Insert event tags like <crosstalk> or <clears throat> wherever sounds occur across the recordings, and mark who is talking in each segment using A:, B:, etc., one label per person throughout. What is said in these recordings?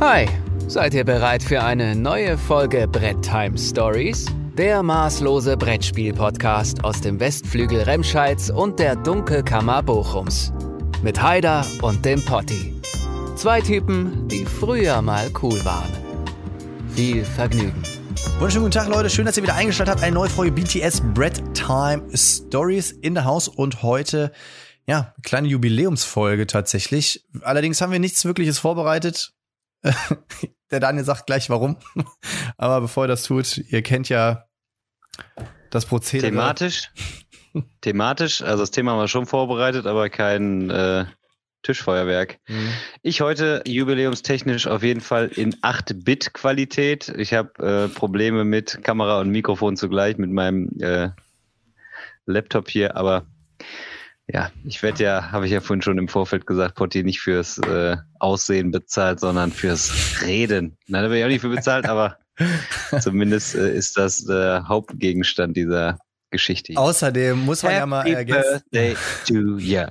A: Hi, seid ihr bereit für eine neue Folge Brett Time Stories? Der maßlose Brettspiel-Podcast aus dem Westflügel Remscheids und der Dunkelkammer Bochums. Mit Haider und dem Potti. Zwei Typen, die früher mal cool waren. Viel Vergnügen.
B: Wunderschönen guten Tag, Leute. Schön, dass ihr wieder eingeschaltet habt. Eine neue Folge BTS Bread Time Stories in der Haus und heute, ja, kleine Jubiläumsfolge tatsächlich. Allerdings haben wir nichts Wirkliches vorbereitet. <laughs> der Daniel sagt gleich warum. <laughs> Aber bevor er das tut, ihr kennt ja das Prozedere.
C: Thematisch, thematisch, also das Thema haben wir schon vorbereitet, aber kein äh, Tischfeuerwerk. Mhm. Ich heute jubiläumstechnisch auf jeden Fall in 8-Bit-Qualität. Ich habe äh, Probleme mit Kamera und Mikrofon zugleich mit meinem äh, Laptop hier, aber ja, ich werde ja, habe ich ja vorhin schon im Vorfeld gesagt, Potti nicht fürs äh, Aussehen bezahlt, sondern fürs Reden. Nein, da bin ich auch nicht für bezahlt, aber <laughs> zumindest äh, ist das der Hauptgegenstand dieser Geschichte.
B: Hier. Außerdem muss man Happy ja mal ergänzen.
C: Birthday to you.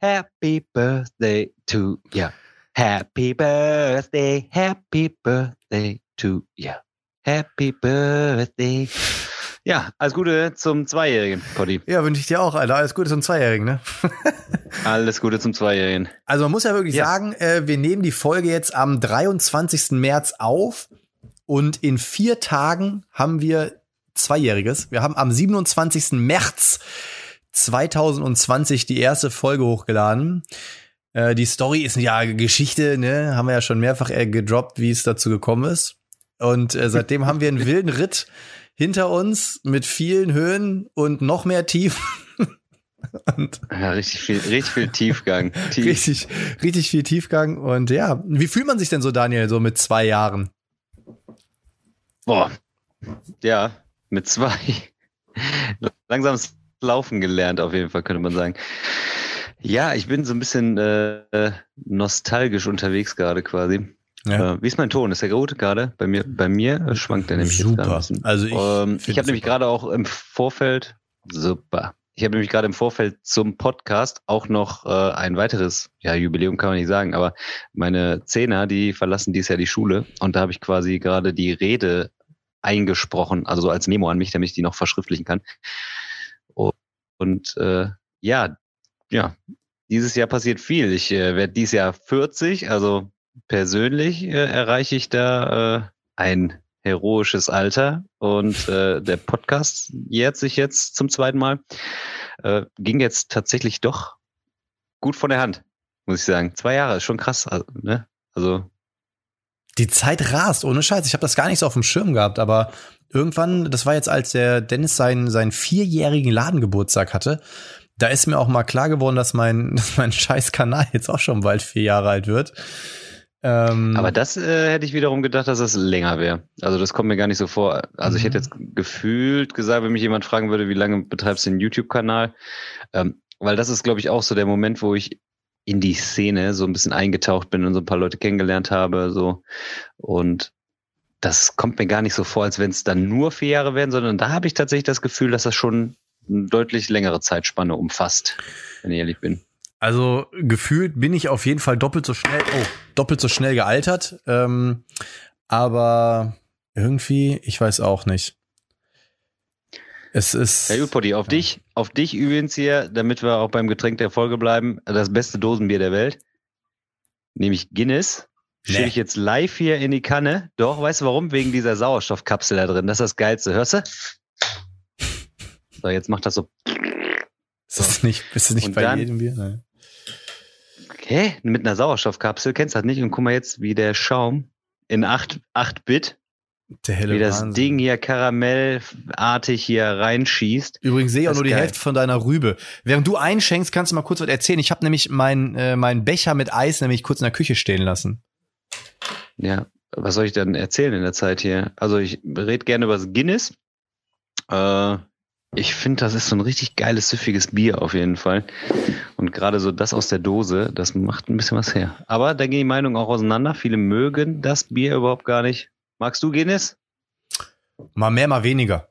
C: Happy Birthday to you. Happy Birthday, Happy Birthday to you. Happy Birthday. Ja, alles Gute zum Zweijährigen, Poddy.
B: Ja, wünsche ich dir auch, Alter. Alles Gute zum Zweijährigen, ne? <laughs>
C: alles Gute zum Zweijährigen.
B: Also man muss ja wirklich ja. sagen, äh, wir nehmen die Folge jetzt am 23. März auf und in vier Tagen haben wir Zweijähriges. Wir haben am 27. März 2020 die erste Folge hochgeladen. Äh, die Story ist ja Geschichte, ne? Haben wir ja schon mehrfach äh, gedroppt, wie es dazu gekommen ist. Und äh, seitdem haben wir einen wilden Ritt hinter uns mit vielen Höhen und noch mehr Tiefen. <laughs>
C: Und ja, richtig viel, richtig viel Tiefgang. <laughs>
B: Tief. Richtig, richtig viel Tiefgang. Und ja, wie fühlt man sich denn so, Daniel, so mit zwei Jahren?
C: Boah, ja, mit zwei. Langsames Laufen gelernt, auf jeden Fall, könnte man sagen. Ja, ich bin so ein bisschen äh, nostalgisch unterwegs gerade quasi. Ja. Äh, wie ist mein Ton? Ist der gut gerade? Bei mir, bei mir schwankt der nämlich
B: super. jetzt. Also ich,
C: ähm, ich habe nämlich gerade auch im Vorfeld super. Ich habe nämlich gerade im Vorfeld zum Podcast auch noch äh, ein weiteres, ja, Jubiläum kann man nicht sagen, aber meine Zehner, die verlassen dieses Jahr die Schule und da habe ich quasi gerade die Rede eingesprochen, also so als Memo an mich, damit ich die noch verschriftlichen kann. Und äh, ja, ja, dieses Jahr passiert viel. Ich äh, werde dieses Jahr 40, also persönlich äh, erreiche ich da äh, ein heroisches Alter und äh, der Podcast jährt sich jetzt zum zweiten Mal. Äh, ging jetzt tatsächlich doch gut von der Hand, muss ich sagen. Zwei Jahre ist schon krass, also, ne? Also
B: die Zeit rast, ohne Scheiß. Ich habe das gar nicht so auf dem Schirm gehabt, aber irgendwann, das war jetzt, als der Dennis seinen, seinen vierjährigen Ladengeburtstag hatte, da ist mir auch mal klar geworden, dass mein, <laughs> dass mein scheiß Kanal jetzt auch schon bald vier Jahre alt wird.
C: Ähm, Aber das äh, hätte ich wiederum gedacht, dass es länger wäre. Also das kommt mir gar nicht so vor. Also ich hätte mhm. jetzt gefühlt gesagt, wenn mich jemand fragen würde, wie lange betreibst du den YouTube-Kanal? Ähm, weil das ist, glaube ich, auch so der Moment, wo ich in die Szene so ein bisschen eingetaucht bin und so ein paar Leute kennengelernt habe. So. Und das kommt mir gar nicht so vor, als wenn es dann nur vier Jahre wären, sondern da habe ich tatsächlich das Gefühl, dass das schon eine deutlich längere Zeitspanne umfasst, wenn ich ehrlich bin.
B: Also gefühlt bin ich auf jeden Fall doppelt so schnell, oh, doppelt so schnell gealtert. Ähm, aber irgendwie, ich weiß auch nicht. Es ist.
C: Herr Upodi, auf ja. dich, auf dich übrigens hier, damit wir auch beim Getränk der Folge bleiben, das beste Dosenbier der Welt. Nämlich Guinness. Nee. ich jetzt live hier in die Kanne. Doch, weißt du warum? Wegen dieser Sauerstoffkapsel da drin. Das ist das Geilste. Hörst du? So, jetzt macht das so.
B: Ist das nicht, ist das nicht bei dann, jedem Bier? Nein.
C: Okay, mit einer Sauerstoffkapsel. Kennst du das nicht? Und guck mal jetzt, wie der Schaum in 8, 8 Bit
B: der helle
C: Wie das Wahnsinn. Ding hier karamellartig hier reinschießt.
B: Übrigens sehe ich auch nur die geil. Hälfte von deiner Rübe. Während du einschenkst, kannst du mal kurz was erzählen. Ich habe nämlich meinen äh, mein Becher mit Eis nämlich kurz in der Küche stehen lassen.
C: Ja, was soll ich dann erzählen in der Zeit hier? Also ich rede gerne über das Guinness. Äh, ich finde, das ist so ein richtig geiles, süffiges Bier auf jeden Fall. Und gerade so das aus der Dose, das macht ein bisschen was her. Aber da gehen die Meinungen auch auseinander. Viele mögen das Bier überhaupt gar nicht. Magst du Guinness?
B: Mal mehr, mal weniger.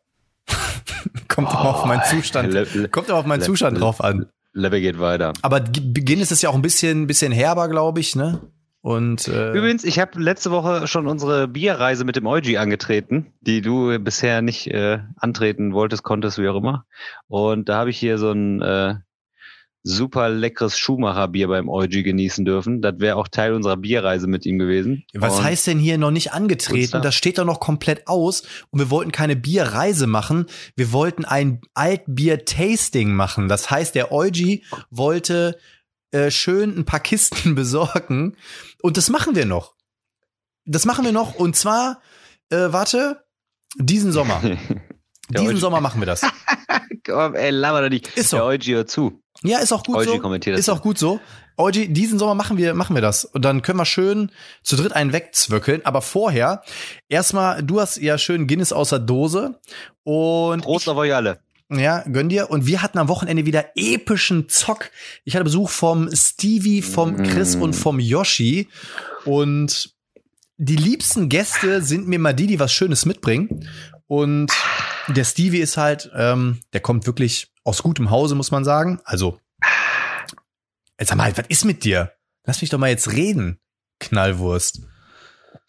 B: <laughs> kommt oh, auf meinen Zustand, le, kommt auch auf meinen le, Zustand drauf an.
C: Level geht weiter.
B: Aber Guinness ist ja auch ein bisschen, bisschen herber, glaube ich, ne? Und, äh,
C: Übrigens, ich habe letzte Woche schon unsere Bierreise mit dem Eugi angetreten, die du bisher nicht äh, antreten wolltest, konntest, wie auch immer. Und da habe ich hier so ein äh, super leckeres Schumacher-Bier beim Eugi genießen dürfen. Das wäre auch Teil unserer Bierreise mit ihm gewesen.
B: Was
C: Und
B: heißt denn hier noch nicht angetreten? Das steht doch noch komplett aus. Und wir wollten keine Bierreise machen. Wir wollten ein Altbier-Tasting machen. Das heißt, der Eugi wollte äh, schön ein paar Kisten <laughs> besorgen. Und das machen wir noch. Das machen wir noch. Und zwar, äh, warte, diesen Sommer. <laughs> Diesen. Sommer machen wir das. <laughs>
C: Komm, ey, laber doch nicht.
B: Ist so.
C: Der Eugi hört zu.
B: Ja, ist auch gut
C: Eugi
B: so.
C: kommentiert das.
B: Ist auch gut so. Eugi, diesen Sommer machen wir, machen wir das. Und dann können wir schön zu dritt einen wegzwöckeln. Aber vorher, erstmal, du hast ja schön Guinness aus der Dose. Und
C: Prost auf euch alle.
B: Ja, gönn dir. Und wir hatten am Wochenende wieder epischen Zock. Ich hatte Besuch vom Stevie, vom Chris
C: Mm.
B: und vom Yoshi. Und die liebsten Gäste sind mir mal die, die was Schönes mitbringen. Und der Stevie ist halt, ähm, der kommt wirklich aus gutem Hause, muss man sagen. Also, jetzt sag mal, was ist mit dir? Lass mich doch mal jetzt reden, Knallwurst.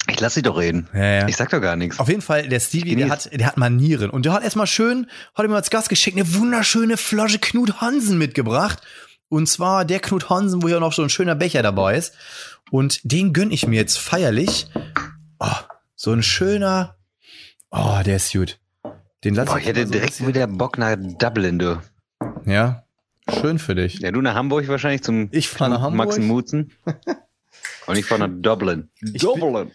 C: Ich lass sie doch reden.
B: Ja, ja.
C: Ich sag doch gar nichts.
B: Auf jeden Fall, der Stevie, der hat, der hat Manieren. Und der hat erstmal schön, hat mir als Gast geschickt, eine wunderschöne Flasche Knut Hansen mitgebracht. Und zwar der Knut Hansen, wo ja noch so ein schöner Becher dabei ist. Und den gönn ich mir jetzt feierlich. Oh, so ein schöner, oh, der ist gut. Den lass
C: Boah, ich hätte
B: so
C: direkt wieder Bock nach Dublin, du.
B: Ja, schön für dich.
C: Ja, du nach Hamburg wahrscheinlich zum
B: Ich fahr nach Hamburg.
C: Max Mutzen. <laughs> Und ich fahr nach Dublin.
B: Ich bin-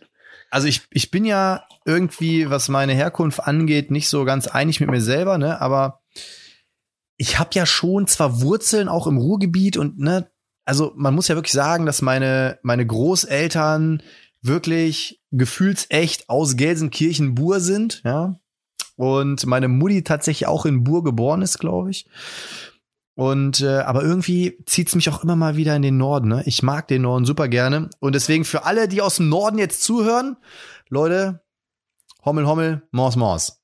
B: Also ich, ich bin ja irgendwie, was meine Herkunft angeht, nicht so ganz einig mit mir selber, ne? Aber ich habe ja schon zwar Wurzeln auch im Ruhrgebiet und ne, also man muss ja wirklich sagen, dass meine meine Großeltern wirklich gefühlsecht aus Gelsenkirchen-Bur sind, ja. Und meine Mutti tatsächlich auch in Bur geboren ist, glaube ich. Und äh, aber irgendwie zieht's mich auch immer mal wieder in den Norden. Ne? Ich mag den Norden super gerne. Und deswegen für alle, die aus dem Norden jetzt zuhören, Leute, Hommel, Hommel, Mors, Mors.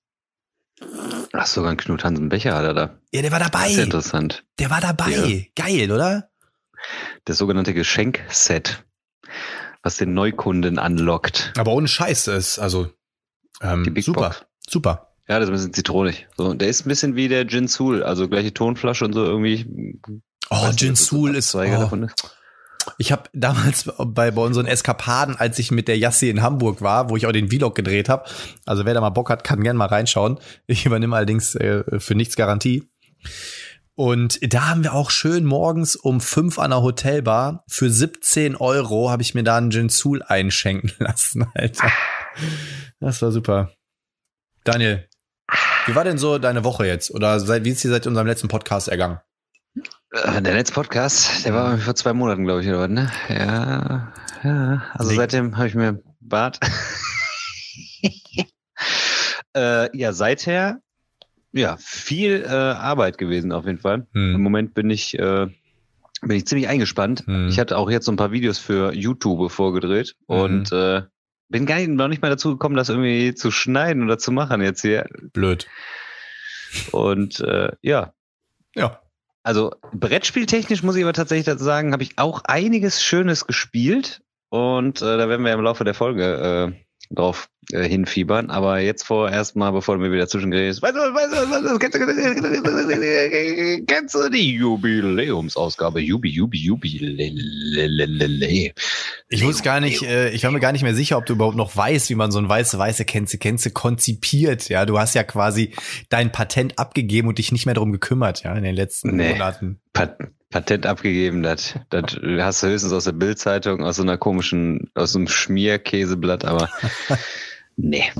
C: Ach, sogar ein Knut Hansen Becher hat er da.
B: Ja, der war
C: ja
B: dabei.
C: interessant.
B: Der war dabei. Geil, oder?
C: Das sogenannte Geschenkset, was den Neukunden anlockt.
B: Aber ohne Scheiß ist also ähm, super,
C: Box.
B: super.
C: Ja, das ist ein bisschen zitronig. So, der ist ein bisschen wie der Gin Soul, also gleiche Tonflasche und so irgendwie.
B: Oh, Gin Soul ist. Oh.
C: davon ist.
B: Ich habe damals bei, bei unseren Eskapaden, als ich mit der Yassi in Hamburg war, wo ich auch den Vlog gedreht habe. Also wer da mal Bock hat, kann gerne mal reinschauen. Ich übernehme allerdings äh, für nichts Garantie. Und da haben wir auch schön morgens um fünf an der Hotelbar für 17 Euro habe ich mir da einen Gin Soul einschenken <laughs> lassen, Alter. Das war super. Daniel, wie war denn so deine Woche jetzt? Oder seit, wie ist dir seit unserem letzten Podcast ergangen?
C: Äh, Der letzte Podcast, der war vor zwei Monaten, glaube ich, oder was, ne? Ja, ja. Also
B: Nee.
C: seitdem habe ich mir Bart. <laughs> äh, ja, seither, ja, viel äh, Arbeit gewesen auf jeden Fall. Im
B: Hm.
C: Moment bin ich, äh, bin ich ziemlich eingespannt.
B: Hm.
C: Ich hatte auch jetzt so ein paar Videos für YouTube vorgedreht
B: Mhm.
C: und äh, bin gar nicht, noch nicht mal dazu gekommen, das irgendwie zu schneiden oder zu machen jetzt hier.
B: Blöd.
C: Und äh, ja,
B: Ja.
C: also Brettspieltechnisch muss ich aber tatsächlich dazu sagen, habe ich auch einiges Schönes gespielt und äh, da werden wir im Laufe der Folge äh, drauf äh, hinfiebern. Aber jetzt vorerst mal, bevor du mir wieder zwischengrätst, weißt du, weißt du, weißt du, kennst du, kennst du die Jubiläumsausgabe? Jubi, Jubi, Jubiläum.
B: Ich wusste gar nicht, äh, ich war mir gar nicht mehr sicher, ob du überhaupt noch weißt, wie man so ein weiße, weiße Kenze, Kenze konzipiert. Ja, du hast ja quasi dein Patent abgegeben und dich nicht mehr darum gekümmert, ja, in den letzten
C: Nee.
B: Monaten.
C: Pat Patent abgegeben, das, das hast du höchstens aus der Bildzeitung, aus so einer komischen, aus so einem Schmierkäseblatt, aber <laughs> nee,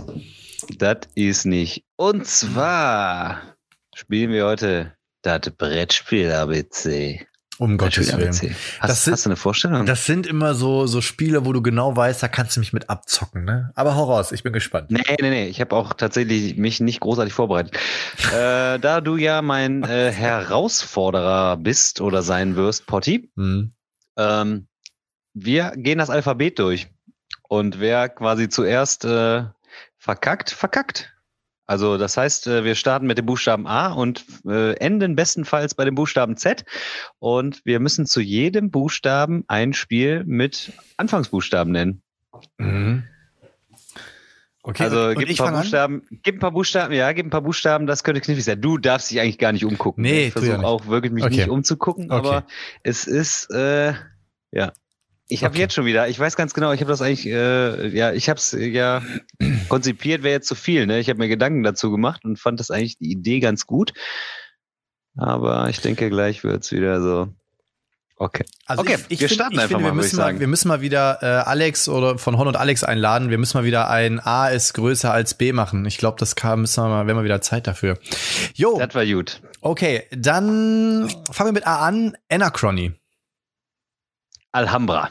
C: das ist nicht. Und zwar spielen wir heute das Brettspiel ABC.
B: Um Gottes Willen.
C: ABC.
B: Das
C: Hast,
B: sind-
C: hast du eine Vorstellung?
B: Das sind immer so, so Spiele, wo du genau weißt, da kannst du mich mit abzocken, ne? Aber hau raus, ich bin gespannt.
C: Nee, nee, nee. Ich habe auch tatsächlich mich nicht großartig vorbereitet. <laughs> äh, da du ja mein äh, Herausforderer bist oder sein wirst, Potti,
B: Hm.
C: ähm, wir gehen das Alphabet durch. Und wer quasi zuerst äh, verkackt, verkackt. Also das heißt, äh, wir starten mit dem Buchstaben A und äh, enden bestenfalls bei dem Buchstaben Z. Und wir müssen zu jedem Buchstaben ein Spiel mit Anfangsbuchstaben nennen.
B: Mhm. Okay,
C: also gib ein paar
B: fange an?
C: Buchstaben, gib ein paar Buchstaben, ja, gib ein paar Buchstaben, das könnte knifflig sein. Du darfst dich eigentlich gar nicht umgucken.
B: Nee,
C: ich
B: ja
C: versuche auch wirklich mich
B: Okay.
C: nicht umzugucken,
B: Okay.
C: aber es ist äh, ja. Ich habe
B: Okay.
C: jetzt schon wieder, ich weiß ganz genau, ich habe das eigentlich, äh, ja, ich habe es ja konzipiert, wäre jetzt zu viel. Ne? Ich habe mir Gedanken dazu gemacht und fand das eigentlich die Idee ganz gut. Aber ich denke, gleich wird's wieder so. Okay.
B: Also
C: Okay,
B: ich, ich
C: wir
B: find-
C: starten
B: ich
C: einfach
B: finde,
C: mal,
B: wir müssen
C: ich
B: mal, wir müssen mal wieder äh, Alex oder von Hon und Alex einladen. Wir müssen mal wieder ein A ist größer als B machen. Ich glaube, das kam, müssen wir mal, wenn wir wieder Zeit dafür. Jo,
C: Das war gut.
B: okay, dann fangen wir mit A an. Anachrony.
C: Alhambra.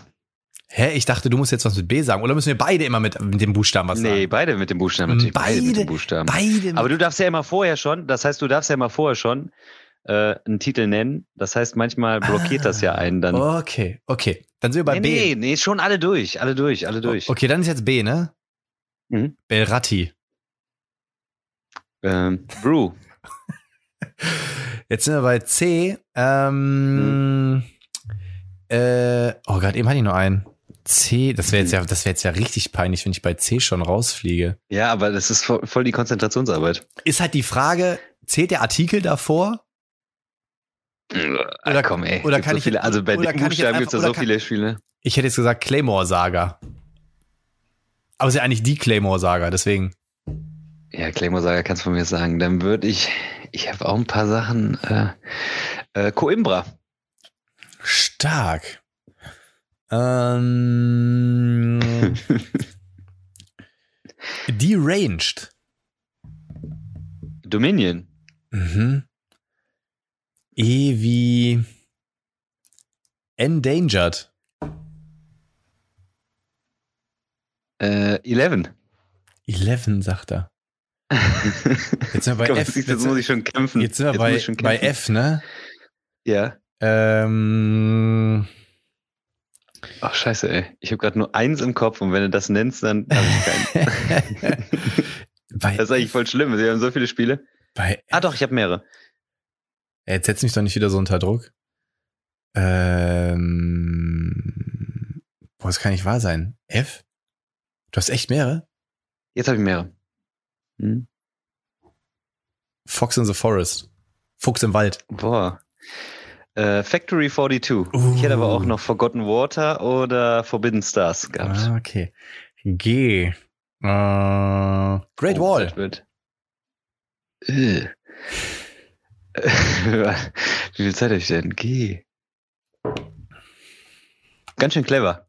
B: Hä, ich dachte, du musst jetzt was mit B sagen. Oder müssen wir beide immer mit, mit dem Buchstaben was
C: Nee,
B: sagen?
C: beide mit dem Buchstaben. Natürlich beide, mit
B: Beide-
C: dem Buchstaben.
B: Beide.
C: Aber du darfst ja immer vorher schon, das heißt, du darfst ja immer vorher schon äh, einen Titel nennen. Das heißt, manchmal blockiert das ja einen dann.
B: okay, okay. Dann sind wir bei
C: nee,
B: B.
C: nee, nee, schon alle durch, alle durch, alle durch.
B: Okay, dann ist jetzt B, ne?
C: Mhm.
B: Belratti.
C: Ähm, Brew. <laughs>
B: Jetzt sind wir bei C. Ähm, äh, oh Gott, eben hatte ich nur einen. C, das wäre jetzt ja, das wäre jetzt ja richtig peinlich, wenn ich bei C schon rausfliege.
C: Ja, aber das ist voll, voll die Konzentrationsarbeit.
B: Ist halt die Frage, zählt der Artikel davor?
C: Oder, komm, ey.
B: oder kann
C: so
B: ich-
C: viele, also bei
B: oder
C: den
B: kann
C: Buchstaben gibt es ja
B: einfach-
C: so
B: oder
C: viele Spiele.
B: Ich hätte jetzt gesagt Claymore Saga. Aber es ist ja eigentlich die Claymore Saga, deswegen.
C: Ja, Claymore Saga kannst du von mir sagen. Dann würde ich, ich habe auch ein paar Sachen. Äh, äh, Coimbra.
B: Stark. Ähm, <laughs> deranged.
C: Dominion.
B: Mhm. E wie endangered.
C: Äh, Eleven.
B: 11, sagt er. <laughs> Jetzt sind wir bei
C: Komm,
B: F.
C: jetzt, jetzt
B: Jetzt,
C: muss ich schon kämpfen.
B: jetzt sind wir
C: muss
B: bei, bei. F, ne?
C: Ja.
B: Ähm,
C: Ach, scheiße, ey. Ich habe gerade nur eins im Kopf und wenn du das nennst, dann habe ich keinen. <laughs> das ist eigentlich voll schlimm. Wir haben so viele Spiele.
B: bei
C: Ah, doch, ich habe mehrere.
B: Jetzt setz mich doch nicht wieder so unter Druck. Ähm, boah, das kann nicht wahr sein. F? Du hast echt mehrere?
C: Jetzt habe ich mehrere. Hm?
B: Fox in the Forest. Fuchs im Wald.
C: Boah. Äh, Factory 42.
B: Uh.
C: Ich hätte aber auch noch Forgotten Water oder Forbidden Stars gehabt.
B: Ah, okay. G. Äh, Great
C: Oh,
B: Wall.
C: wird- Äh. <laughs> Wie viel Zeit habe ich denn? G. Ganz schön clever.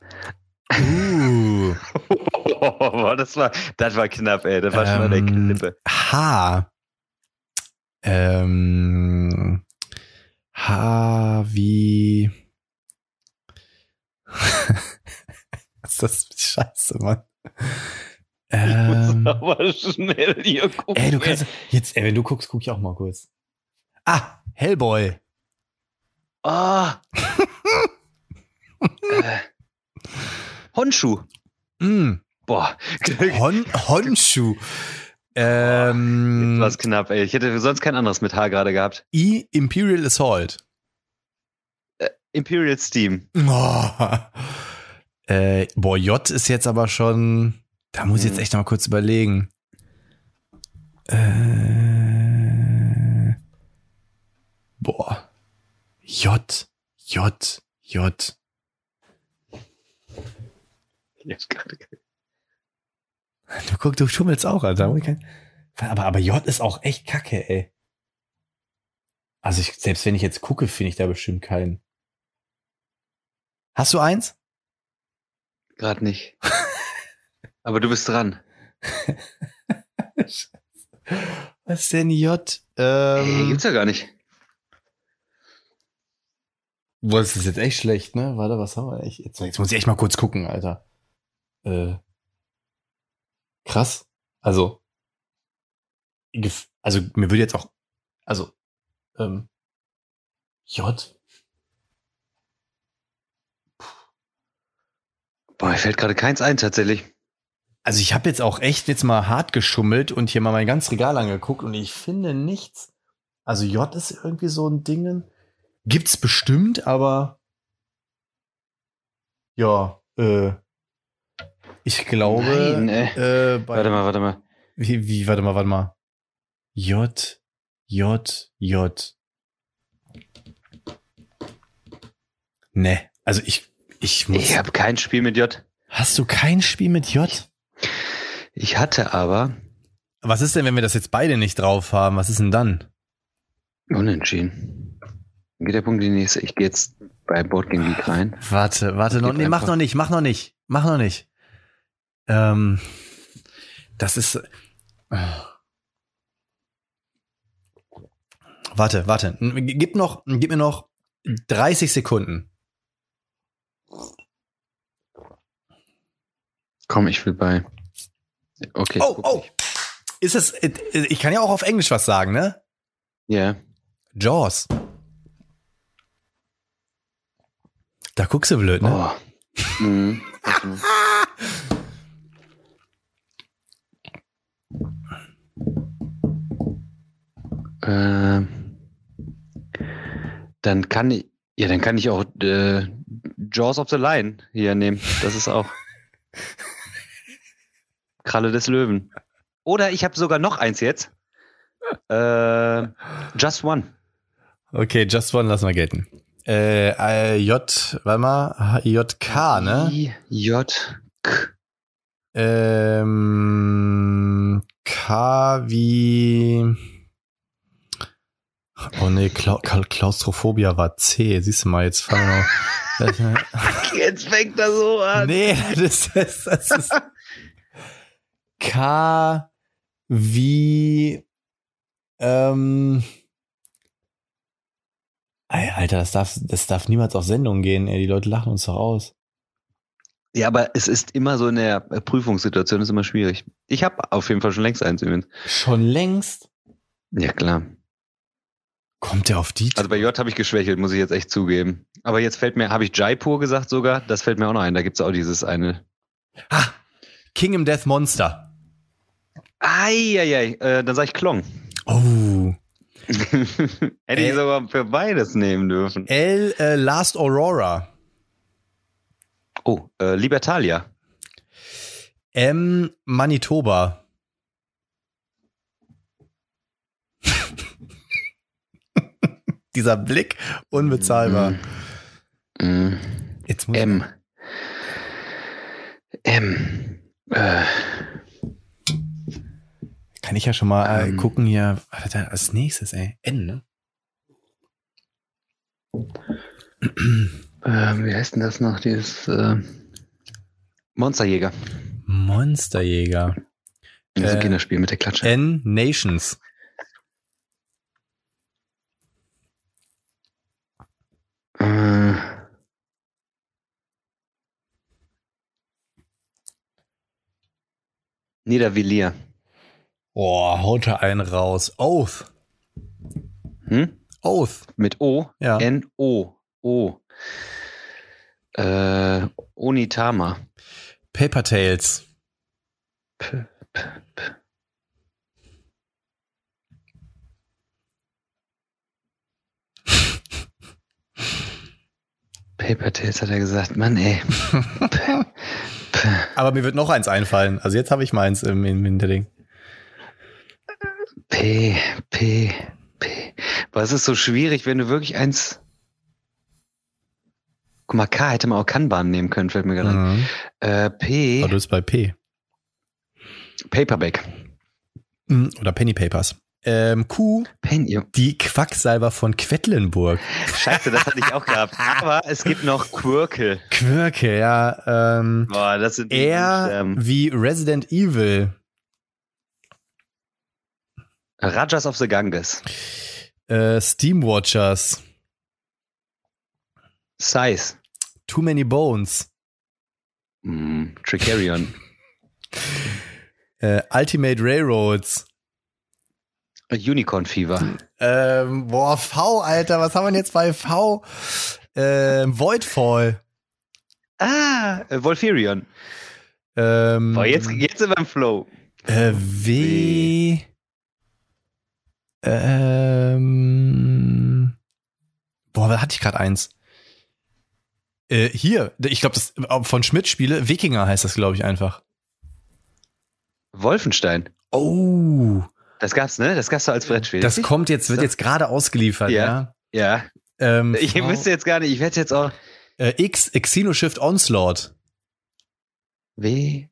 B: Uh. <laughs>
C: Boah, das war, das war knapp, ey. Das war schon an der
B: Ähm,
C: Klippe.
B: H. Ähm, H wie. Was ist das? für Scheiße, Mann. Ähm,
C: Aber schnell hier gucken.
B: ey, du kannst. Jetzt, ey, wenn du guckst, guck ich auch mal kurz. Ah, Hellboy.
C: Ah. <laughs> äh. Honshu.
B: Mm.
C: Boah.
B: Hon Honshu. Ähm,
C: Jetzt war's knapp, ey. Ich hätte sonst kein anderes mit H gerade gehabt.
B: I Imperial Assault.
C: Imperial Steam.
B: Oh. <laughs> Äh, boah, J ist jetzt aber schon. Da muss ich jetzt
C: Mhm.
B: echt noch mal kurz überlegen. Äh, boah. J. J. J.
C: Jetzt gerade-
B: Du guck, du schummelst auch, Alter. Aber, aber J ist auch echt kacke, ey. Also ich, selbst wenn ich jetzt gucke, finde ich da bestimmt keinen. Hast du eins?
C: Gerade nicht. Aber du bist dran. <laughs>
B: Was ist denn J? Ähm,
C: gibt's ja gar nicht.
B: boah, das ist jetzt echt schlecht, ne? Warte, was haben wir? Jetzt, jetzt muss ich echt mal kurz gucken, Alter. Äh, krass. Also, also mir würde jetzt auch, also, ähm, J.
C: Boah, mir fällt gerade keins ein, tatsächlich.
B: Also ich habe jetzt auch echt jetzt mal hart geschummelt und hier mal mein ganz Regal angeguckt und ich finde nichts. Also J ist irgendwie so ein Ding. Gibt's bestimmt, aber ja, äh, ich glaube.
C: Nein, ey.
B: äh, bei,
C: Warte mal, warte mal.
B: Wie, wie, warte mal, warte mal. J, J, J. Ne, also ich, ich muss.
C: Ich habe kein Spiel mit J.
B: Hast du kein Spiel mit J?
C: Ich hatte aber
B: Was ist denn, wenn wir das jetzt beide nicht drauf haben? Was ist denn dann?
C: unentschieden. Dann geht der Punkt in die nächste. Ich gehe jetzt bei Board Game Geek rein.
B: Warte, warte, noch, nee, mach noch nicht, mach noch nicht, mach noch nicht. Ähm, das ist. äh, Warte, warte. Gib noch, gib mir noch 30 Sekunden.
C: Komm, ich will bei. Okay.
B: Oh, oh. Ist es, äh, ich kann ja auch auf Englisch was sagen, ne?
C: Ja.
B: Jaws. Da guckst du blöd, ne?
C: Oh. Mhm. <laughs> Ähm, dann kann ich, ja, dann kann ich auch äh, Jaws of the Lion hier nehmen. Das ist auch Kralle des Löwen. Oder ich habe sogar noch eins jetzt. Äh, Just One.
B: Okay, Just One lassen wir gelten. Äh, äh, J, warte mal, JK, ne?
C: I, J, K.
B: Ähm, K wie. Oh nee, Kla- Klaustrophobia war C. Siehst du mal, jetzt fangen wir. <laughs>
C: Jetzt fängt er so an.
B: nee, das ist, das ist. K wie. Ähm. Alter, das darf, das darf niemals auf Sendung gehen, ey. Die Leute lachen uns doch aus.
C: Ja, aber es ist immer so in der Prüfungssituation, ist immer schwierig. Ich habe auf jeden Fall schon längst eins übrigens.
B: Schon längst
C: Ja, klar.
B: Kommt der auf die.
C: Also bei J habe ich geschwächelt, muss ich jetzt echt zugeben. Aber jetzt fällt mir, habe ich Jaipur gesagt sogar? Das fällt mir auch noch ein. Da gibt's auch dieses eine.
B: ah, Kingdom Death Monster.
C: Eieiei, äh, dann sag ich Klong.
B: Oh. <laughs>
C: Hätte
B: Äh.
C: ich sogar für beides nehmen dürfen.
B: L äh, Last Aurora.
C: Oh, äh, Libertalia.
B: M Manitoba. Dieser Blick unbezahlbar.
C: Mm,
B: Jetzt muss
C: M. M. Äh,
B: kann ich ja schon mal äh,
C: Ähm.
B: gucken hier. Er als nächstes, ey? N, ne? <clears throat>
C: äh, wie heißt denn das noch? Dieses äh, Monsterjäger.
B: Monsterjäger.
C: Das ist ein Kinderspiel mit der Klatsche.
B: N Nations.
C: Äh, Niedervilliers.
B: Boah, haut er einen raus. Oath.
C: Hm?
B: Oath.
C: Mit O.
B: Ja.
C: N-O. O. Äh, Onitama.
B: Paper Tales.
C: P, P, P. Paper Tales hat er gesagt. Mann, ey. <laughs>
B: Aber mir wird noch eins einfallen. Also jetzt habe ich meins im, im Hinterding.
C: P, P, P. Es ist so schwierig, wenn du wirklich eins. Guck mal, K hätte man auch Kanban nehmen können, fällt mir gerade ein.
B: Mhm.
C: Äh, P,
B: Aber du bist bei P.
C: Paperback.
B: Mhm. Oder Penny Papers. Ähm, Q,
C: Pen, ja.
B: die Quacksalber von Quedlinburg.
C: Scheiße, das hatte ich auch gehabt. Aber es gibt noch Quirkel.
B: Quirke, ja. Ähm,
C: Boah, das sind die
B: R
C: Buchstaben.
B: wie Resident Evil.
C: Rajas of the Ganges.
B: Äh, Steam Watchers.
C: Size.
B: Too Many Bones.
C: Mm, Tricarion. <laughs>
B: Äh, Ultimate Railroads.
C: Unicorn Fever.
B: Ähm, boah, V, Alter, was haben wir denn jetzt bei V? Ähm, Voidfall.
C: Ah, äh, Volfirion.
B: Ähm,
C: Boah, jetzt, jetzt sind wir im Flow.
B: Äh, w. Ähm. Boah, da hatte ich gerade eins. Äh, hier, ich glaube, das von Schmidt Spiele, Wikinger heißt das, glaube ich, einfach.
C: Wolfenstein.
B: Oh.
C: Das gab's, ne? Das gab's doch als Brettspiel.
B: Das kommt jetzt, wird
C: So.
B: jetzt gerade ausgeliefert, ja.
C: Ja. Ja.
B: Ähm,
C: Ich
B: Frau-
C: wüsste jetzt gar nicht, ich werde jetzt auch.
B: äh, X, Xenoshift Onslaught.
C: W.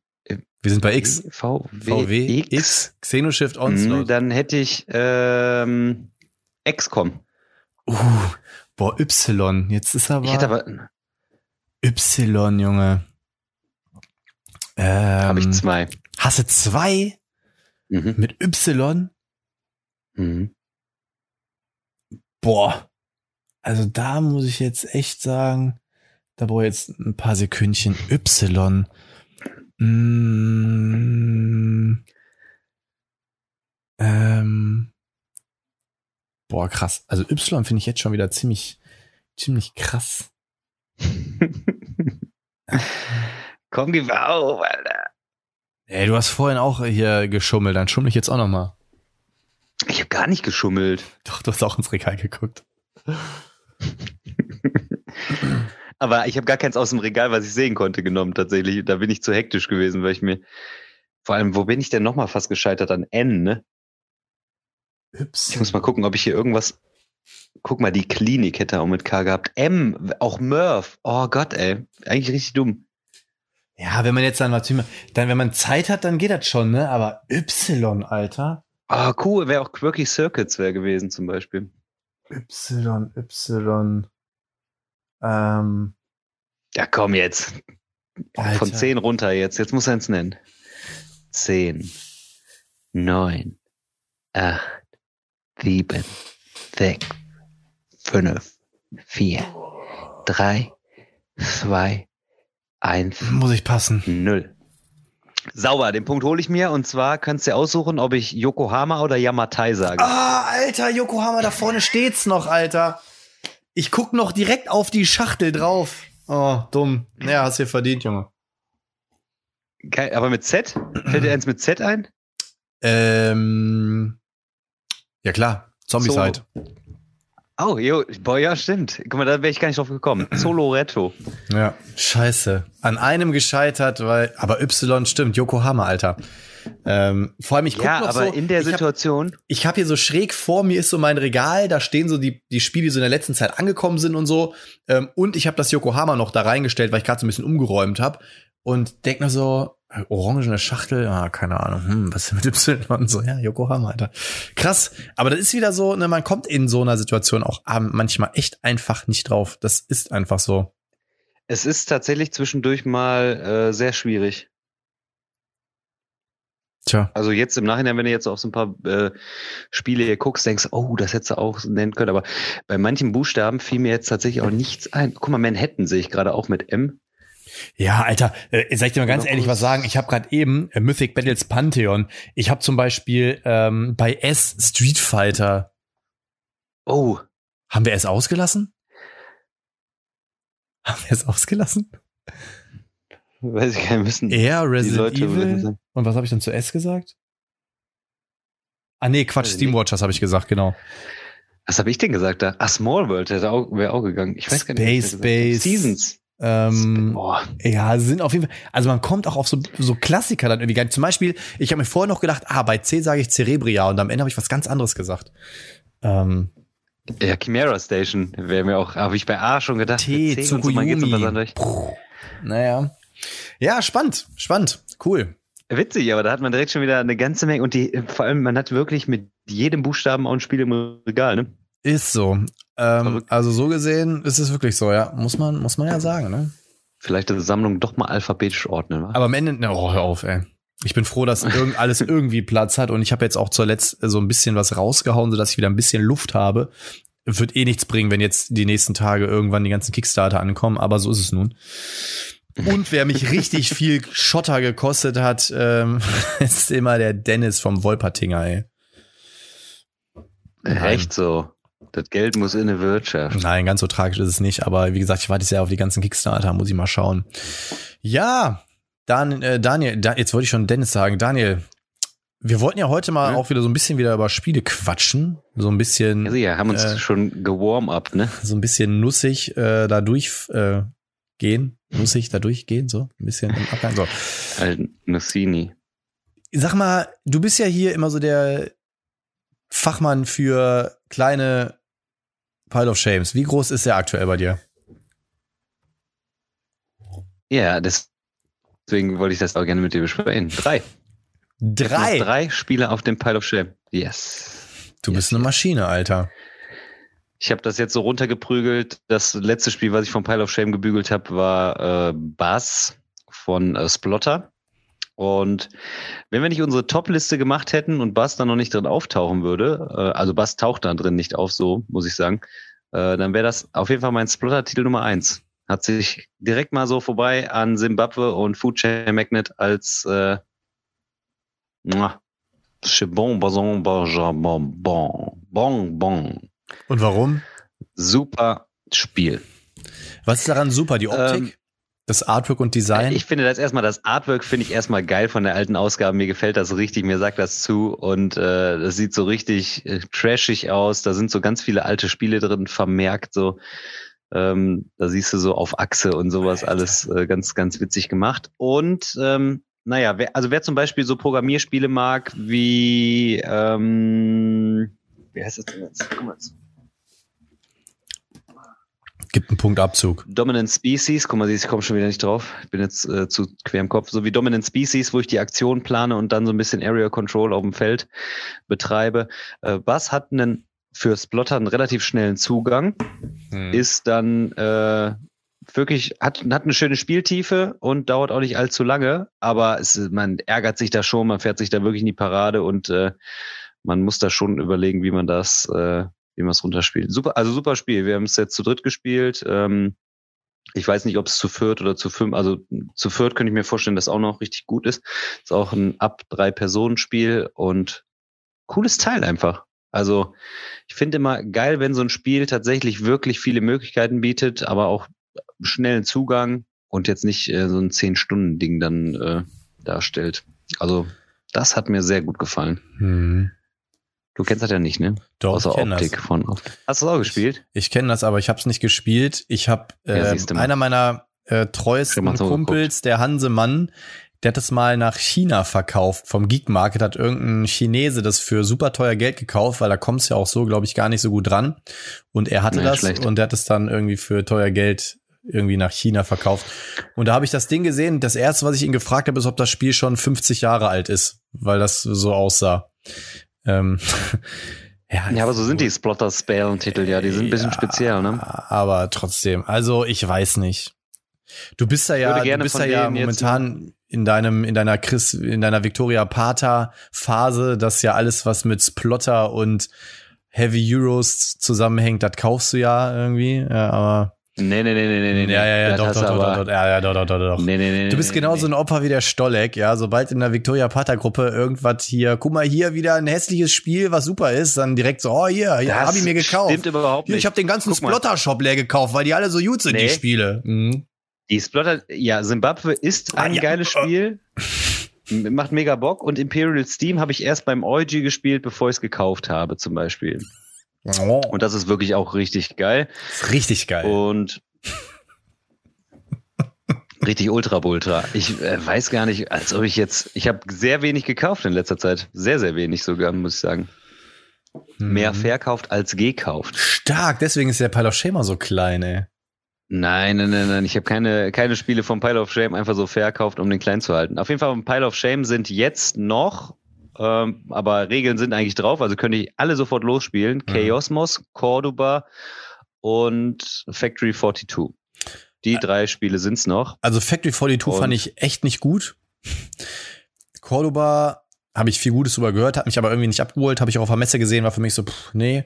B: Wir sind bei X.
C: V. W.
B: VW
C: X.
B: X, Xenoshift Onslaught.
C: Dann hätte ich ähm, XCOM.
B: Uh, boah, Y. Jetzt ist aber,
C: Ich hätte aber.
B: Y, Junge. Ähm,
C: Habe ich zwei.
B: Hast du zwei
C: Mhm.
B: mit Y?
C: Mhm.
B: Boah. Also da muss ich jetzt echt sagen, da brauche ich jetzt ein paar Sekündchen. Y. Mm, ähm, boah, krass. Also Y finde ich jetzt schon wieder ziemlich, ziemlich krass.
C: Komm, gib auf, Alter.
B: Ey, du hast vorhin auch hier geschummelt, dann schummel ich jetzt auch noch mal.
C: Ich habe gar nicht geschummelt.
B: Doch, du hast auch ins Regal geguckt. <laughs>
C: Aber ich habe gar keins aus dem Regal, was ich sehen konnte, genommen tatsächlich. Da bin ich zu hektisch gewesen, weil ich mir. Vor allem, wo bin ich denn nochmal fast gescheitert? An N, ne? Ich muss mal gucken, ob ich hier irgendwas. Guck mal, die Klinik hätte auch mit K gehabt. M, auch Murph. Oh Gott, ey. Eigentlich richtig dumm.
B: Ja, wenn man jetzt dann mal- dann, wenn man Zeit hat, dann geht das schon, ne? Aber Y, Alter.
C: Ah, cool, wäre auch Quirky Circuits wäre gewesen zum Beispiel.
B: Y, Y. Ähm,
C: Ja, komm jetzt.
B: Alter.
C: Von 10 runter jetzt. Jetzt muss er es nennen. 10, 9, 8, 7, 6, 5, 4, 3, 2, 1,
B: Muss ich passen.
C: 0. Sauber, den Punkt hole ich mir und zwar kannst du aussuchen, ob ich Yokohama oder Yamatai sage.
B: Ah, Alter, Yokohama, da vorne steht's noch, Alter. Ich guck noch direkt auf die Schachtel drauf. Oh, dumm. Ja, hast dir verdient, Junge.
C: Kein, aber mit Z? Fällt dir eins mit Z ein?
B: Ähm, ja klar, Zombieside.
C: Oh, jo, boah, ja, stimmt. Guck mal, da wäre ich gar nicht drauf gekommen. <clears throat> Solo Retto.
B: Ja. Scheiße. An einem gescheitert, weil, aber Y stimmt, Yokohama, Alter. Ähm, vor allem, ich guck
C: Ja,
B: noch
C: aber
B: so,
C: in der
B: ich hab,
C: Situation.
B: ich habe hier so schräg vor mir ist so mein Regal, da stehen so die, die Spiele, die so in der letzten Zeit angekommen sind und so. Ähm, und ich habe das Yokohama noch da reingestellt, weil ich gerade so ein bisschen umgeräumt habe. Und denk mir so, orangene Schachtel, ah, keine Ahnung, hm, was ist mit Y? Und so, ja, Yokohama, Alter. Krass. Aber das ist wieder so, ne, man kommt in so einer Situation auch ähm, manchmal echt einfach nicht drauf. Das ist einfach so.
C: Es ist tatsächlich zwischendurch mal äh, sehr schwierig.
B: Tja.
C: Also jetzt im Nachhinein, wenn du jetzt auf so ein paar äh, Spiele hier guckst, denkst, oh, das hättest du auch nennen können. Aber bei manchen Buchstaben fiel mir jetzt tatsächlich auch nichts ein. Guck mal, Manhattan sehe ich gerade auch mit M.
B: Ja, Alter, äh, soll ich dir mal ganz ehrlich
C: was?
B: sagen? Ich habe gerade eben äh, Mythic Battles Pantheon. Ich habe zum Beispiel ähm, bei S Street Fighter.
C: Oh,
B: Haben wir S ausgelassen? <laughs> Haben wir es ausgelassen?
C: weiß ich gar nicht, müssen
B: Eher
C: die
B: Resident Evil. Und was habe ich dann zu S gesagt? Ah nee, Quatsch, Steam. Watchers habe ich gesagt, genau.
C: Was habe ich denn gesagt da? Ah, Small World wäre auch, wär auch gegangen. Ich weiß gar nicht. was
B: Space. Base.
C: Seasons.
B: Ähm,
C: Boah.
B: Ja, sind auf jeden Fall. Also man kommt auch auf so, so Klassiker dann irgendwie. Zum Beispiel, ich habe mir vorher noch gedacht, ah, bei C sage ich Cerebria und am Ende habe ich was ganz anderes gesagt. Ähm,
C: Ja, Chimera Station wäre mir auch, habe ich bei A schon gedacht.
B: T,
C: C und so, man geht's.
B: Puh. Naja. Ja, spannend, spannend, cool.
C: Witzig, aber da hat man direkt schon wieder eine ganze Menge und die, vor allem, man hat wirklich mit jedem Buchstaben auch ein Spiel im Regal, ne?
B: Ist so. Ähm, also so gesehen ist es wirklich so, ja. Muss man, muss man ja sagen, ne?
C: Vielleicht die Sammlung doch mal alphabetisch ordnen, wa?
B: Aber am Ende, na, oh, hör auf, ey. Ich bin froh, dass irgend, <laughs> alles irgendwie Platz hat und ich habe jetzt auch zuletzt so ein bisschen was rausgehauen, sodass ich wieder ein bisschen Luft habe. Wird eh nichts bringen, wenn jetzt die nächsten Tage irgendwann die ganzen Kickstarter ankommen, aber so ist es nun. Und wer mich <laughs> richtig viel Schotter gekostet hat, ähm, <laughs> ist immer der Dennis vom Wolpertinger, ey.
C: Echt so. Das Geld muss in eine Wirtschaft.
B: Nein, ganz so tragisch ist es nicht, aber wie gesagt, ich warte sehr auf die ganzen Kickstarter, muss ich mal schauen. Ja, Dan, äh, Daniel, da, jetzt wollte ich schon Dennis sagen. Daniel, wir wollten ja heute mal
C: Ja.
B: auch wieder so ein bisschen wieder über Spiele quatschen. So ein bisschen,
C: Also ja, haben uns
B: äh,
C: schon gewarm-up, ne?
B: so ein bisschen nussig äh, da durch äh, gehen. Nussig da durchgehen, so ein bisschen im Abgang. So.
C: Nussini.
B: Sag mal, du bist ja hier immer so der Fachmann für kleine Pile of Shames. Wie groß ist der aktuell bei dir?
C: Ja, deswegen wollte ich das auch gerne mit dir besprechen. Drei.
B: Drei.
C: Drei Spiele auf dem Pile of Shame. Yes.
B: Du bist
C: Yes,
B: eine
C: yes.
B: Maschine, Alter.
C: Ich habe das jetzt so runtergeprügelt. Das letzte Spiel, was ich vom Pile of Shame gebügelt habe, war äh, Bass von äh, Splotter. Und wenn wir nicht unsere Top-Liste gemacht hätten und Bass da noch nicht drin auftauchen würde, äh, also Bass taucht da drin nicht auf, so muss ich sagen, äh, dann wäre das auf jeden Fall mein Splotter-Titel Nummer eins. Hat sich direkt mal so vorbei an Zimbabwe und Food Chain Magnet als äh, muah, bon, bon, bon, bon, bon, bon, bon.
B: Und warum?
C: Super Spiel.
B: Was ist daran super? Die Optik?
C: Ähm,
B: das Artwork und Design?
C: Ich finde das erstmal, das Artwork finde ich erstmal geil von der alten Ausgabe. Mir gefällt das richtig, mir sagt das zu und äh, das sieht so richtig äh, trashig aus. Da sind so ganz viele alte Spiele drin vermerkt, so. Ähm, da siehst du so auf Achse und sowas
B: Alter.
C: alles äh, ganz, ganz witzig gemacht. Und ähm, naja, wer, also wer zum Beispiel so Programmierspiele mag, wie ähm, wie heißt das denn jetzt? Guck mal,
B: Gibt einen Punktabzug.
C: Dominant Species, guck mal, ich komme schon wieder nicht drauf. Ich bin jetzt äh, zu quer im Kopf. So wie Dominant Species, wo ich die Aktion plane und dann so ein bisschen Area Control auf dem Feld betreibe. Äh, Bass hat einen für Splotter einen relativ schnellen Zugang,
B: Hm.
C: ist dann äh, wirklich, hat, hat eine schöne Spieltiefe und dauert auch nicht allzu lange, aber es, man ärgert sich da schon, man fährt sich da wirklich in die Parade und äh, man muss da schon überlegen, wie man das, äh, wie man es runterspielt. Super, also super Spiel. Wir haben es jetzt zu dritt gespielt. Ähm, ich weiß nicht, ob es zu viert oder zu fünf, also zu viert könnte ich mir vorstellen, dass auch noch richtig gut ist. Ist auch ein ab drei Personen Spiel und cooles Teil einfach. Also ich finde immer geil, wenn so ein Spiel tatsächlich wirklich viele Möglichkeiten bietet, aber auch schnellen Zugang und jetzt nicht äh, so ein zehn Stunden Ding dann äh, darstellt. Also das hat mir sehr gut gefallen.
B: Hm.
C: Du kennst das ja nicht, ne?
B: Doch,
C: Außer
B: ich
C: Optik
B: das.
C: von. Hast du das auch gespielt?
B: Ich kenne das, aber ich habe es nicht gespielt. Ich habe
C: Ja,
B: äh,
C: du mal.
B: einer meiner äh,
C: Ich
B: treuesten Kumpels, der Hansemann, der hat es mal nach China verkauft. Vom Geek Market hat irgendein Chinese das für super teuer Geld gekauft, weil da kommst ja auch so, glaube ich, gar nicht so gut dran. Und er hatte
C: Naja,
B: das
C: schlecht.
B: und der hat es dann irgendwie für teuer Geld irgendwie nach China verkauft. Und da habe ich das Ding gesehen. Das erste, was ich ihn gefragt habe, ist, ob das Spiel schon 50 Jahre alt ist, weil das so aussah. Ähm, <laughs> ja,
C: Ja, aber so sind die Splotter Spell Titel ja, die sind ein bisschen
B: Ja,
C: speziell, ne?
B: Aber trotzdem, also ich weiß nicht. Du bist da ja, du bist da ja momentan in deinem, in deiner Chris, in deiner Victoria Pater Phase, das ja alles, was mit Splotter und Heavy Euros zusammenhängt, das kaufst du ja irgendwie, ja, aber
C: Nee, nee, nee, nee, nee, nee.
B: ja, ja, ja, doch, doch, doch, doch, doch, ja, ja, doch, doch, doch, doch.
C: Nee, nee, nee,
B: Du bist genauso
C: nee.
B: ein Opfer wie der Stolleck, ja. Sobald in der Victoria Pater Gruppe irgendwas hier, guck mal hier wieder ein hässliches Spiel, was super ist, dann direkt so, oh hier, hier
C: Das
B: hab ich mir gekauft.
C: Stimmt überhaupt nicht.
B: ich habe den ganzen
C: Guck mal.
B: Splotter-Shop leer gekauft, weil die alle so gut sind, die. Spiele. Mhm.
C: Die Splotter, ja, Zimbabwe ist
B: Ah,
C: ein geiles Spiel. <laughs> M- Macht mega Bock. Und Imperial Steam habe ich erst beim OG gespielt, bevor ich es gekauft habe, zum Beispiel.
B: Oh,
C: Und das ist wirklich auch richtig geil.
B: richtig geil.
C: Und richtig ultra ultra. Ich äh, weiß gar nicht, als ob ich jetzt, ich habe sehr wenig gekauft in letzter Zeit. Sehr, sehr wenig sogar, muss ich sagen. Mehr
B: Mhm.
C: verkauft als gekauft.
B: Stark, deswegen ist der Pile of Shame so klein, ey.
C: Nein, nein, nein, nein. Ich habe keine, keine Spiele vom Pile of Shame einfach so verkauft, um den klein zu halten. Auf jeden Fall, Pile of Shame sind jetzt noch, ähm, aber Regeln sind eigentlich drauf, also könnte ich alle sofort losspielen. Chaosmos, Cordoba und Factory 42. Die drei Spiele sind's noch.
B: Also Factory 42
C: Und-
B: fand ich echt nicht gut. Cordoba habe ich viel Gutes drüber gehört, hat mich aber irgendwie nicht abgeholt, habe ich auch auf der Messe gesehen, war für mich so, pff, nee.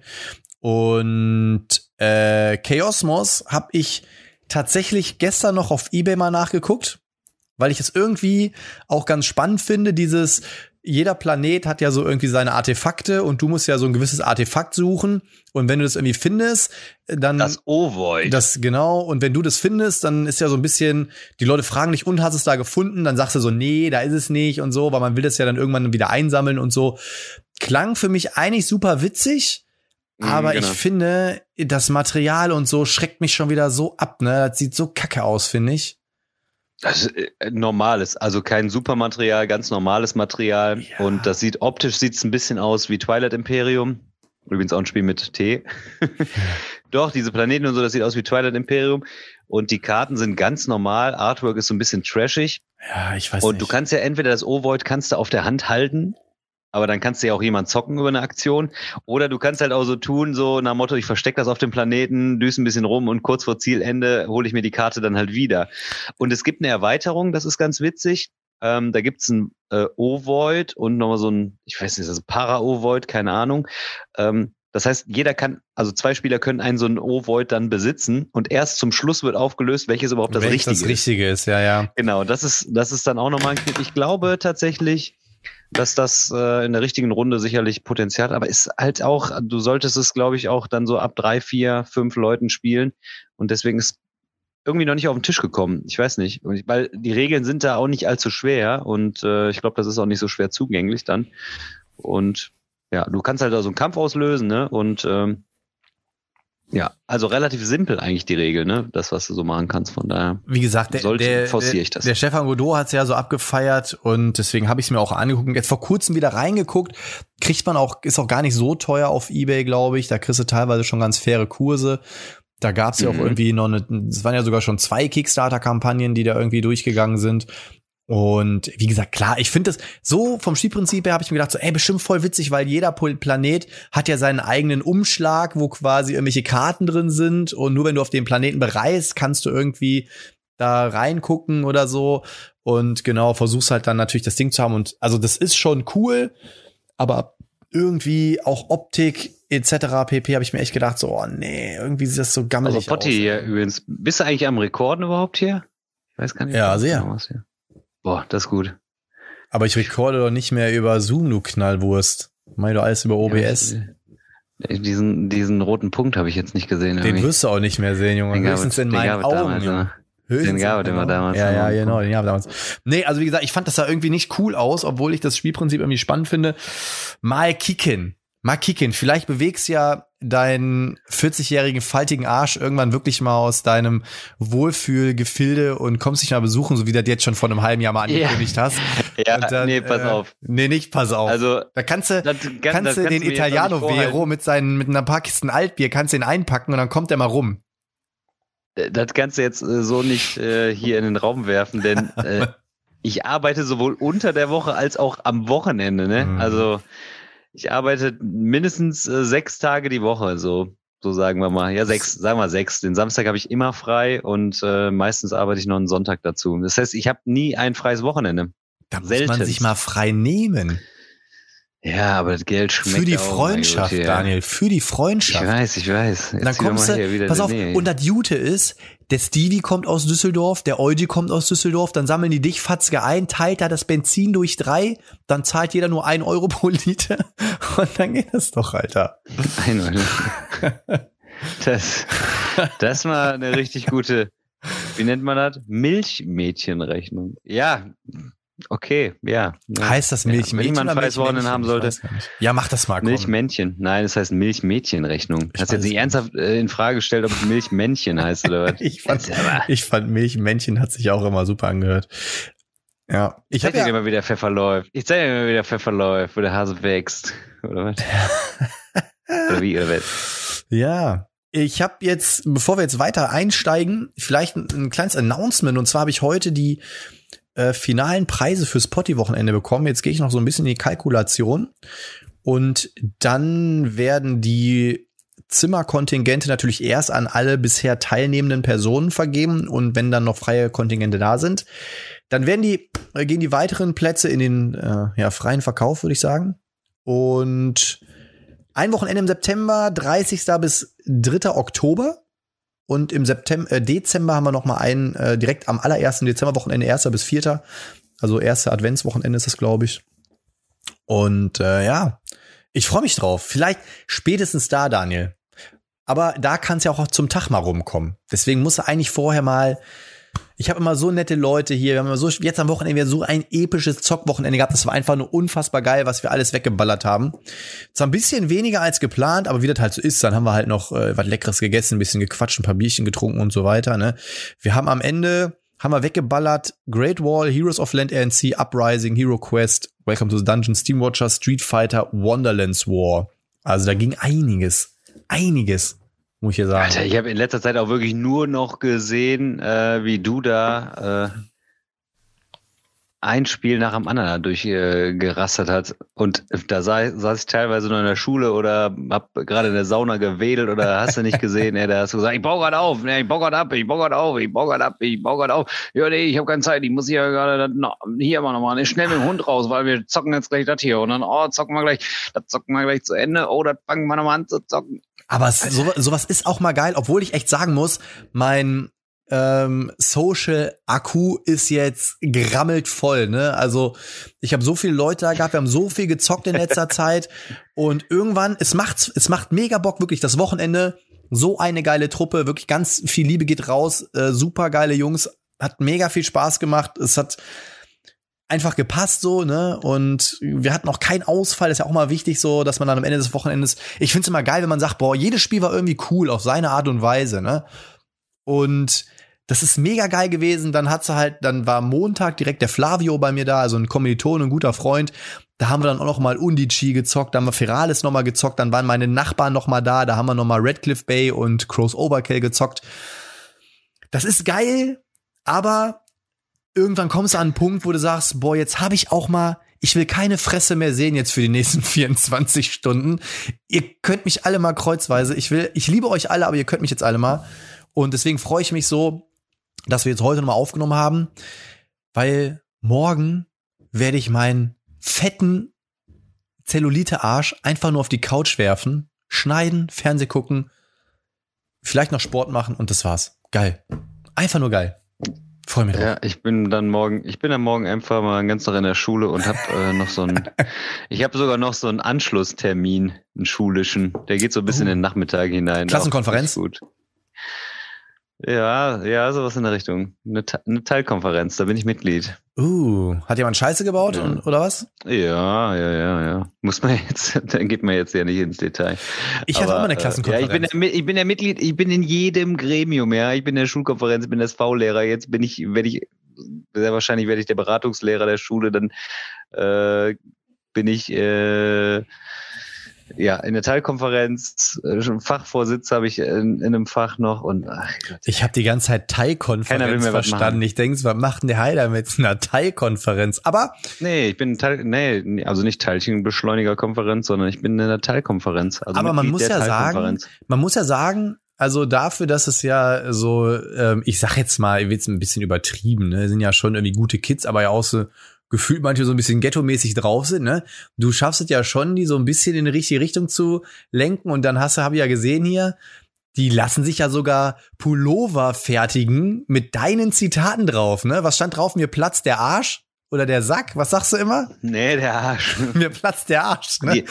B: Und äh, Chaosmos habe ich tatsächlich gestern noch auf Ebay mal nachgeguckt, weil ich es irgendwie auch ganz spannend finde, dieses jeder Planet hat ja so irgendwie seine Artefakte und du musst ja so ein gewisses Artefakt suchen. Und wenn du das irgendwie findest, dann.
C: Das Ovoid.
B: Das, genau. Und wenn du das findest, dann ist ja so ein bisschen, die Leute fragen dich, und hast es da gefunden? Dann sagst du so, nee, da ist es nicht und so, weil man will das ja dann irgendwann wieder einsammeln und so. Klang für mich eigentlich super witzig.
C: Mhm,
B: Aber
C: genau.
B: ich finde, das Material und so schreckt mich schon wieder so ab, ne? Das sieht so kacke aus, finde ich.
C: Das ist äh, normales, also kein Supermaterial, ganz normales Material.
B: Ja.
C: Und das sieht optisch sieht's ein bisschen aus wie Twilight Imperium. Übrigens auch ein Spiel mit T. <laughs> Doch, diese Planeten und so, das sieht aus wie Twilight Imperium. Und die Karten sind ganz normal. Artwork ist so ein bisschen trashig.
B: Ja, ich weiß
C: Und
B: nicht.
C: du kannst ja entweder das Ovoid kannst du auf der Hand halten, aber dann kannst du ja auch jemand zocken über eine Aktion. Oder du kannst halt auch so tun, so nach Motto, ich verstecke das auf dem Planeten, düse ein bisschen rum und kurz vor Zielende hole ich mir die Karte dann halt wieder. Und es gibt eine Erweiterung, das ist ganz witzig. Ähm, da gibt's ein äh, Ovoid und nochmal so ein, ich weiß nicht, das ist Para-Ovoid, keine Ahnung. Ähm, das heißt, jeder kann, also zwei Spieler können einen so ein Ovoid dann besitzen und erst zum Schluss wird aufgelöst, welches überhaupt das
B: Welches
C: Richtige
B: das
C: ist.
B: Richtige ist, ja, ja.
C: Genau, das ist, das ist dann auch nochmal ein Kniff. Ich glaube tatsächlich, dass das äh, in der richtigen Runde sicherlich Potenzial hat, aber ist halt auch, du solltest es, glaube ich, auch dann so ab drei, vier, fünf Leuten spielen und deswegen ist irgendwie noch nicht auf den Tisch gekommen. Ich weiß nicht, weil die Regeln sind da auch nicht allzu schwer und äh, ich glaube, das ist auch nicht so schwer zugänglich dann. Und ja, du kannst halt da so einen Kampf auslösen, ne? Und ähm, ja, also relativ simpel eigentlich die Regel, ne? Das, was du so machen kannst. Von daher.
B: Wie gesagt, der,
C: Sollte-
B: der,
C: forciere ich das.
B: der Stefan Godot hat es ja so abgefeiert und deswegen habe ich es mir auch angeguckt. Und Jetzt vor kurzem wieder reingeguckt. Kriegt man auch, ist auch gar nicht so teuer auf Ebay, glaube ich. Da kriegst du teilweise schon ganz faire Kurse. Da gab es ja auch
C: Mhm.
B: irgendwie noch eine, es waren ja sogar schon zwei Kickstarter-Kampagnen, die da irgendwie durchgegangen sind. Und wie gesagt, klar, ich finde das so vom Spielprinzip her habe ich mir gedacht, so, ey, bestimmt voll witzig, weil jeder Planet hat ja seinen eigenen Umschlag, wo quasi irgendwelche Karten drin sind. Und nur wenn du auf dem Planeten bereist, kannst du irgendwie da reingucken oder so. Und genau, versuchst halt dann natürlich das Ding zu haben. Und also das ist schon cool, aber irgendwie auch Optik etc. pp. habe ich mir echt gedacht, so, oh nee, irgendwie sieht das so gammelig
C: Also Potti
B: aus.
C: hier übrigens. Bist du eigentlich am Rekorden überhaupt hier? Ich weiß gar nicht.
B: Ja, sehr.
C: was hier. Boah, das ist gut.
B: Aber ich recorde doch nicht mehr über Zoom, du Knallwurst. Mach doch alles über OBS.
C: Ja, diesen, diesen roten Punkt habe ich jetzt nicht gesehen.
B: Den
C: irgendwie.
B: wirst du auch nicht mehr sehen, Junge.
C: Den gab
B: Höchstens in meinen
C: gab
B: Augen.
C: damals, ja.
B: Höchstens
C: Den gab
B: in
C: es immer damals.
B: Ja, ja, genau, den gab damals. Nee, also wie gesagt, ich fand das da irgendwie nicht cool aus, obwohl ich das Spielprinzip irgendwie spannend finde. Mal kicken. Mal kicken. Vielleicht bewegst ja deinen 40-jährigen faltigen Arsch irgendwann wirklich mal aus deinem Wohlfühlgefilde und kommst dich mal besuchen, so wie du das jetzt schon vor einem halben Jahr mal angekündigt hast. <laughs>
C: Ja,
B: dann,
C: nee, pass
B: äh,
C: auf.
B: Nee, nicht pass auf.
C: Also,
B: da kannst du,
C: das,
B: kannst,
C: das
B: du den Italiano. Vero mit seinen, mit einer paar Kisten Altbier, kannst du ihn einpacken und dann kommt er mal rum.
C: Das kannst du jetzt äh, so nicht äh, hier in den Raum werfen, denn <laughs> äh, ich arbeite sowohl unter der Woche als auch am Wochenende. Ne?
B: Mhm.
C: Also ich arbeite mindestens äh, sechs Tage die Woche, so, so sagen wir mal. Ja, sechs, sagen wir sechs. Den Samstag habe ich immer frei und äh, meistens arbeite ich noch einen Sonntag dazu. Das heißt, ich habe nie ein freies Wochenende.
B: Da muss man
C: Seltenst.
B: sich mal frei nehmen.
C: Ja, aber das Geld schmeckt
B: Für die
C: auch,
B: Freundschaft,
C: Gott, ja.
B: Daniel, für die
C: Ich
B: Freundschaft.
C: weiß, ich weiß. Jetzt
B: dann kommst du,
C: wieder
B: pass auf,
C: Nähe.
B: und das Jute ist, der Stevie kommt aus Düsseldorf, der Eugi kommt aus Düsseldorf, dann sammeln die dich Fatzke ein, teilt da das Benzin durch drei, dann zahlt jeder nur ein Euro pro Liter <laughs> und dann geht das doch, Alter.
C: Ein Euro. Das, das war eine richtig gute, wie nennt man das? Milchmädchenrechnung. Ja, okay, ja. ja.
B: Heißt das
C: Ja,
B: Milchmädchen?
C: Wenn jemand Wochenende
B: Milchmännchen?
C: haben sollte.
B: weiß. Ja, mach das mal. Komm.
C: Milchmännchen. Nein, es heißt Milchmädchenrechnung.
B: Ich
C: Hast du
B: weiß
C: jetzt nicht ernsthaft äh, in Frage gestellt, ob es Milchmännchen heißt oder was? <laughs>
B: Ich fand,
C: Das
B: ich fand Milchmännchen hat sich auch immer super angehört. Ja, ich
C: zeig dir
B: ja,
C: mal, wie der Pfeffer läuft. Ich zeig dir mal, wie der Pfeffer läuft, wo der Hase wächst. Oder was? <laughs> oder wie, oder was?
B: ja, ich habe jetzt, bevor wir jetzt weiter einsteigen, vielleicht ein, ein kleines Announcement. Und zwar habe ich heute die äh, finalen Preise fürs Potti-Wochenende bekommen. Jetzt gehe ich noch so ein bisschen in die Kalkulation. Und dann werden die Zimmerkontingente natürlich erst an alle bisher teilnehmenden Personen vergeben. Und wenn dann noch freie Kontingente da sind, dann werden die, äh, gehen die weiteren Plätze in den äh, ja, freien Verkauf, würde ich sagen. Und ein Wochenende im September, 30. bis 3. Oktober. Und im September, äh, Dezember haben wir noch mal einen, äh, direkt am allerersten Dezemberwochenende, 1. bis 4. Also erste Adventswochenende ist das, glaube ich. Und äh, ja, ich freue mich drauf. Vielleicht spätestens da, Daniel. Aber da kann es ja auch zum Tag mal rumkommen. Deswegen muss er eigentlich vorher mal. Ich habe immer so nette Leute hier. Wir haben immer so, jetzt am Wochenende so ein episches Zockwochenende gehabt. Das war einfach nur unfassbar geil, was wir alles weggeballert haben. Zwar ein bisschen weniger als geplant, aber wie das halt so ist, dann haben wir halt noch äh, was Leckeres gegessen, ein bisschen gequatscht, ein paar Bierchen getrunken und so weiter. Ne? Wir haben am Ende haben wir weggeballert. Great Wall, Heroes of Land RNC, Uprising, Hero Quest, Welcome to the Dungeon, Steamwatcher, Street Fighter, Wonderlands War. Also da ging einiges. Einiges, muss ich hier sagen.
C: Alter, ich habe in letzter Zeit auch wirklich nur noch gesehen, äh, wie du da äh, ein Spiel nach dem anderen durchgerastet äh, hat. Und da saß, ich teilweise noch in der Schule oder hab gerade in der Sauna gewedelt oder hast du nicht gesehen, ey, da hast du gesagt, ich baue gerade auf, ne, ich baue gerade ab, ich baue gerade auf, ich baue gerade ab, ich baue gerade auf. Ja, nee, ich habe keine Zeit, ich muss hier gerade hier mal nochmal, ne, schnell mit dem Hund raus, weil wir zocken jetzt gleich das hier. Und dann, oh, zocken wir gleich, das zocken wir gleich zu Ende, oh, das fangen wir nochmal an zu zocken.
B: Aber so, sowas ist auch mal geil, obwohl ich echt sagen muss, mein ähm, Social Akku ist jetzt gerammelt voll, ne? Also ich habe so viele Leute da gehabt, wir haben so viel gezockt in letzter <laughs> Zeit und irgendwann es macht es macht mega Bock wirklich das Wochenende so eine geile Truppe, wirklich ganz viel Liebe geht raus, äh, super geile Jungs, hat mega viel Spaß gemacht, es hat einfach gepasst so, ne? Und wir hatten auch keinen Ausfall, ist ja auch mal wichtig so, dass man dann am Ende des Wochenendes, ich find's immer geil, wenn man sagt, boah, jedes Spiel war irgendwie cool auf seine Art und Weise, ne? Und das ist mega geil gewesen. Dann hat sie halt, dann war Montag direkt der Flavio bei mir da, also ein Kommiliton, ein guter Freund. Da haben wir dann auch noch mal Undici gezockt, da haben wir Ferales noch mal gezockt, dann waren meine Nachbarn noch mal da, da haben wir noch mal Redcliffe Bay und Crows Overkill gezockt. Das ist geil, aber irgendwann kommst du an einen Punkt, wo du sagst, boah, jetzt habe ich auch mal ich will keine Fresse mehr sehen jetzt für die nächsten <laughs> 24 Stunden. Ihr könnt mich alle mal kreuzweise. Ich will, ich liebe euch alle, aber ihr könnt mich jetzt alle mal. Und deswegen freue ich mich so, dass wir jetzt heute nochmal aufgenommen haben, weil morgen werde ich meinen fetten Zellulite-Arsch einfach nur auf die Couch werfen, schneiden, Fernseh gucken, vielleicht noch Sport machen und das war's. Geil. Einfach nur geil. Freue mich drauf.
C: Ja, ich bin dann morgen, ich bin dann morgen einfach mal ganz Tag in der Schule und habe äh, noch so ein, <laughs> ich habe sogar noch so einen Anschlusstermin, einen schulischen. Der geht so ein bisschen uh. in den Nachmittag hinein.
B: Klassenkonferenz?
C: Gut. Ja, ja, sowas in der Richtung. Eine, eine, Teilkonferenz, da bin ich Mitglied.
B: Uh, hat jemand Scheiße gebaut ja. oder was?
C: Ja, ja, ja, ja. Muss man jetzt, <laughs> dann geht man jetzt ja nicht ins Detail.
B: Ich hatte auch mal eine Klassenkonferenz.
C: Ja, ich bin, ich bin der Mitglied, ich bin in jedem Gremium, ja. Ich bin in der Schulkonferenz, ich bin der SV-Lehrer. Jetzt bin ich, werde ich, sehr wahrscheinlich werde ich der Beratungslehrer der Schule, dann äh, bin ich äh, ja, in der Teilkonferenz, äh, schon Fachvorsitz habe ich in, in, einem Fach noch und ach
B: Gott, Ich habe die ganze Zeit Teilkonferenz verstanden. Ich denke, was macht denn der Heiler mit einer Teilkonferenz? Aber
C: nee, ich bin Teil, nee, also nicht Teilchenbeschleunigerkonferenz, sondern ich bin in der Teilkonferenz. Also
B: aber man muss ja sagen, man muss ja sagen, also dafür, dass es ja so, ähm, ich sag jetzt mal, ich will jetzt ein bisschen übertrieben, ne, sind ja schon irgendwie gute Kids, aber ja auch so gefühlt manche so ein bisschen ghetto-mäßig drauf sind, ne? Du schaffst es ja schon, die so ein bisschen in die richtige Richtung zu lenken und dann hast du, habe ich ja gesehen hier, die lassen sich ja sogar Pullover fertigen mit deinen Zitaten drauf, ne? Was stand drauf? Mir platzt der Arsch oder der Sack? Was sagst du immer?
C: Nee, der Arsch. <laughs>
B: Mir platzt der Arsch. Ne?
C: Die,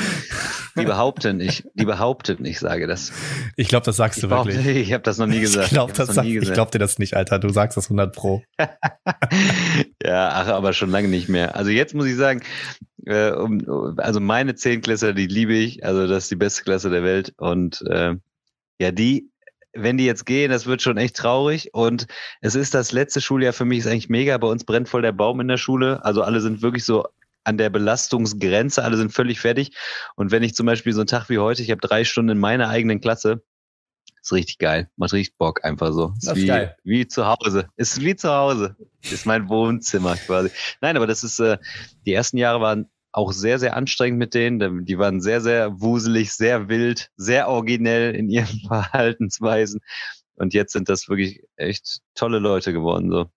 C: die behaupten nicht. Die behaupten, ich sage das.
B: Ich glaube, das sagst ich du wirklich. <laughs>
C: Ich habe das noch nie gesagt.
B: Ich glaube ich glaub dir das nicht, Alter. Du sagst das 100 pro. <laughs>
C: ja, ach, aber schon lange nicht mehr. Also jetzt muss ich sagen, äh, um, also meine Zehnklässler, die liebe ich. Also das ist die beste Klasse der Welt. Und äh, ja, die wenn die jetzt gehen, das wird schon echt traurig. Und es ist das letzte Schuljahr für mich, ist eigentlich mega. Bei uns brennt voll der Baum in der Schule. Also alle sind wirklich so an der Belastungsgrenze, alle sind völlig fertig. Und wenn ich zum Beispiel so einen Tag wie heute, ich habe drei Stunden in meiner eigenen Klasse, ist richtig geil. Macht richtig Bock, einfach so. Ist,
B: ist
C: wie,
B: geil.
C: wie zu Hause. Ist wie zu Hause. Ist mein Wohnzimmer quasi. Nein, aber das ist, äh, die ersten Jahre waren auch sehr, sehr anstrengend mit denen. Die waren sehr, sehr wuselig, sehr wild, sehr originell in ihren <laughs> Verhaltensweisen. Und jetzt sind das wirklich echt tolle Leute geworden. So.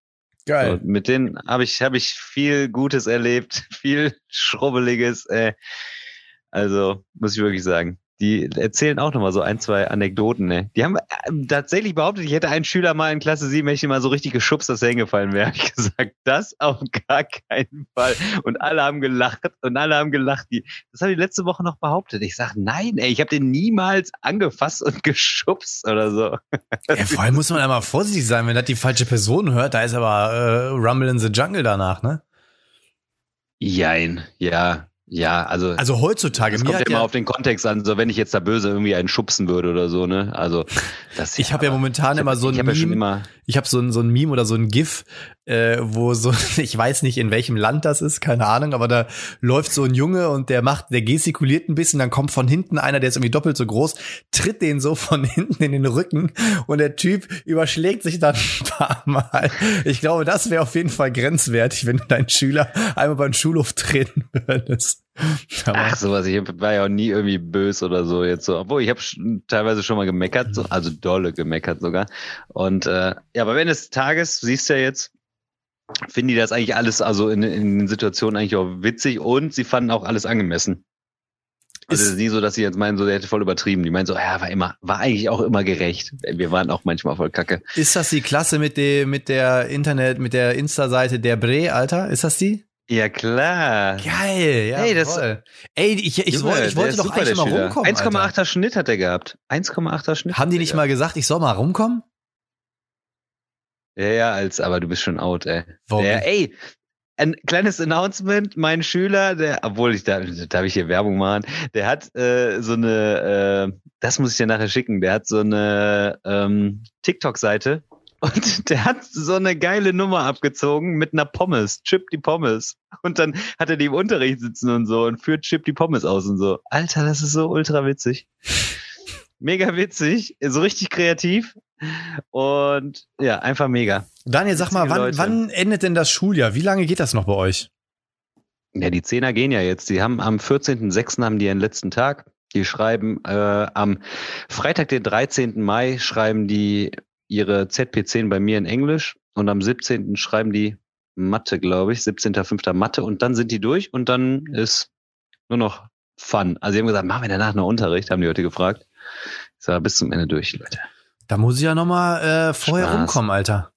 B: Geil.
C: So, mit denen habe ich, hab ich viel Gutes erlebt, <laughs> viel Schrubbeliges. Äh. Also muss ich wirklich sagen, die erzählen auch nochmal so ein, zwei Anekdoten. Ne? Die haben äh, tatsächlich behauptet, ich hätte einen Schüler mal in Klasse 7, wenn ich mal so richtig geschubst, dass er hingefallen wäre. <laughs> Ich gesagt, das auf gar keinen Fall. Und alle haben gelacht und alle haben gelacht. Die, das habe ich letzte Woche noch behauptet. Ich sage, nein, ey, ich habe den niemals angefasst und <laughs> geschubst oder so.
B: Ja, vor allem muss man einmal vorsichtig sein, wenn das die falsche Person hört. Da ist aber äh, Rumble in the Jungle danach, ne?
C: Jein, ja. Ja, also.
B: Also heutzutage.
C: Es kommt ja immer auf den Kontext an, so wenn ich jetzt da böse irgendwie einen schubsen würde oder so, ne? Also,
B: das Ich habe ja momentan immer so ein ich Meme. Ja immer ich habe so ein, so ein Meme oder so ein GIF, äh, wo so, <laughs> ich weiß nicht, in welchem Land das ist, keine Ahnung, aber da läuft so ein Junge und der macht, der gestikuliert ein bisschen, dann kommt von hinten einer, der ist irgendwie doppelt so groß, tritt den so von <laughs> hinten in den Rücken und der Typ überschlägt sich dann ein paar Mal. Ich glaube, das wäre auf jeden Fall grenzwertig, wenn du deinen Schüler einmal beim Schulhof treten würdest.
C: Aber Ach sowas, ich war ja auch nie irgendwie böse oder so jetzt so. Obwohl, ich habe teilweise schon mal gemeckert, so, also dolle gemeckert sogar. Und äh, ja, aber Ende des Tages, siehst du ja jetzt, finden die das eigentlich alles, also in, in den Situationen eigentlich auch witzig und sie fanden auch alles angemessen. Also es ist nie so, dass sie jetzt meinen, so der hätte voll übertrieben. Die meinen so, ja, war immer, war eigentlich auch immer gerecht. Wir waren auch manchmal voll kacke.
B: Ist das die Klasse mit dem, mit der Internet, mit der Insta-Seite der Bre, Alter? Ist das die?
C: Ja, klar.
B: Geil, ja. Ey, das, voll. ey ich, ich, Junge, wollte, ich wollte doch super, eigentlich mal rumkommen.
C: 1,8er Schnitt hat er gehabt. 1,8er Schnitt.
B: Haben die nicht mal gesagt, ich soll mal rumkommen?
C: Ja, ja, als, aber du bist schon out, ey.
B: Warum?
C: Der, ey, ein kleines Announcement, mein Schüler, der, obwohl ich da, darf ich hier Werbung machen, der hat äh, so eine, äh, das muss ich dir nachher schicken, der hat so eine ähm, TikTok-Seite und <laughs> der hat so eine geile Nummer abgezogen mit einer Pommes, Chip die Pommes. Und dann hat er die im Unterricht sitzen und so und führt Chip die Pommes aus und so. Alter, das ist so ultra witzig. Mega witzig, so richtig kreativ. Und ja, einfach mega.
B: Daniel, sag mal, wann, wann endet denn das Schuljahr? Wie lange geht das noch bei euch?
C: Ja, die Zehner gehen ja jetzt. Die haben am 14.06. haben die ihren letzten Tag. Die schreiben äh, am Freitag, den 13. Mai, schreiben die ihre ZP10 bei mir in Englisch und am 17. schreiben die Mathe, glaube ich, 17.05. Mathe und dann sind die durch und dann ist nur noch Fun. Also sie haben gesagt, machen wir danach noch Unterricht, haben die heute gefragt. Sage, bis zum Ende durch, Leute.
B: Da muss ich ja noch mal äh, vorher Spaß. rumkommen, Alter.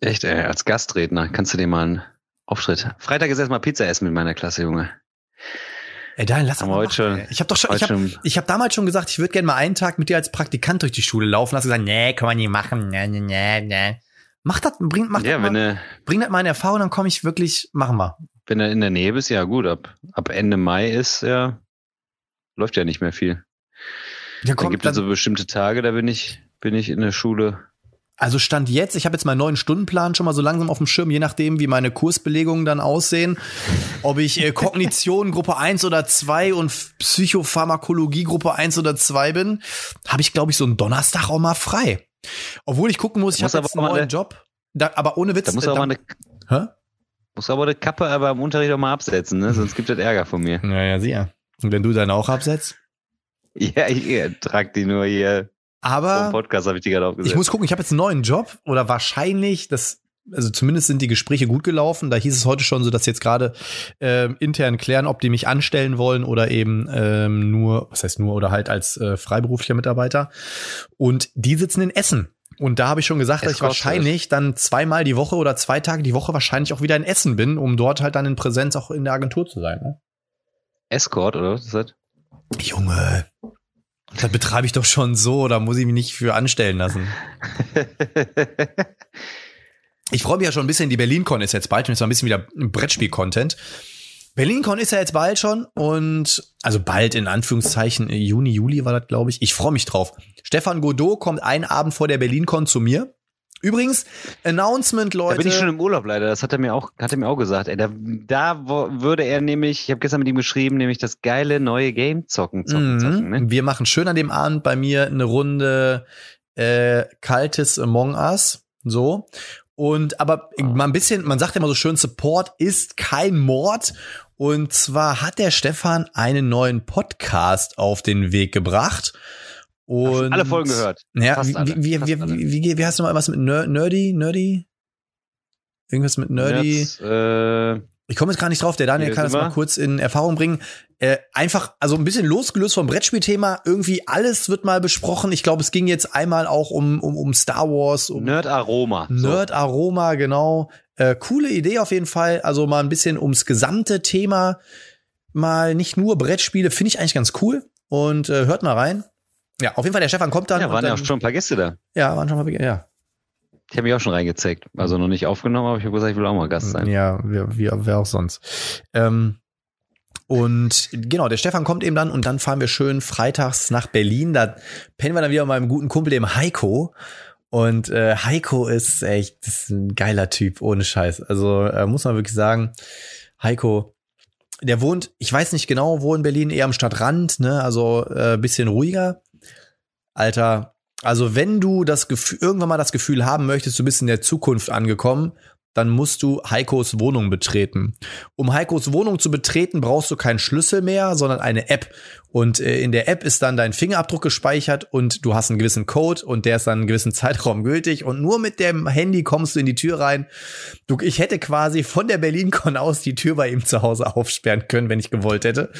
C: Echt, ey, als Gastredner kannst du dir mal einen Auftritt. Freitag ist erstmal Pizza essen mit meiner Klasse, Junge.
B: Ey, Daniel, lass mal heute schon, Ich habe doch schon, ich habe ich hab damals schon gesagt, ich würde gerne mal einen Tag mit dir als Praktikant durch die Schule laufen. Hast du gesagt, nee, kann man nicht machen. Nee, nee, nee, nee. Mach das, bring, mach ja, das mal, bring das mal in Erfahrung, dann komme ich wirklich, machen wir.
C: Wenn er in der Nähe bist, ja gut, ab, ab Ende Mai ist ja, läuft ja nicht mehr viel. Ja, komm, da gibt es so bestimmte Tage, da bin ich, bin ich in der Schule.
B: Also Stand jetzt, ich habe jetzt meinen neuen Stundenplan schon mal so langsam auf dem Schirm, je nachdem, wie meine Kursbelegungen dann aussehen. Ob ich äh, Kognition <laughs> Gruppe 1 oder 2 und Psychopharmakologie Gruppe 1 oder 2 bin, habe ich, glaube ich, so einen Donnerstag auch mal frei. Obwohl ich gucken muss, ich habe jetzt einen neuen eine, Job. Da, aber ohne Witz.
C: Da muss äh, aber eine, hä? Muss aber eine Kappe aber im Unterricht auch mal absetzen, ne? sonst gibt es Ärger von mir.
B: Naja, sicher. Und wenn du deine auch absetzt? <laughs>
C: Ja, ich äh, trag die nur hier.
B: Aber
C: Podcast habe ich die gerade aufgesetzt.
B: Ich muss gucken, ich habe jetzt einen neuen Job oder wahrscheinlich, das, also zumindest sind die Gespräche gut gelaufen. Da hieß es heute schon so, dass sie jetzt gerade äh, intern klären, ob die mich anstellen wollen oder eben ähm, nur, was heißt nur, oder halt als äh, freiberuflicher Mitarbeiter. Und die sitzen in Essen. Und da habe ich schon gesagt, dass ich wahrscheinlich dann zweimal die Woche oder zwei Tage die Woche wahrscheinlich auch wieder in Essen bin, um dort halt dann in Präsenz auch in der Agentur zu sein. Ne?
C: Escort, oder was ist das?
B: Junge, das betreibe ich doch schon so, da muss ich mich nicht für anstellen lassen. <laughs> ich freue mich ja schon ein bisschen, die BerlinCon ist jetzt bald und ist ein bisschen wieder Brettspiel-Content. BerlinCon ist ja jetzt bald schon und also bald in Anführungszeichen Juni, Juli war das, glaube ich. Ich freue mich drauf. Stefan Godot kommt einen Abend vor der BerlinCon zu mir Übrigens, Announcement, Leute.
C: Da bin ich schon im Urlaub leider, das hat er mir auch, hat er mir auch gesagt. Ey, da, da würde er nämlich, ich habe gestern mit ihm geschrieben, nämlich das geile neue Game zocken, zocken, mhm. zocken. Ne?
B: Wir machen schön an dem Abend bei mir eine Runde äh, kaltes Among Us. So. Und aber oh. mal ein bisschen, man sagt immer so schön, Support ist kein Mord. Und zwar hat der Stefan einen neuen Podcast auf den Weg gebracht. Und
C: alle Folgen gehört.
B: Ja, wie. Wie, wie, wie, wie, wie, wie hast du mal was mit Nerdy? Nerdy? Irgendwas mit Nerdy?
C: Äh,
B: Ich komme jetzt gar nicht drauf, der Daniel kann das mal kurz in Erfahrung bringen. Äh, einfach, also ein bisschen losgelöst vom Brettspielthema, irgendwie alles wird mal besprochen. Ich glaube, es ging jetzt einmal auch um, um, um Star Wars. Um
C: Nerd Aroma.
B: Nerd Aroma, genau. Äh, coole Idee auf jeden Fall. Also mal ein bisschen ums gesamte Thema. Mal nicht nur Brettspiele, finde ich eigentlich ganz cool. Und hört mal rein. Ja, auf jeden Fall, der Stefan kommt dann.
C: Ja, waren
B: ja
C: auch schon ein paar Gäste da.
B: Ja, waren schon mal, ja.
C: Ich habe mich auch schon reingezeckt. Also noch nicht aufgenommen, aber ich habe gesagt, ich will auch mal Gast sein.
B: Ja, wie, wie, wer auch sonst. Ähm, und genau, der Stefan kommt eben dann und dann fahren wir schön freitags nach Berlin. Da pennen wir dann wieder mit meinem guten Kumpel, dem Heiko. Und äh, Heiko ist echt ist ein geiler Typ, ohne Scheiß. Also äh, muss man wirklich sagen, Heiko, der wohnt, ich weiß nicht genau, wo in Berlin, eher am Stadtrand, ne? Also äh, bisschen ruhiger. Alter, also wenn du das Gefühl, irgendwann mal das Gefühl haben möchtest, du bist in der Zukunft angekommen, dann musst du Heikos Wohnung betreten. Um Heikos Wohnung zu betreten, brauchst du keinen Schlüssel mehr, sondern eine App. Und äh, in der App ist dann dein Fingerabdruck gespeichert und du hast einen gewissen Code und der ist dann einen gewissen <laughs> Zeitraum gültig. Und nur mit dem Handy kommst du in die Tür rein. Du, ich hätte quasi von der BerlinCon aus die Tür bei ihm zu Hause <laughs> aufsperren können, wenn ich gewollt hätte.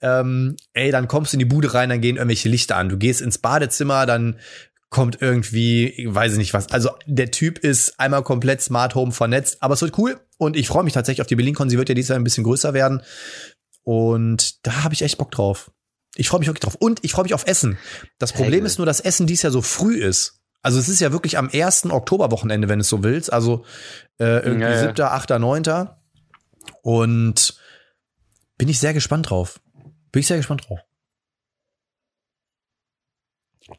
B: Ähm, ey, dann kommst du in die Bude rein, dann gehen irgendwelche Lichter an. Du gehst ins Badezimmer, dann kommt irgendwie, ich weiß nicht was. Also der Typ ist einmal komplett Smart Home vernetzt, aber es wird cool und ich freue mich tatsächlich auf die BerlinCon. Sie wird ja dieses Jahr ein bisschen größer werden und da habe ich echt Bock drauf. Ich freue mich wirklich drauf und ich freue mich auf Essen. Das Problem hey, ist nur, dass Essen dies Jahr so früh ist. Also es ist ja wirklich am ersten Oktoberwochenende, wenn du es so willst. Also äh, irgendwie ja, ja. 7., 8., 9. Und bin ich sehr gespannt drauf. Bin ich sehr gespannt drauf.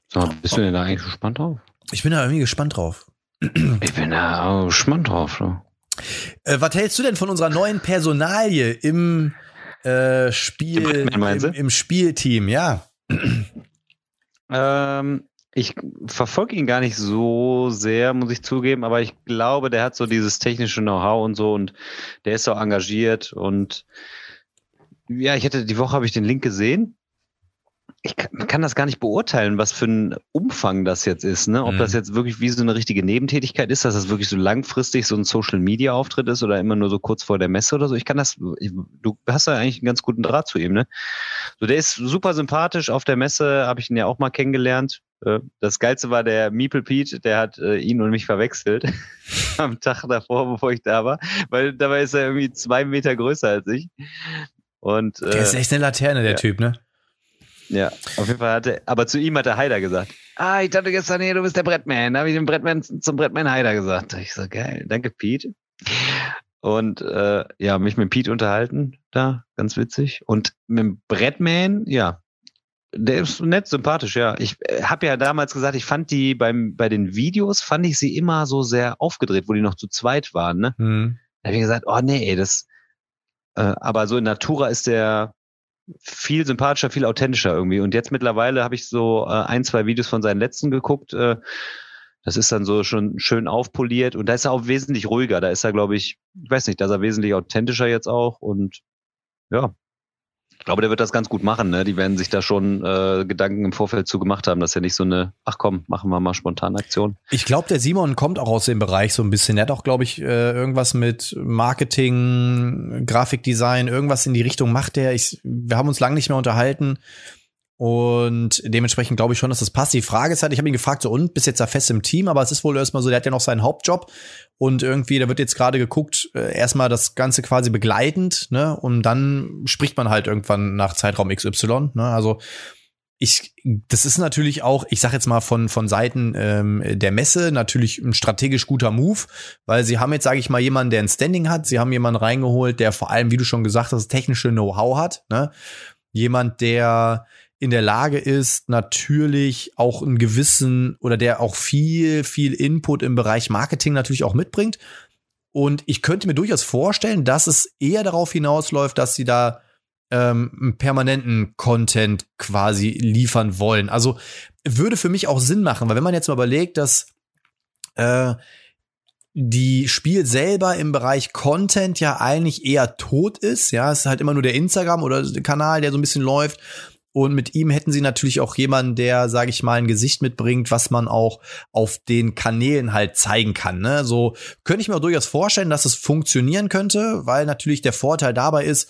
C: So, bist du denn da eigentlich gespannt drauf?
B: Ich bin da irgendwie gespannt drauf.
C: Ich bin da auch gespannt drauf. So.
B: Äh, was hältst du denn von unserer neuen Personalie im äh, Spiel, im, im, Spielteam? Ja.
C: Ähm, ich verfolge ihn gar nicht so sehr, muss ich zugeben, aber ich glaube, der hat so dieses technische Know-how und so und der ist so engagiert und ja, ich hätte die Woche habe ich den Link gesehen ich kann das gar nicht beurteilen, was für ein Umfang das jetzt ist. Ne? Ob mhm. das jetzt wirklich wie so eine richtige Nebentätigkeit ist, dass das wirklich so langfristig so ein Social-Media-Auftritt ist oder immer nur so kurz vor der Messe oder so. Ich kann das, ich, du hast ja eigentlich einen ganz guten Draht zu ihm. Ne? So, der ist super sympathisch. Auf der Messe habe ich ihn ja auch mal kennengelernt. Äh, das Geilste war der Meeple Pete, der hat äh, ihn und mich verwechselt <laughs> am Tag davor, bevor ich da war, weil dabei ist er irgendwie zwei Meter größer als ich. Und,
B: äh, der ist echt eine Laterne, der ja. Typ, ne?
C: Ja, auf jeden Fall hatte, aber zu ihm hat der Heider gesagt, ah, ich dachte gestern, nee, du bist der Brettman. Da habe ich dem Brettman zum Brettman Heider gesagt. Ich so, geil, danke Pete. Und äh, ja, mich mit Pete unterhalten, da, ganz witzig. Und mit dem Brettman, ja, der ist nett, sympathisch, ja. Ich äh, habe ja damals gesagt, ich fand die beim bei den Videos fand ich sie immer so sehr aufgedreht, wo die noch zu zweit waren. Ne? Mhm. Da habe ich gesagt, oh nee, das. Äh, aber so in Natura ist der viel sympathischer, viel authentischer irgendwie. Und jetzt mittlerweile habe ich so äh, ein, zwei Videos von seinen letzten geguckt. Äh, das ist dann so schon schön aufpoliert und da ist er auch wesentlich ruhiger. Da ist er, glaube ich, ich weiß nicht, da ist er wesentlich authentischer jetzt auch und ja, ich glaube, der wird das ganz gut machen. Ne? Die werden sich da schon äh, Gedanken im Vorfeld zu gemacht haben, dass ja nicht so eine, ach komm, machen wir mal spontan Aktion.
B: Ich glaube, der Simon kommt auch aus dem Bereich so ein bisschen. Er hat auch, glaube ich, äh, irgendwas mit Marketing, Grafikdesign, irgendwas in die Richtung macht der. Ich, wir haben uns lange nicht mehr unterhalten. Und dementsprechend glaube ich schon, dass das passt. Die Frage ist halt, ich habe ihn gefragt, so und, bist jetzt da fest im Team, aber es ist wohl erstmal so, der hat ja noch seinen Hauptjob und irgendwie, da wird jetzt gerade geguckt, äh, erstmal das Ganze quasi begleitend, ne? Und dann spricht man halt irgendwann nach Zeitraum XY, ne? Also ich, das ist natürlich auch, ich sag jetzt mal von von Seiten ähm, der Messe natürlich ein strategisch guter Move, weil sie haben jetzt, sage ich mal, jemanden, der ein Standing hat. Sie haben jemanden reingeholt, der vor allem, wie du schon gesagt hast, technische Know-how hat. Ne? Jemand, der in der Lage ist, natürlich auch einen gewissen oder der auch viel, viel Input im Bereich Marketing natürlich auch mitbringt. Und ich könnte mir durchaus vorstellen, dass es eher darauf hinausläuft, dass sie da ähm, permanenten Content quasi liefern wollen. Also würde für mich auch Sinn machen, weil wenn man jetzt mal überlegt, dass äh, die Spiel selber im Bereich Content ja eigentlich eher tot ist, ja, es ist halt immer nur der Instagram oder der Kanal, der so ein bisschen läuft Und mit ihm hätten sie natürlich auch jemanden, der, sage ich mal, ein Gesicht mitbringt, was man auch auf den Kanälen halt zeigen kann. Ne? So könnte ich mir durchaus vorstellen, dass es funktionieren könnte, weil natürlich der Vorteil dabei ist,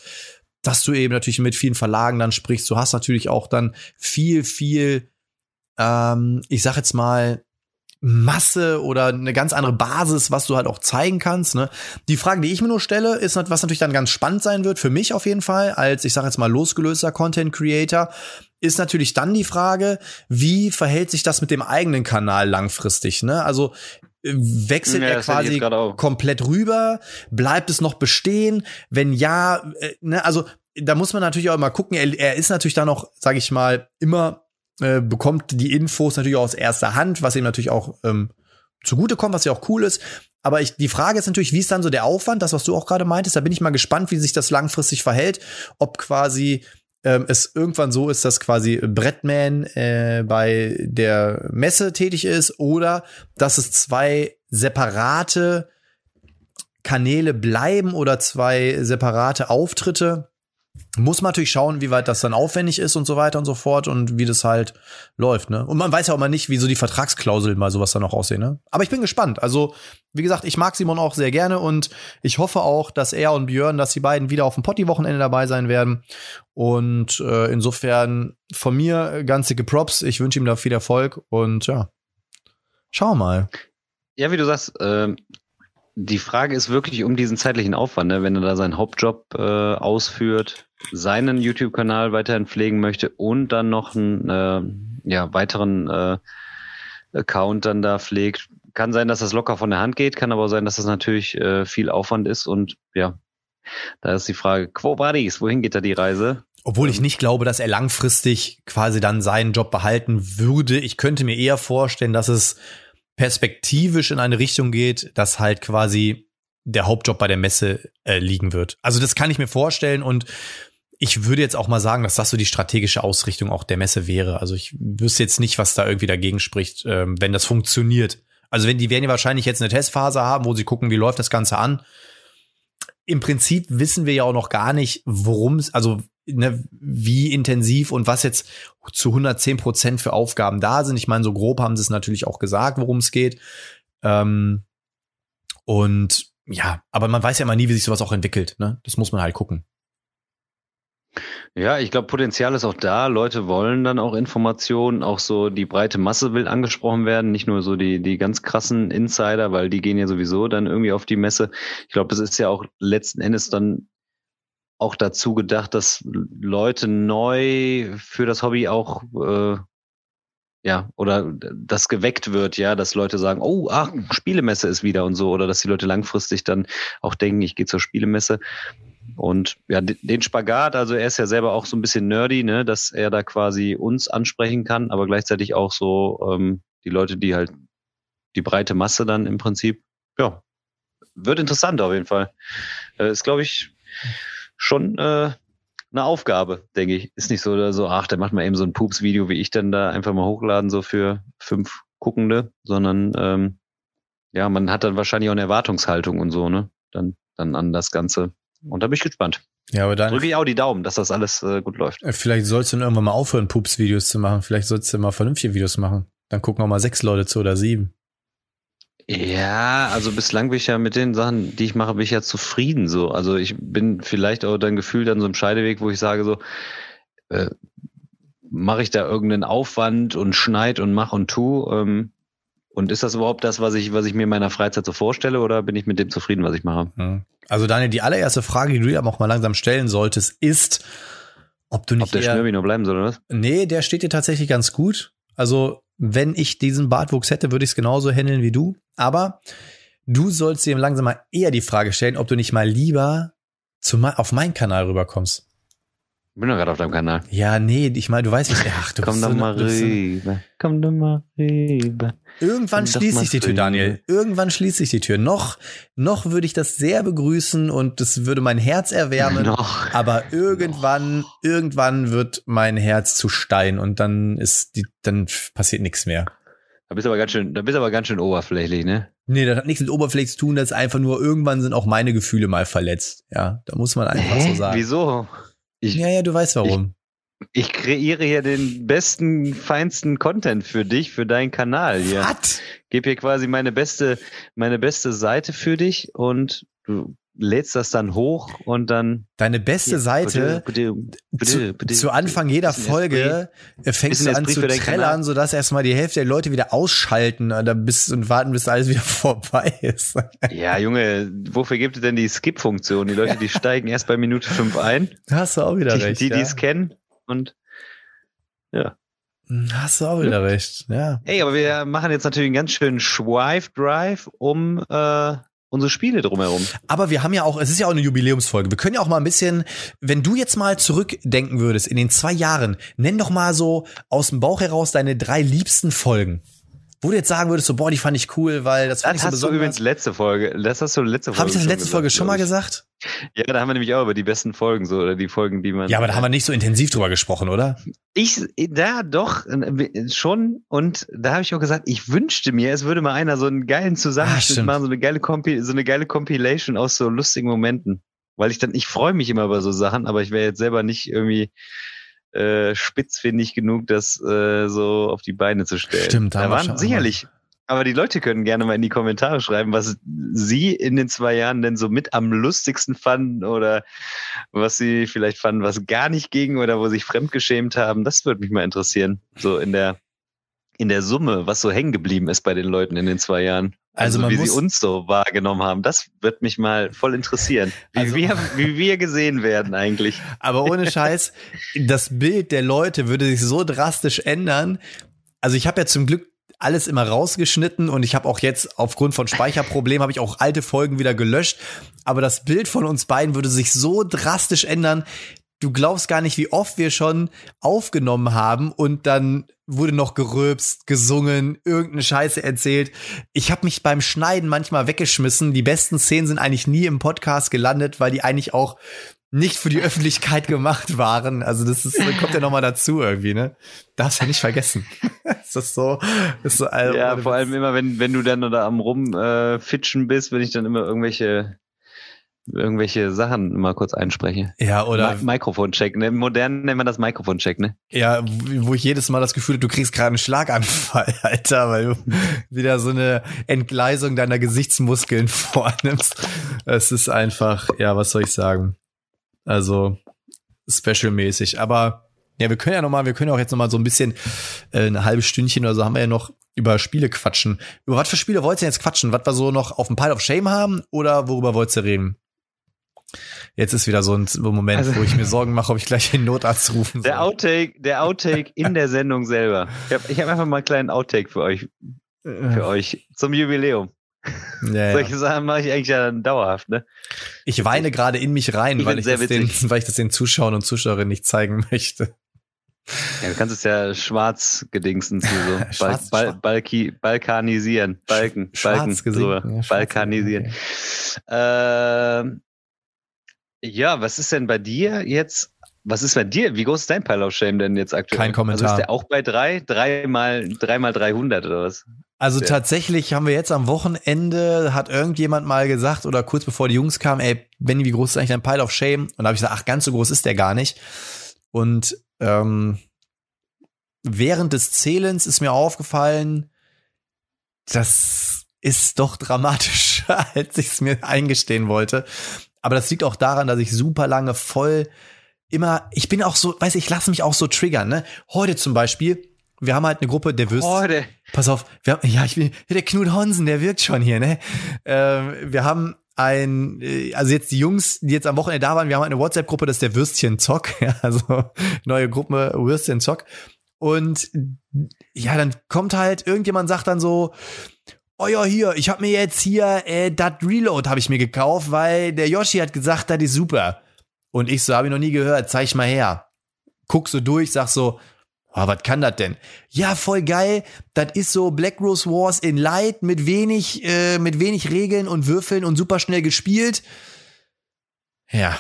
B: dass du eben natürlich mit vielen Verlagen dann sprichst. Du hast natürlich auch dann viel, viel, ähm, ich sag jetzt mal, Masse oder eine ganz andere Basis, was du halt auch zeigen kannst. Ne? Die Frage, die ich mir nur stelle, ist, was natürlich dann ganz spannend sein wird, für mich auf jeden Fall, als ich sage jetzt mal losgelöster Content Creator, ist natürlich dann die Frage, wie verhält sich das mit dem eigenen Kanal langfristig? Ne? Also äh, wechselt ja, er quasi komplett rüber? Bleibt es noch bestehen? Wenn ja, äh, ne, also da muss man natürlich auch mal gucken. Er, er ist natürlich dann noch, sage ich mal, immer äh, bekommt die Infos natürlich auch aus erster Hand, was ihm natürlich auch ähm, zugutekommt, was ja auch cool ist. Aber ich, die Frage ist natürlich, wie ist dann so der Aufwand, das, was du auch gerade meintest, da bin ich mal gespannt, wie sich das langfristig verhält, ob quasi ähm, es irgendwann so ist, dass quasi Brettman äh, bei der Messe tätig ist oder dass es zwei separate Kanäle bleiben oder zwei separate Auftritte muss man natürlich schauen, wie weit das dann aufwendig ist und so weiter und so fort und wie das halt läuft, ne? Und man weiß ja auch mal nicht, wie so die Vertragsklauseln mal sowas dann noch aussehen, ne? Aber ich bin gespannt. Also, wie gesagt, ich mag Simon auch sehr gerne und ich hoffe auch, dass er und Björn, dass die beiden wieder auf dem Potti-Wochenende dabei sein werden. Und äh, insofern von mir ganz dicke Props. Ich wünsche ihm da viel Erfolg und ja, schau mal.
C: Ja, wie du sagst, äh, die Frage ist wirklich um diesen zeitlichen Aufwand, ne? wenn er da seinen Hauptjob äh, ausführt, seinen YouTube-Kanal weiterhin pflegen möchte und dann noch einen äh, ja, weiteren äh, Account dann da pflegt. Kann sein, dass das locker von der Hand geht, kann aber sein, dass das natürlich äh, viel Aufwand ist und ja, da ist die Frage, Quo Vadis, wohin geht da die Reise?
B: Obwohl ich ähm, nicht glaube, dass er langfristig quasi dann seinen Job behalten würde. Ich könnte mir eher vorstellen, dass es perspektivisch in eine Richtung geht, dass halt quasi der Hauptjob bei der Messe äh, liegen wird. Also das kann ich mir vorstellen und ich würde jetzt auch mal sagen, dass das so die strategische Ausrichtung auch der Messe wäre. Also ich wüsste jetzt nicht, was da irgendwie dagegen spricht, ähm, wenn das funktioniert. Also wenn die werden ja wahrscheinlich jetzt eine Testphase haben, wo sie gucken, wie läuft das Ganze an. Im Prinzip wissen wir ja auch noch gar nicht, worum es, also ne, wie intensiv und was jetzt zu 110 Prozent für Aufgaben da sind. Ich meine, so grob haben sie es natürlich auch gesagt, worum es geht. Ähm, und ja, aber man weiß ja immer nie, wie sich sowas auch entwickelt. Ne? Das muss man halt gucken.
C: Ja, ich glaube, Potenzial ist auch da. Leute wollen dann auch Informationen, auch so die breite Masse will angesprochen werden, nicht nur so die, die ganz krassen Insider, weil die gehen ja sowieso dann irgendwie auf die Messe. Ich glaube, es ist ja auch letzten Endes dann auch dazu gedacht, dass Leute neu für das Hobby auch äh, ja, oder das geweckt wird, ja, dass Leute sagen, oh, ach, Spielemesse ist wieder und so, oder dass die Leute langfristig dann auch denken, ich gehe zur Spielemesse. Und ja, den Spagat, also er ist ja selber auch so ein bisschen nerdy, ne, dass er da quasi uns ansprechen kann, aber gleichzeitig auch so ähm, die Leute, die halt die breite Masse dann im Prinzip, ja, wird interessant auf jeden Fall. Äh, ist, glaube ich, schon äh, eine Aufgabe, denke ich. Ist nicht so oder so, ach, der macht mal eben so ein Pups-Video, wie ich dann da einfach mal hochladen, so für fünf Guckende, sondern ähm, ja, man hat dann wahrscheinlich auch eine Erwartungshaltung und so, ne? Dann, dann an das Ganze. Und da bin ich gespannt.
B: Ja, aber dann
C: drücke ich auch die Daumen, dass das alles äh, gut läuft.
B: Äh, vielleicht sollst du dann irgendwann mal aufhören, Pups-Videos zu machen. Vielleicht sollst du mal vernünftige Videos machen. Dann gucken auch mal sechs Leute zu oder sieben.
C: Ja, also bislang bin ich ja mit den Sachen, die ich mache, bin ich ja zufrieden so. Also ich bin vielleicht auch dann gefühlt an so einem Scheideweg, wo ich sage so, äh, mache ich da irgendeinen Aufwand und schneid und mach und tu. Ähm, und ist das überhaupt das, was ich, was ich mir in meiner Freizeit so vorstelle, oder bin ich mit dem zufrieden, was ich mache?
B: Also Daniel, die allererste Frage, die du dir auch mal langsam stellen solltest, ist, ob du nicht. Ob
C: der Schnürbi nur bleiben soll, oder was?
B: Nee, der steht dir tatsächlich ganz gut. Also wenn ich diesen Bartwuchs hätte, würde ich es genauso handeln wie du. Aber du sollst dir langsam mal eher die Frage stellen, ob du nicht mal lieber zu, auf meinen Kanal rüberkommst.
C: Ich bin doch gerade auf deinem Kanal.
B: Ja, nee, ich meine, du weißt nicht,
C: ach, du Komm doch so, mal rüber. Komm doch mal rüber.
B: Irgendwann Komm schließt sich die Tür, Daniel. Irgendwann schließt sich die Tür. Noch, noch würde ich das sehr begrüßen und das würde mein Herz erwärmen. Noch. Aber irgendwann, noch. irgendwann wird mein Herz zu Stein und dann ist die, dann passiert nichts mehr.
C: Da bist du aber ganz schön, da bist du aber ganz schön oberflächlich, ne?
B: Nee, das hat nichts mit oberflächlich zu tun, das ist einfach nur, irgendwann sind auch meine Gefühle mal verletzt. Ja, da muss man einfach so sagen.
C: Wieso?
B: Ich, ja, ja, du weißt warum.
C: ich kreiere hier den besten, feinsten Content für dich, für deinen Kanal hier.
B: Was?
C: Gebe hier quasi meine beste, meine beste Seite für dich und du lädst das dann hoch und dann.
B: Deine beste Seite.
C: bitte, bitte,
B: Zu,
C: bitte,
B: zu Anfang jeder Folge äh, fängst du an
C: Esprit
B: zu trällern, sodass erstmal die Hälfte der Leute wieder ausschalten und, dann bis, und warten, bis alles wieder <laughs> vorbei ist.
C: Ja, Junge, wofür gibt es denn die Skip-Funktion? Die Leute, die steigen erst bei Minute 5 ein,
B: hast du auch wieder
C: die,
B: recht.
C: die
B: ja.
C: es kennen und ja.
B: Hast du auch wieder recht, ja.
C: Ey, aber wir machen jetzt natürlich einen ganz schönen Schweif-Drive um äh, unsere Spiele drumherum.
B: Aber wir haben ja auch, es ist ja auch eine Jubiläumsfolge. Wir können ja auch mal ein bisschen, wenn du jetzt mal zurückdenken würdest in den zwei Jahren, nenn doch mal so aus dem Bauch heraus deine drei liebsten Folgen. Wo du jetzt sagen würdest, so, boah, die fand ich cool, weil das fand
C: Das
B: ich so
C: hast du übrigens letzte Folge. Das hast du letzte Folge.
B: Habe ich das in
C: schon
B: der letzten Folge schon mal gesagt?
C: Ja, da haben wir nämlich auch über die besten Folgen so oder die Folgen, die man.
B: Ja, aber da haben wir nicht so intensiv drüber gesprochen, oder?
C: Ich, da doch, schon. Und da habe ich auch gesagt, ich wünschte mir, es würde mal einer so einen geilen
B: Ah,
C: Zusammenschnitt
B: stimmt.
C: machen, so eine geile Kompi so eine geile Compilation aus so lustigen Momenten. Weil ich dann, ich freue mich immer über so Sachen, aber ich wäre jetzt selber nicht irgendwie äh, spitzfindig genug, das äh, so auf die Beine zu stellen.
B: Stimmt, da
C: waren sicherlich. Aber die Leute können gerne mal in die Kommentare schreiben, was sie in den zwei Jahren denn so mit am lustigsten fanden oder was sie vielleicht fanden, was gar nicht ging oder wo sich fremdgeschämt haben. Das würde mich mal interessieren. So in der, in der Summe, was so hängen geblieben ist bei den Leuten in den zwei Jahren.
B: Also
C: Also, wie
B: muss-
C: sie uns so wahrgenommen haben, das wird mich mal voll interessieren. Wie,
B: Also-
C: wir, wie wir gesehen werden eigentlich.
B: Aber ohne <laughs> Scheiß, das Bild der Leute würde sich so drastisch ändern. Also ich habe ja zum Glück alles immer rausgeschnitten und ich habe auch jetzt aufgrund von Speicherproblemen habe ich auch alte Folgen wieder gelöscht. Aber das Bild von uns beiden würde sich so drastisch ändern. Du glaubst gar nicht, wie oft wir schon aufgenommen haben und dann wurde noch gerülpst, gesungen, irgendeine Scheiße erzählt. Ich habe mich beim Schneiden manchmal weggeschmissen. Die besten Szenen sind eigentlich nie im Podcast gelandet, weil die eigentlich auch nicht für die Öffentlichkeit gemacht waren. Also das ist, kommt ja noch mal dazu irgendwie, ne? Darfst ja nicht vergessen. <laughs> ist das so? Ist so also,
C: Ja, vor allem immer, wenn, wenn du dann da am rumfitschen äh, bist, wenn ich dann immer irgendwelche irgendwelche Sachen mal kurz einspreche.
B: Ja, oder
C: Mi Mikrofoncheck, ne? Modern nennt man das Mikrofoncheck, ne?
B: ja, wo ich jedes Mal das Gefühl habe, du kriegst gerade einen Schlaganfall, <laughs> Alter, weil du wieder so eine Entgleisung deiner Gesichtsmuskeln <laughs> vornimmst. Es ist einfach, ja, was soll ich sagen? Also specialmäßig, aber ja, wir können ja noch mal, wir können auch jetzt noch mal so ein bisschen äh, eine halbe Stündchen oder so haben wir ja noch über Spiele quatschen. Über was für Spiele wollt ihr jetzt quatschen? Was wir so noch auf dem Pile of Shame haben oder worüber wollt ihr reden? Jetzt ist wieder so ein Moment,
C: Also-
B: wo ich mir Sorgen mache, ob ich gleich den Notarzt rufen soll.
C: Der Outtake, der Outtake in der Sendung selber. Ich habe ich hab einfach mal einen kleinen Outtake für euch, für euch zum Jubiläum.
B: ja, ja.
C: Solche Sachen mache ich eigentlich ja dann dauerhaft, ne?
B: Ich weine gerade in mich rein,
C: Ich
B: weil ich, den, <laughs> weil ich das den Zuschauern und Zuschauerinnen nicht zeigen möchte.
C: Ja, du kannst es ja schwarz gedingsen zu so <laughs> Bal
B: Schwarz-
C: Bal
B: schwarz-
C: Balki Balkanisieren. Balken,
B: Schwarz
C: Balken drüber.
B: ja, schwarz-
C: Balkanisieren. Ähm, ja, was ist denn bei dir jetzt? Was ist bei dir? Wie groß ist dein Pile of Shame denn jetzt aktuell?
B: Kein Kommentar.
C: Also ist der auch bei drei? Drei mal, drei mal 300 oder was?
B: Also
C: Ja.
B: tatsächlich haben wir jetzt am Wochenende, hat irgendjemand mal gesagt, oder kurz bevor die Jungs kamen, ey, Benny, wie groß ist eigentlich dein Pile of Shame? Und da habe ich gesagt, ach, ganz so groß ist der gar nicht. Und ähm, während des Zählens ist mir aufgefallen, das ist doch dramatischer, <laughs> als ich es mir eingestehen wollte. Aber das liegt auch daran, dass ich super lange voll immer, ich bin auch so, weiß ich, ich lasse mich auch so triggern, ne? Heute zum Beispiel, wir haben halt eine Gruppe, der Würst.
C: Heute.
B: Pass auf, wir haben, ja, ich bin, der Knut Honsen, der wirkt schon hier, ne? Ähm, wir haben ein, äh, also jetzt die Jungs, die jetzt am Wochenende da waren, wir haben eine WhatsApp-Gruppe, das ist der Würstchen Zock, <laughs> ja, also neue Gruppe Würstchen Zock. Und ja, dann kommt halt, irgendjemand sagt dann so, oh ja, hier, ich habe mir jetzt hier äh, das Reload habe ich mir gekauft, weil der Yoshi hat gesagt, das ist super. Und ich so, habe ich noch nie gehört, zeig mal her. Guck so durch, sag so, oh, was kann das denn? Ja, voll geil. Das ist so Black Rose Wars in Light mit wenig, äh, mit wenig Regeln und Würfeln und super schnell gespielt. Ja.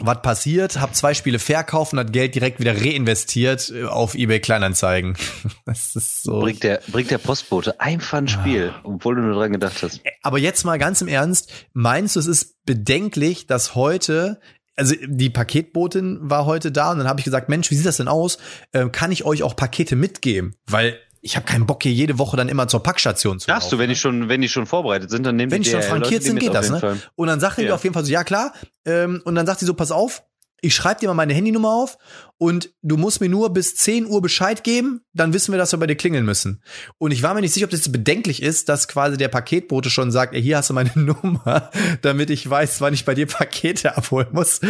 B: Was passiert? Hab zwei Spiele verkauft und das Geld direkt wieder reinvestiert äh, auf eBay Kleinanzeigen. <laughs> Das ist so.
C: Bringt der, bringt der Postbote einfach ein Spiel,
B: Ah.
C: obwohl du nur dran gedacht hast.
B: Aber jetzt mal ganz im Ernst, meinst du, es ist bedenklich, dass heute also die Paketbotin war heute da und dann habe ich gesagt, Mensch, wie sieht das denn aus? Äh, kann ich euch auch Pakete mitgeben? Weil ich habe keinen Bock hier jede Woche dann immer zur Packstation zu
C: Darfst du, wenn
B: ne?
C: die schon, wenn die schon vorbereitet sind, dann nehmen
B: Wenn die schon frankiert sind, geht das, ne?
C: Fall.
B: Und dann sagt
C: Ja.
B: mir auf jeden Fall so, ja klar. Ähm, und dann sagt sie so, pass auf, ich schreibe dir mal meine Handynummer auf und du musst mir nur bis 10 Uhr Bescheid geben, dann wissen wir, dass wir bei dir klingeln müssen. Und ich war mir nicht sicher, ob das bedenklich ist, dass quasi der Paketbote schon sagt, ey, hier hast du meine <laughs> Nummer, damit ich weiß, wann ich bei dir Pakete abholen muss.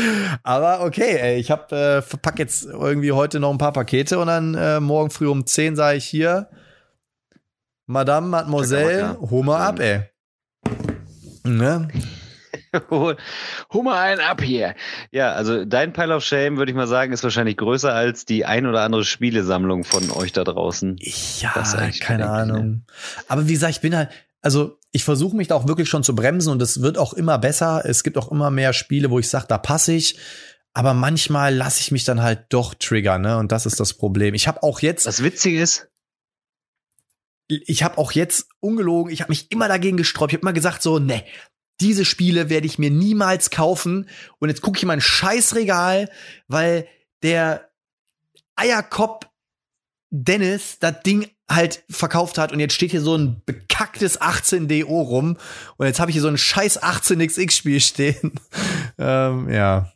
B: Aber okay, ey, ich hab, äh, verpack jetzt irgendwie heute noch ein paar Pakete und dann äh, morgen früh um 10 sage ich hier, Madame, Mademoiselle, hol mal ab, ey. Ne? <laughs>
C: hol, hol mal einen ab hier. Ja, also dein Pile of Shame, würde ich mal sagen, ist wahrscheinlich größer als die ein oder andere Spielesammlung von euch da draußen.
B: Ja, keine
C: ne?
B: Ahnung. Aber wie gesagt, ich bin halt, also ich versuche mich da auch wirklich schon zu bremsen und es wird auch immer besser. Es gibt auch immer mehr Spiele, wo ich sage, da passe ich. Aber manchmal lasse ich mich dann halt doch triggern, ne? Und das ist das Problem. Ich habe auch jetzt,
C: Das Witzige ist,
B: ich habe auch jetzt ungelogen, ich habe mich immer dagegen gesträubt. Ich habe immer gesagt so, ne, diese Spiele werde ich mir niemals kaufen. Und jetzt gucke ich in mein Scheißregal, weil der Eierkopf Dennis das Ding halt verkauft hat und jetzt steht hier so ein bekacktes 18DO rum und jetzt habe ich hier so ein scheiß 18XX-Spiel stehen. <laughs> ähm, ja.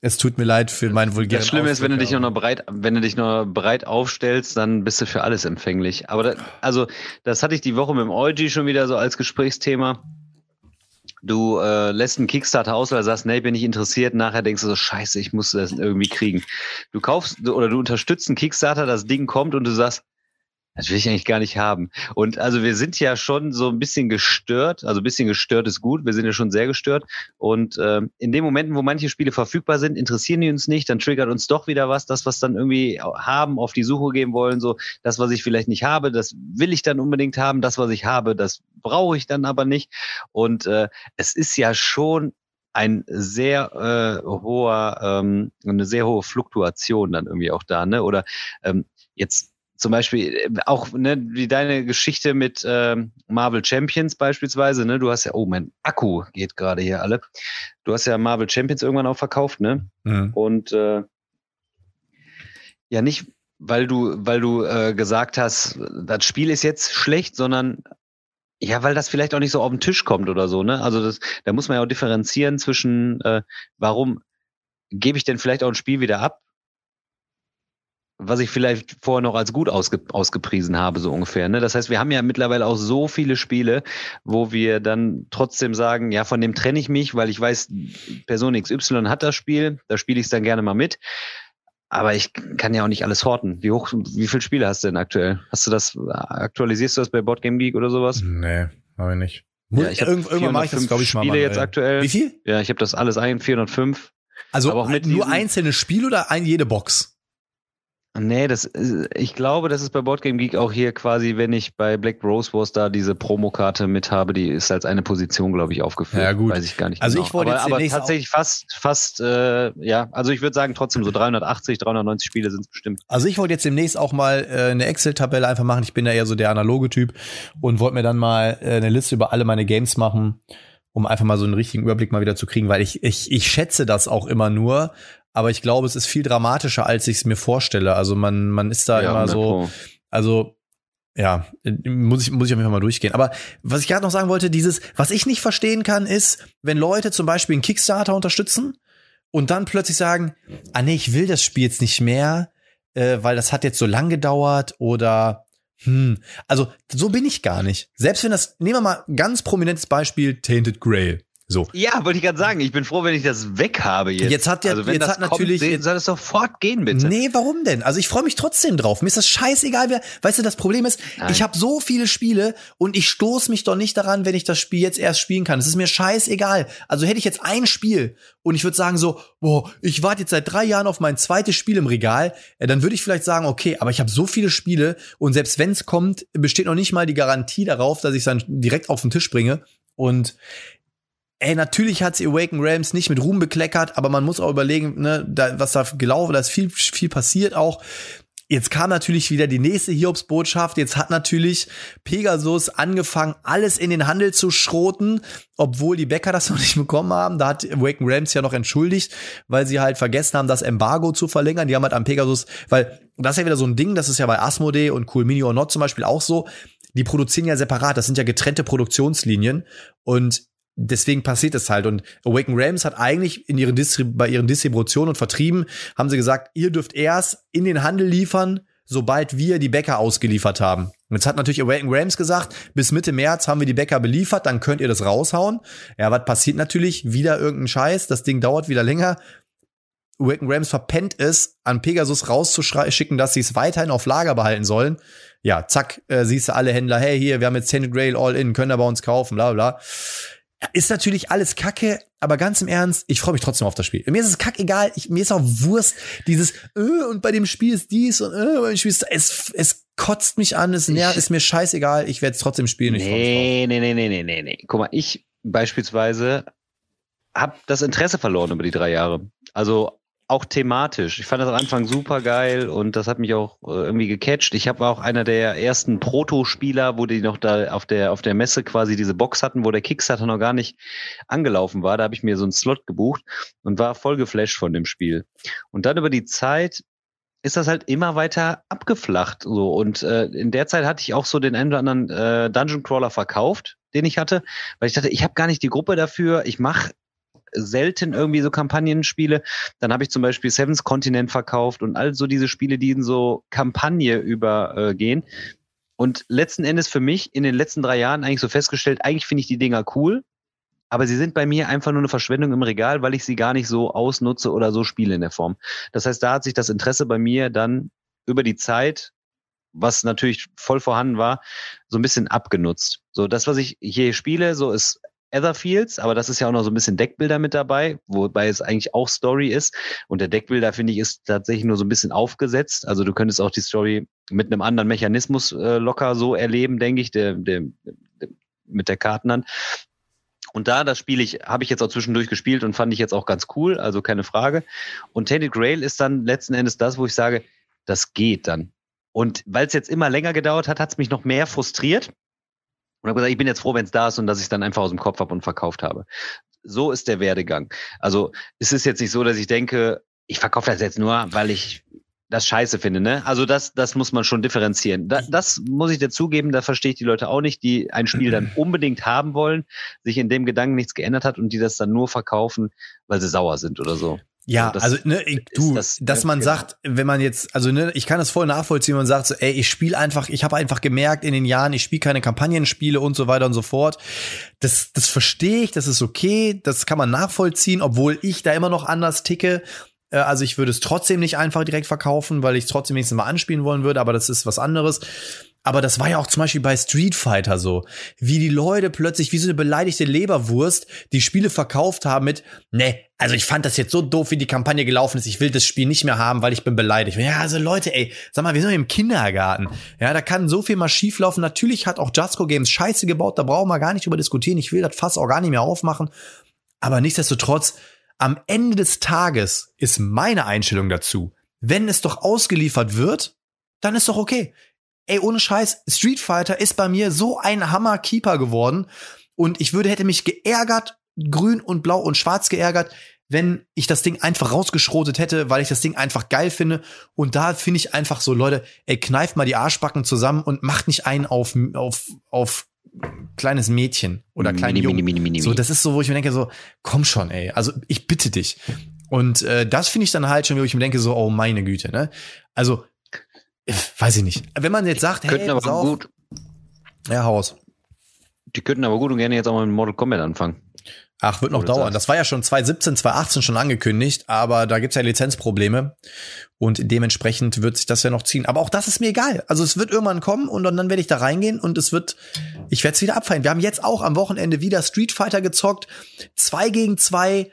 B: Es tut mir leid für meinen vulgären
C: das Schlimme ist, wenn du dich noch
B: aber-
C: breit, wenn du dich noch breit aufstellst, dann bist du für alles empfänglich. Aber da, also, das hatte ich die Woche mit dem Eugi schon wieder so als Gesprächsthema. Du äh, lässt einen Kickstarter aus, weil du sagst, nee, bin ich interessiert. Nachher denkst du so, scheiße, ich muss das irgendwie kriegen. Du kaufst oder du unterstützt einen Kickstarter, das Ding kommt und du sagst, das will ich eigentlich gar nicht haben. Und also wir sind ja schon so ein bisschen gestört. Also ein bisschen gestört ist gut. Wir sind ja schon sehr gestört. Und ähm, in den Momenten, wo manche Spiele verfügbar sind, interessieren die uns nicht. Dann triggert uns doch wieder was, das, was dann irgendwie haben, auf die Suche gehen wollen. So, das, was ich vielleicht nicht habe, das will ich dann unbedingt haben. Das, was ich habe, das brauche ich dann aber nicht. Und äh, es ist ja schon ein sehr äh, hoher, ähm, eine sehr hohe Fluktuation dann irgendwie auch da, ne? Oder ähm, jetzt zum Beispiel äh, auch ne, wie deine Geschichte mit ähm, Marvel Champions beispielsweise, ne? Du hast ja, oh, mein Akku geht gerade hier alle. Du hast ja Marvel Champions irgendwann auch verkauft, ne?
B: Mhm.
C: Und äh, ja nicht, weil du, weil du äh, gesagt hast, das Spiel ist jetzt schlecht, sondern ja, weil das vielleicht auch nicht so auf den Tisch kommt oder so, ne? Also das, da muss man ja auch differenzieren zwischen, äh, warum gebe ich denn vielleicht auch ein Spiel wieder ab, was ich vielleicht vorher noch als gut ausge, ausgepriesen habe, so ungefähr. Ne? Das heißt, wir haben ja mittlerweile auch so viele Spiele, wo wir dann trotzdem sagen, ja, von dem trenne ich mich, weil ich weiß, Person XY hat das Spiel, da spiele ich es dann gerne mal mit. Aber ich kann ja auch nicht alles horten. Wie hoch, wie viele Spiele hast du denn aktuell? Hast du das, aktualisierst du das bei Board Game Geek oder sowas?
B: Nee, habe ich nicht.
C: Ja, ich
B: irgendwann mache ich das,
C: 405
B: glaube ich, mal.
C: Spiele jetzt aktuell.
B: Wie viel?
C: Ja, ich habe das alles ein, 405.
B: Also nur einzelne Spiele oder ein, jede Box?
C: Nee, das, ist- ich glaube, das ist bei Boardgame Geek auch hier quasi, wenn ich bei Black Rose Wars da diese Promokarte mit habe, die ist als eine Position, glaube ich, aufgeführt.
B: Ja, gut.
C: Weiß ich gar nicht
B: Also
C: genau.
B: ich wollte
C: aber,
B: jetzt
C: aber
B: demnächst
C: tatsächlich fast, fast, äh, ja, also ich würde sagen trotzdem so 380, 390 Spiele sind es bestimmt.
B: Also ich wollte jetzt demnächst auch mal äh, eine Excel-Tabelle einfach machen. Ich bin ja eher so der analoge Typ und wollte mir dann mal äh, eine Liste über alle meine Games machen, um einfach mal so einen richtigen Überblick mal wieder zu kriegen, weil ich, ich, ich schätze das auch immer nur, aber ich glaube, es ist viel dramatischer, als ich es mir vorstelle. Also man, man ist da
C: ja,
B: immer
C: 100
B: so, also ja, muss ich, muss ich auf jeden Fall mal durchgehen. Aber was ich gerade noch sagen wollte, dieses, was ich nicht verstehen kann, ist, wenn Leute zum Beispiel einen Kickstarter unterstützen und dann plötzlich sagen, ah nee, ich will das Spiel jetzt nicht mehr, äh, weil das hat jetzt so lang gedauert oder hm, also so bin ich gar nicht. Selbst wenn das, nehmen wir mal ganz prominentes Beispiel, Tainted Grail. So.
C: Ja, wollte ich gerade sagen, ich bin froh, wenn ich das weg habe jetzt.
B: Jetzt hat ja-
C: also
B: jetzt
C: das
B: hat natürlich-
C: kommt, soll es sofort gehen, bitte.
B: Nee, warum denn? Also ich freue mich trotzdem drauf. Mir ist das scheißegal, wer. Weißt du, das Problem ist,
C: Nein.
B: ich habe so viele Spiele und ich stoß mich doch nicht daran, wenn ich das Spiel jetzt erst spielen kann. Es ist mir scheißegal. Also hätte ich jetzt ein Spiel und ich würde sagen so, boah, ich warte jetzt seit drei Jahren auf mein zweites Spiel im Regal, dann würde ich vielleicht sagen, okay, aber ich habe so viele Spiele und selbst wenn es kommt, besteht noch nicht mal die Garantie darauf, dass ich es dann direkt auf den Tisch bringe. Und Ey, natürlich hat sie Awaken Realms nicht mit Ruhm bekleckert, aber man muss auch überlegen, ne, da, was da gelaufen, da ist viel, viel passiert auch. Jetzt kam natürlich wieder die nächste Hiobsbotschaft. Jetzt hat natürlich Pegasus angefangen, alles in den Handel zu schroten, obwohl die Bäcker das <laughs> noch nicht bekommen haben. Da hat Waken Rams ja noch entschuldigt, weil sie halt vergessen haben, das Embargo zu verlängern. Die haben halt am Pegasus, weil das ist ja wieder so ein Ding, das ist ja bei Asmodee und Cool Mini or Not zum Beispiel auch so. Die produzieren ja separat. Das sind ja getrennte Produktionslinien. Und deswegen passiert es halt. Und Awaken Realms hat eigentlich in ihren bei ihren Distributionen und Vertrieben haben sie gesagt, ihr dürft erst in den Handel liefern, sobald wir die Bäcker ausgeliefert haben. Und jetzt hat natürlich Awaken Realms gesagt, bis Mitte März haben wir die Bäcker beliefert, dann könnt ihr das raushauen. Ja, was passiert natürlich? Wieder irgendein Scheiß, das Ding dauert wieder länger. Awaken Rams verpennt es, an Pegasus rauszuschicken, dass sie es weiterhin auf Lager behalten sollen. Ja, zack, äh, siehst du alle Händler, hey, hier, wir haben jetzt Tainted Grail All-In, können ihr bei uns kaufen, bla bla. Ist natürlich alles Kacke, aber ganz im Ernst, ich freue mich trotzdem auf das Spiel. Mir ist es kackegal, ich, mir ist auch Wurst, dieses, äh, und bei dem Spiel ist dies und äh, bei dem Spiel ist es, es kotzt mich an, es nervt, ist mir scheißegal, ich werde es trotzdem spielen.
C: Nee, nee, nee, nee, nee, nee, nee. Guck mal, ich beispielsweise habe das Interesse verloren über die drei Jahre. Also auch thematisch. Ich fand das am Anfang super geil und das hat mich auch äh, irgendwie gecatcht. Ich habe auch einer der ersten Proto-Spieler, wo die noch da auf der auf der Messe quasi diese Box hatten, wo der Kickstarter noch gar nicht angelaufen war. Da habe ich mir so einen Slot gebucht und war voll geflasht von dem Spiel. Und dann über die Zeit ist das halt immer weiter abgeflacht so und äh, in der Zeit hatte ich auch so den einen oder anderen äh, Dungeon Crawler verkauft, den ich hatte, weil ich dachte, ich habe gar nicht die Gruppe dafür. Ich mache selten irgendwie so Kampagnenspiele. Dann habe ich zum Beispiel Seven's Continent verkauft und all so diese Spiele, die in so Kampagne übergehen. Und letzten Endes für mich in den letzten drei Jahren eigentlich so festgestellt, eigentlich finde ich die Dinger cool, aber sie sind bei mir einfach nur eine Verschwendung im Regal, weil ich sie gar nicht so ausnutze oder so spiele in der Form. Das heißt, da hat sich das Interesse bei mir dann über die Zeit, was natürlich voll vorhanden war, so ein bisschen abgenutzt. So das, was ich hier spiele, so ist Etherfields, aber das ist ja auch noch so ein bisschen Deckbilder mit dabei, wobei es eigentlich auch Story ist. Und der Deckbilder, finde ich, ist tatsächlich nur so ein bisschen aufgesetzt. Also du könntest auch die Story mit einem anderen Mechanismus äh, locker so erleben, denke ich, der, der, der, mit der Karten Und da, das Spiel ich, habe ich jetzt auch zwischendurch gespielt und fand ich jetzt auch ganz cool, also keine Frage. Und Tainted Grail ist dann letzten Endes das, wo ich sage, das geht dann. Und weil es jetzt immer länger gedauert hat, hat es mich noch mehr frustriert. Und habe gesagt, ich bin jetzt froh, wenn es da ist und dass ich es dann einfach aus dem Kopf habe und verkauft habe. So ist der Werdegang. Also es ist jetzt nicht so, dass ich denke, ich verkaufe das jetzt nur, weil ich das scheiße finde, ne? Also das, das muss man schon differenzieren. Da, das muss ich dir zugeben, da verstehe ich die Leute auch nicht, die ein Spiel dann unbedingt haben wollen, sich in dem Gedanken nichts geändert hat und die das dann nur verkaufen, weil sie sauer sind oder so.
B: Ja, also, also ne, ich, du, das, dass man genau. sagt, wenn man jetzt, also ne, ich kann das voll nachvollziehen, man sagt so, ey, ich spiele einfach, ich habe einfach gemerkt in den Jahren, ich spiele keine Kampagnenspiele und so weiter und so fort. Das, das verstehe ich, das ist okay, das kann man nachvollziehen, obwohl ich da immer noch anders ticke. Äh, also ich würde es trotzdem nicht einfach direkt verkaufen, weil ich es trotzdem nächstes Mal anspielen wollen würde, aber das ist was anderes. Aber das war ja auch zum Beispiel bei Street Fighter so, wie die Leute plötzlich wie so eine beleidigte Leberwurst die Spiele verkauft haben mit, ne, also ich fand das jetzt so doof, wie die Kampagne gelaufen ist, ich will das Spiel nicht mehr haben, weil ich bin beleidigt. Ja, also Leute, ey, sag mal, wir sind im Kindergarten. Ja, da kann so viel mal schieflaufen. Natürlich hat auch Justco Games Scheiße gebaut, da brauchen wir gar nicht über diskutieren. Ich will das Fass auch gar nicht mehr aufmachen. Aber nichtsdestotrotz, am Ende des Tages ist meine Einstellung dazu, wenn es doch ausgeliefert wird, dann ist doch okay ey, ohne Scheiß, Street Fighter ist bei mir so ein Hammer-Keeper geworden. Und ich würde, hätte mich geärgert, grün und blau und schwarz geärgert, wenn ich das Ding einfach rausgeschrotet hätte, weil ich das Ding einfach geil finde. Und da finde ich einfach so, Leute, ey, kneift mal die Arschbacken zusammen und macht nicht einen auf, auf, auf kleines Mädchen oder kleinen Jungen. Mini, mini, mini, so, das ist so, wo ich mir denke, so, komm schon, ey. Also ich bitte dich. Und äh, das finde ich dann halt schon, wo ich mir denke, so, oh meine Güte, ne? Also weiß ich nicht. Wenn man jetzt sagt,
C: die hey, aber auf, gut.
B: Ja, Haus.
C: Die könnten aber gut und gerne jetzt auch mal mit Mortal Kombat anfangen.
B: Ach, wird noch dauern. Sagst. Das war ja schon 2017, 2018 schon angekündigt, aber da gibt's ja Lizenzprobleme und dementsprechend wird sich das ja noch ziehen. Aber auch das ist mir egal. Also es wird irgendwann kommen und dann, dann werde ich da reingehen und es wird, ich werde es wieder abfallen. Wir haben jetzt auch am Wochenende wieder Street Fighter gezockt, zwei gegen zwei.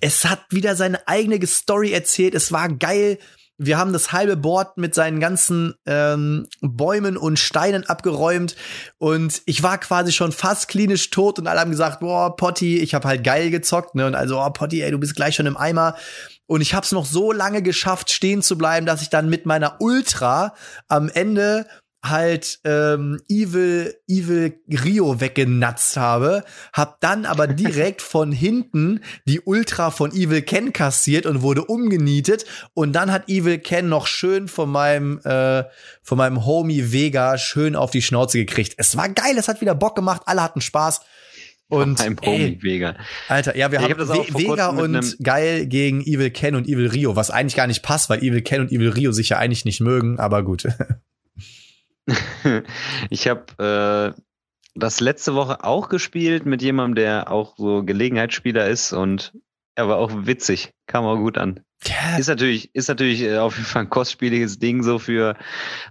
B: Es hat wieder seine eigene Story erzählt. Es war geil wir haben das halbe Board mit seinen ganzen ähm, Bäumen und Steinen abgeräumt und ich war quasi schon fast klinisch tot und alle haben gesagt, boah, Potti, ich habe halt geil gezockt, ne? Und also, oh, Potti, ey, du bist gleich schon im Eimer. Und ich habe es noch so lange geschafft, stehen zu bleiben, dass ich dann mit meiner Ultra am Ende halt ähm, Evil Evil Rio weggenatzt habe, hab dann aber <laughs> direkt von hinten die Ultra von Evil Ken kassiert und wurde umgenietet und dann hat Evil Ken noch schön von meinem äh, von meinem Homie Vega schön auf die Schnauze gekriegt. Es war geil, es hat wieder Bock gemacht, alle hatten Spaß. Und
C: Beim Homie Vega.
B: Alter, ja, wir
C: Ich
B: haben
C: hab vor
B: Vega und geil gegen Evil Ken und Evil Rio, was eigentlich gar nicht passt, weil Evil Ken und Evil Rio sich ja eigentlich nicht mögen, aber gut. <laughs>
C: Ich habe äh, das letzte Woche auch gespielt mit jemandem, der auch so Gelegenheitsspieler ist und er war auch witzig, kam auch gut an.
B: Ja,
C: Ist natürlich, ist natürlich äh, auf jeden Fall ein kostspieliges Ding so für,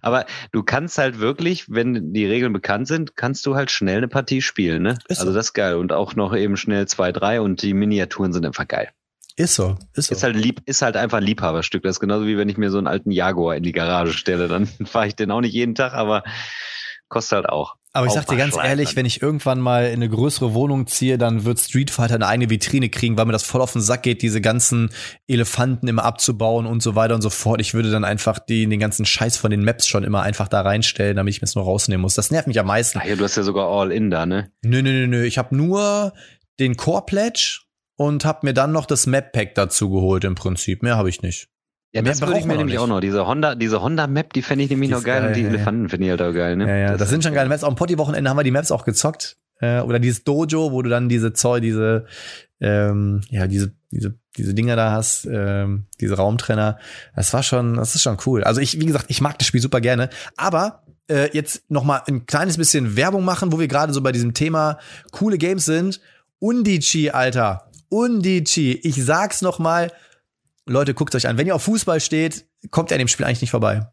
C: aber du kannst halt wirklich, wenn die Regeln bekannt sind, kannst du halt schnell eine Partie spielen, ne?
B: Ist so.
C: also das ist geil und auch noch eben schnell zwei, drei und die Miniaturen sind einfach geil.
B: Ist so, ist so.
C: Ist halt lieb, ist halt einfach ein Liebhaberstück. Das ist genauso wie wenn ich mir so einen alten Jaguar in die Garage stelle, dann <laughs> fahre ich den auch nicht jeden Tag, aber kostet halt auch.
B: Aber ich sag dir ganz ehrlich, wenn ich irgendwann mal in eine größere Wohnung ziehe, dann wird Street Fighter eine eigene Vitrine kriegen, weil mir das voll auf den Sack geht, diese ganzen Elefanten immer abzubauen und so weiter und so fort. Ich würde dann einfach die, den ganzen Scheiß von den Maps schon immer einfach da reinstellen, damit ich mir es nur rausnehmen muss. Das nervt mich am meisten.
C: Ah ja, du hast ja sogar All-In da, ne?
B: Nö, nö, nö, nö. Ich habe nur den Core Pledge und habe mir dann noch das Map Pack dazu geholt im Prinzip. Mehr habe ich nicht.
C: Ja,
B: Mehr
C: das würde ich mir nämlich
B: nicht.
C: auch noch. Diese Honda, diese Honda-Map, die fände ich nämlich
B: Die
C: noch geil,
B: geil,
C: und die
B: ja, ja.
C: Elefanten finde ich halt auch geil, ne?
B: Ja, ja, das, sind schon geile Maps. Auch am Potti-Wochenende haben wir die Maps auch gezockt. Äh, oder dieses Dojo, wo du dann diese Zoll, diese, ähm, ja, diese, diese, diese Dinger da hast, ähm, diese Raumtrenner. Das war schon, das ist schon cool. Also ich, wie gesagt, ich mag das Spiel super gerne. Aber äh, jetzt noch mal ein kleines bisschen Werbung machen, wo wir gerade so bei diesem Thema coole Games sind. Undici, Alter. Undici. Ich sag's noch mal. Leute, guckt euch an. Wenn ihr auf Fußball steht, kommt ihr an dem Spiel eigentlich nicht vorbei.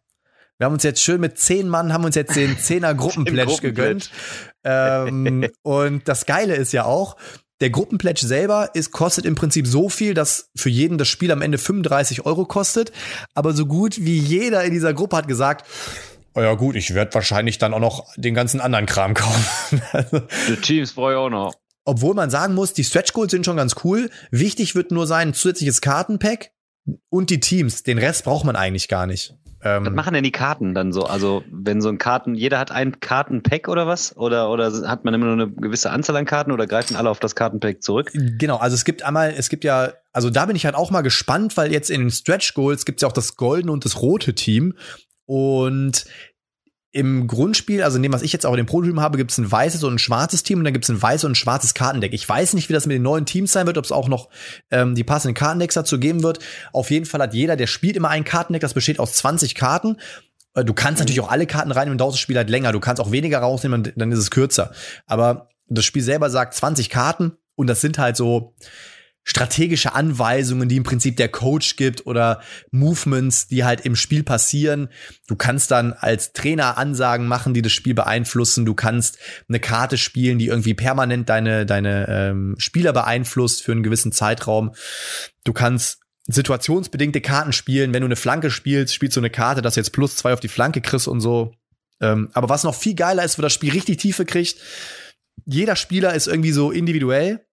B: Wir haben uns jetzt schön mit zehn Mann, haben uns jetzt den <laughs> Zehner Gruppenpledge. gegönnt. Ähm, und das Geile ist ja auch, der Gruppenpledge selber ist, kostet im Prinzip so viel, dass für jeden das Spiel am Ende 35 Euro kostet. Aber so gut wie jeder in dieser Gruppe hat gesagt, oh ja gut, ich werde wahrscheinlich dann auch noch den ganzen anderen Kram <laughs> kaufen. also,
C: Die Teams brauche ich auch noch.
B: Obwohl man sagen muss, die Stretch Goals sind schon ganz cool. Wichtig wird nur sein, ein zusätzliches Kartenpack und die Teams. Den Rest braucht man eigentlich gar nicht. Ähm,
C: Was machen denn die Karten dann so? Also, wenn so ein Karten, jeder hat ein Kartenpack oder was? Oder, oder hat man immer nur eine gewisse Anzahl an Karten oder greifen alle auf das Kartenpack zurück?
B: Genau, also es gibt einmal, es gibt ja, also da bin ich halt auch mal gespannt, weil jetzt in den Stretch Goals gibt's ja auch das goldene und das rote Team. Und im Grundspiel, also in dem, was ich jetzt auch in dem Prototypen habe, gibt's ein weißes und ein schwarzes Team und dann gibt's ein weißes und ein schwarzes Kartendeck. Ich weiß nicht, wie das mit den neuen Teams sein wird, ob es auch noch ähm, die passenden Kartendecks dazu geben wird. Auf jeden Fall hat jeder, der spielt immer ein Kartendeck, das besteht aus 20 Karten. Äh, Du kannst natürlich auch alle Karten rein und dauert das Spiel halt länger. Du kannst auch weniger rausnehmen, und dann ist es kürzer. Aber das Spiel selber sagt 20 Karten und das sind halt so strategische Anweisungen, die im Prinzip der Coach gibt oder Movements, die halt im Spiel passieren. Du kannst dann als Trainer Ansagen machen, die das Spiel beeinflussen. Du kannst eine Karte spielen, die irgendwie permanent deine deine ähm, Spieler beeinflusst für einen gewissen Zeitraum. Du kannst situationsbedingte Karten spielen. Wenn du eine Flanke spielst, spielst du eine Karte, dass jetzt plus zwei auf die Flanke kriegst und so. Ähm, aber was noch viel geiler ist, wo das Spiel richtig Tiefe kriegt, jeder Spieler ist irgendwie so individuell.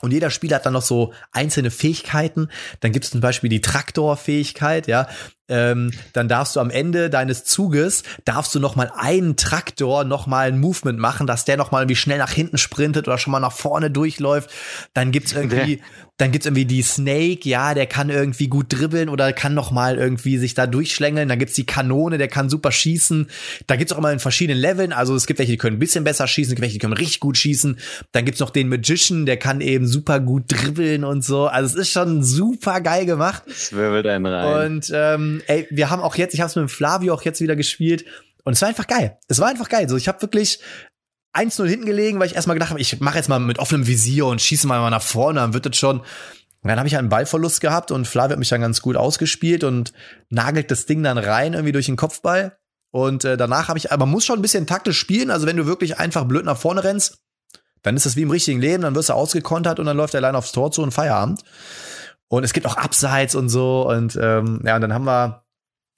B: Und jeder Spieler hat dann noch so einzelne Fähigkeiten. Dann gibt es zum Beispiel die Traktorfähigkeit, ja. Ähm, dann darfst du am Ende deines Zuges, darfst du noch mal einen Traktor noch mal ein Movement machen, dass der noch mal irgendwie schnell nach hinten sprintet oder schon mal nach vorne durchläuft. Dann gibt's irgendwie, dann gibt's irgendwie die Snake, ja, der kann irgendwie gut dribbeln oder kann noch mal irgendwie sich da durchschlängeln. Dann gibt's die Kanone, der kann super schießen. Da gibt's auch immer in verschiedenen Leveln. Also es gibt welche, die können ein bisschen besser schießen, es gibt welche, die können richtig gut schießen. Dann gibt's noch den Magician, der kann eben super gut dribbeln und so. Also es ist schon super geil gemacht.
C: Es wirbelt einen rein.
B: Und ähm, ey, wir haben auch jetzt, ich habe es mit dem Flavio auch jetzt wieder gespielt und es war einfach geil. Es war einfach geil. So, ich habe wirklich 1-0 hinten gelegen, weil ich erstmal gedacht habe, ich mache jetzt mal mit offenem Visier und schieße mal nach vorne, dann wird das schon. Und dann habe ich einen Ballverlust gehabt und Flavio hat mich dann ganz gut ausgespielt und nagelt das Ding dann rein irgendwie durch den Kopfball. Und äh, danach habe ich, aber man muss schon ein bisschen taktisch spielen. Also wenn du wirklich einfach blöd nach vorne rennst, dann ist das wie im richtigen Leben, dann wirst du ausgekontert und dann läuft der Line aufs Tor zu und Feierabend. Und es gibt auch Abseits und so. Und ähm, ja, und dann haben wir,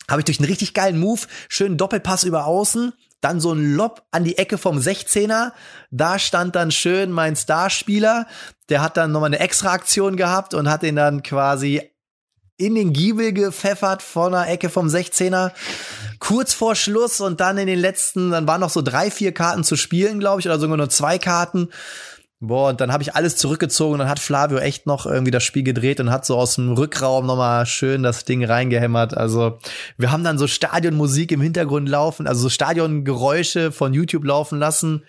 B: habe ich durch einen richtig geilen Move, schönen Doppelpass über außen, dann so ein Lob an die Ecke vom 16er. Da stand dann schön mein Starspieler. Der hat dann nochmal eine extra Aktion gehabt und hat den dann quasi in den Giebel gepfeffert vor einer Ecke vom 16er. Kurz vor Schluss und dann in den letzten, dann waren noch so drei, vier Karten zu spielen, glaube ich, oder sogar nur zwei Karten. Boah, und dann habe ich alles zurückgezogen und dann hat Flavio echt noch irgendwie das Spiel gedreht und hat so aus dem Rückraum nochmal schön das Ding reingehämmert. Also wir haben dann so Stadionmusik im Hintergrund laufen, also so Stadiongeräusche von YouTube laufen lassen.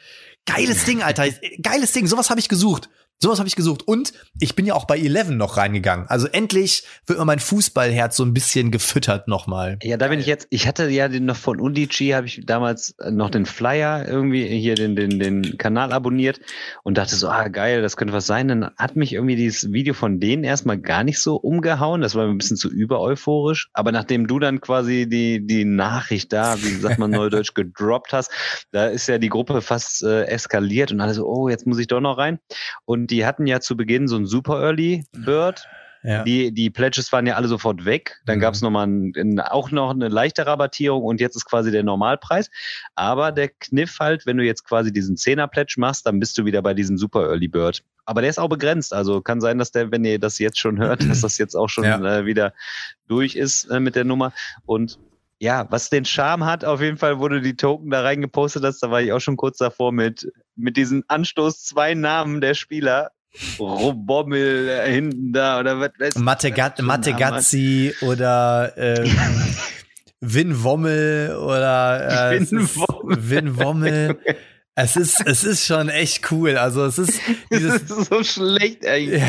B: Geiles Ding, Alter. Geiles Ding. Sowas habe ich gesucht. Sowas habe ich gesucht. Und ich bin ja auch bei Eleven noch reingegangen. Also endlich wird mir mein Fußballherz so ein bisschen gefüttert nochmal.
C: Ja, da bin ich jetzt, ich hatte ja den noch von Undici, habe ich damals noch den Flyer irgendwie hier den, den, den Kanal abonniert und dachte so, ah geil, das könnte was sein. Dann hat mich irgendwie dieses Video von denen erstmal gar nicht so umgehauen. Das war mir ein bisschen zu übereuphorisch. Aber nachdem du dann quasi die, die Nachricht da, wie sagt man neudeutsch, <laughs> gedroppt hast, da ist ja die Gruppe fast äh, eskaliert und alle so, oh, jetzt muss ich doch noch rein. Und die hatten ja zu Beginn so ein Super Early Bird. Ja. Die, die Pledges waren ja alle sofort weg. Dann mhm. gab es nochmal ein, ein, auch noch eine leichte Rabattierung und jetzt ist quasi der Normalpreis. Aber der Kniff halt, wenn du jetzt quasi diesen 10er Pledge machst, dann bist du wieder bei diesem Super Early Bird. Aber der ist auch begrenzt. Also kann sein, dass der, wenn ihr das jetzt schon hört, dass das jetzt auch schon ja. äh, wieder durch ist äh, mit der Nummer. Und ja, was den Charme hat, auf jeden Fall, du die Token da reingepostet hast, da war ich auch schon kurz davor mit, mit diesem Anstoß zwei Namen der Spieler. Robommel äh, hinten da oder was weiß
B: ich. Mattegazzi oder ähm, <laughs> Win Wommel oder äh, Win Wommel. Win Wommel. Es ist, es ist schon echt cool. Also es ist <laughs>
C: dieses das ist so schlecht eigentlich. Ja,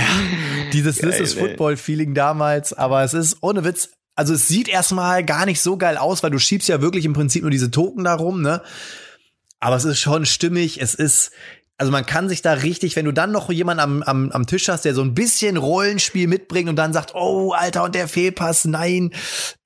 B: dieses Geil, This is Football Feeling damals, aber es ist ohne Witz also es sieht erstmal gar nicht so geil aus, weil du schiebst ja wirklich im Prinzip nur diese Token da rum, ne? Aber es ist schon stimmig, es ist, also man kann sich da richtig, wenn du dann noch jemanden am, am, am Tisch hast, der so ein bisschen Rollenspiel mitbringt und dann sagt, oh, Alter, und der Fehlpass, nein,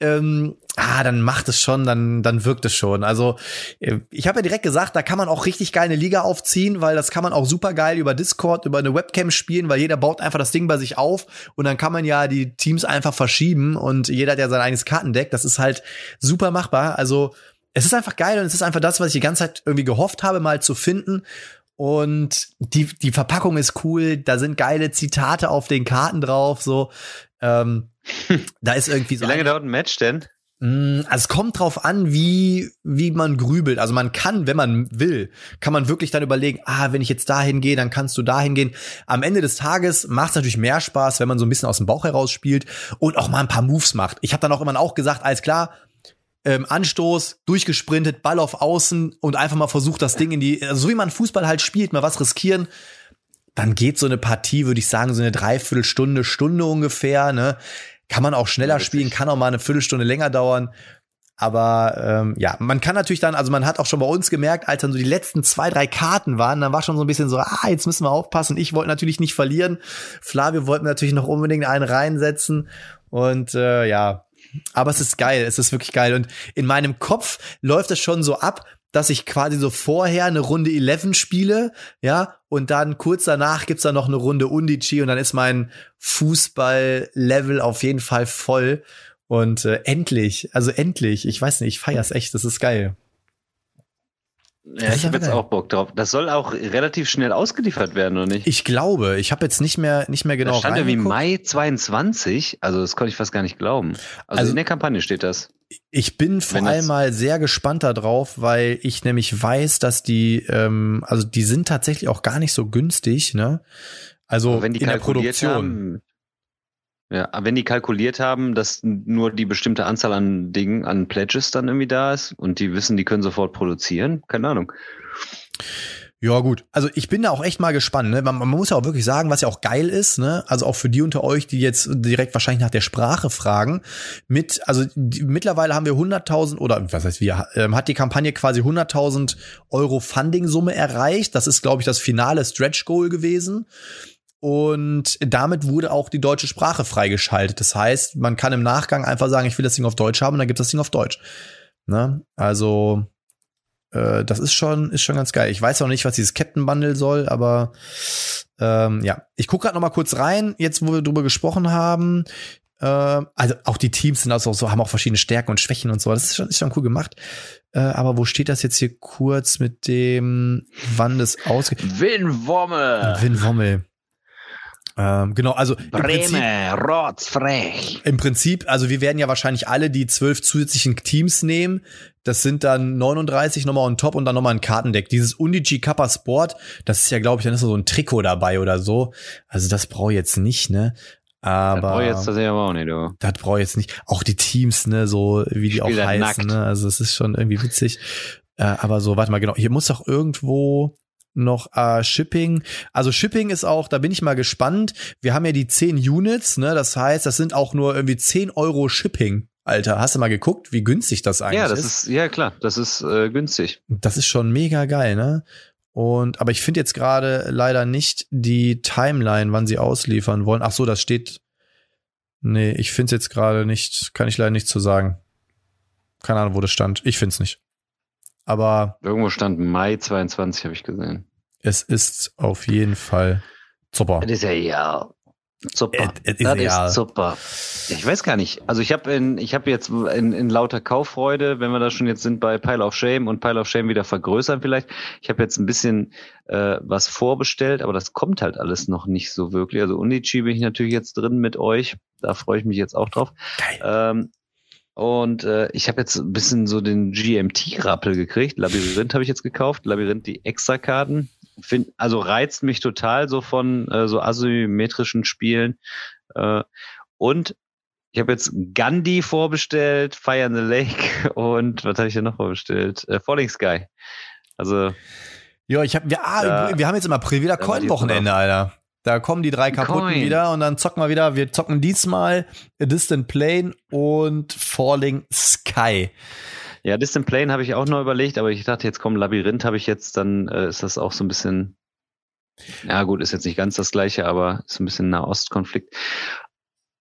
B: ähm, ah, dann macht es schon, dann, dann wirkt es schon. Also äh, ich habe ja direkt gesagt, da kann man auch richtig geil eine Liga aufziehen, weil das kann man auch super geil über Discord, über eine Webcam spielen, weil jeder baut einfach das Ding bei sich auf und dann kann man ja die Teams einfach verschieben und jeder hat ja sein eigenes Kartendeck. Das ist halt super machbar. Also es ist einfach geil und es ist einfach das, was ich die ganze Zeit irgendwie gehofft habe, mal zu finden. Und die, die Verpackung ist cool, da sind geile Zitate auf den Karten drauf, so. Ähm, <laughs> da ist irgendwie so.
C: Wie lange dauert ein Match denn?
B: Mm, also es kommt drauf an, wie, wie man grübelt. Also man kann, wenn man will, kann man wirklich dann überlegen, ah, wenn ich jetzt dahin gehe, dann kannst du dahin gehen. Am Ende des Tages macht es natürlich mehr Spaß, wenn man so ein bisschen aus dem Bauch heraus spielt und auch mal ein paar Moves macht. Ich habe dann auch immer auch gesagt, alles klar, ähm, Anstoß, durchgesprintet, Ball auf Außen und einfach mal versucht, das Ding in die, also so wie man Fußball halt spielt, mal was riskieren. Dann geht so eine Partie, würde ich sagen, so eine Dreiviertelstunde, Stunde ungefähr, ne? Kann man auch schneller spielen, kann auch mal eine Viertelstunde länger dauern. Aber ähm, ja, man kann natürlich dann, also man hat auch schon bei uns gemerkt, als dann so die letzten zwei, drei Karten waren, dann war schon so ein bisschen so, ah, jetzt müssen wir aufpassen. Ich wollte natürlich nicht verlieren. Flavio wollte natürlich noch unbedingt einen reinsetzen. Und äh, ja, aber es ist geil, es ist wirklich geil. Und in meinem Kopf läuft es schon so ab, dass ich quasi so vorher eine Runde 11 spiele, ja, und dann kurz danach gibt's dann noch eine Runde Undici und dann ist mein Fußball-Level auf jeden Fall voll. Und äh, endlich, also endlich, ich weiß nicht, ich feier's echt, das ist geil.
C: Ja, ich habe jetzt auch Bock drauf. Das soll auch relativ schnell ausgeliefert werden, oder nicht?
B: Ich glaube, ich habe jetzt nicht mehr nicht mehr genau. Da
C: stand irgendwie Mai 22, also das konnte ich fast gar nicht glauben. Also, also in der Kampagne steht das.
B: Ich bin vor allem mal sehr gespannt darauf, weil ich nämlich weiß, dass die, ähm, also die sind tatsächlich auch gar nicht so günstig, ne? Also in der Produktion.
C: Haben, ja, wenn die kalkuliert haben, dass nur die bestimmte Anzahl an Dingen, an Pledges dann irgendwie da ist und die wissen, die können sofort produzieren, keine Ahnung.
B: Ja, gut. Also ich bin da auch echt mal gespannt. Ne? Man, man, muss ja auch wirklich sagen, was ja auch geil ist, ne? Also auch für die unter euch, die jetzt direkt wahrscheinlich nach der Sprache fragen. Mit, also die, mittlerweile haben wir 100.000 oder was heißt wir, ähm, hat die Kampagne quasi 100.000 Euro Funding-Summe erreicht. Das ist, glaube ich, das finale Stretch-Goal gewesen. Und damit wurde auch die deutsche Sprache freigeschaltet. Das heißt, man kann im Nachgang einfach sagen, ich will das Ding auf Deutsch haben und dann gibt es das Ding auf Deutsch. Ne? Also äh, das ist schon, ist schon ganz geil. Ich weiß auch nicht, was dieses Captain Bundle soll, aber ähm, ja. Ich gucke gerade noch mal kurz rein, jetzt wo wir drüber gesprochen haben. Äh, also auch die Teams sind also so, haben auch verschiedene Stärken und Schwächen und so. Das ist schon, ist schon cool gemacht. Äh, aber wo steht das jetzt hier kurz mit dem, wann das ausgeht?
C: Winwommel.
B: Winwommel. Ähm, genau, also
C: Breme, rotzfrech.
B: Im Prinzip, also wir werden ja wahrscheinlich alle die zwölf zusätzlichen Teams nehmen. Das sind dann 39 nochmal on top und dann nochmal ein Kartendeck. Dieses Undigi Kappa Sport, das ist ja, glaube ich, dann ist so ein Trikot dabei oder so. Also das brauche ich jetzt nicht, ne? Aber. Das
C: brauche ich jetzt tatsächlich aber auch nicht, du.
B: Das brauche ich jetzt nicht. Auch die Teams, ne, so wie die auch heißen, nackt. ne? Also es ist schon irgendwie witzig. Äh, aber so, warte mal, genau. Hier muss doch irgendwo noch äh, Shipping. Also Shipping ist auch, da bin ich mal gespannt. Wir haben ja die 10 Units, ne? Das heißt, das sind auch nur irgendwie 10 Euro Shipping. Alter, hast du mal geguckt, wie günstig das eigentlich ist?
C: Ja, das ist, ist ja klar, das ist äh, günstig.
B: Das ist schon mega geil, ne? Und aber ich finde jetzt gerade leider nicht die Timeline, wann sie ausliefern wollen. Ach so, das steht. Nee, ich finde es jetzt gerade nicht, kann ich leider nicht zu sagen. Keine Ahnung, wo das stand. Ich finde es nicht. Aber.
C: Irgendwo stand Mai 22, habe ich gesehen.
B: Es ist auf jeden Fall super.
C: Das ist ja ja. Super. It, it das ist super. Ich weiß gar nicht. Also ich habe in, ich habe jetzt in, in lauter Kauffreude, wenn wir da schon jetzt sind bei Pile of Shame und Pile of Shame wieder vergrößern vielleicht. Ich habe jetzt ein bisschen äh, was vorbestellt, aber das kommt halt alles noch nicht so wirklich. Also Unichi bin ich natürlich jetzt drin mit euch. Da freue ich mich jetzt auch drauf. Ähm, und äh, ich habe jetzt ein bisschen so den GMT-Rappel gekriegt. Labyrinth habe ich jetzt gekauft. Labyrinth die Extrakarten. Find, also reizt mich total so von äh, so asymmetrischen Spielen. Äh, und ich habe jetzt Gandhi vorbestellt, Fire in the Lake <laughs> und was habe ich denn noch vorbestellt? Äh, Falling Sky. Also
B: ja, ich habe wir, ah, wir haben jetzt im April wieder Coin-Wochenende, Alter. Da kommen die drei kaputten Coin. wieder und dann zocken wir wieder. Wir zocken diesmal A Distant Plane und Falling Sky.
C: Ja, Distant Plane habe ich auch noch überlegt, aber ich dachte, jetzt kommt Labyrinth, habe ich jetzt, dann äh, ist das auch so ein bisschen, ja gut, ist jetzt nicht ganz das gleiche, aber ist ein bisschen Nahostkonflikt.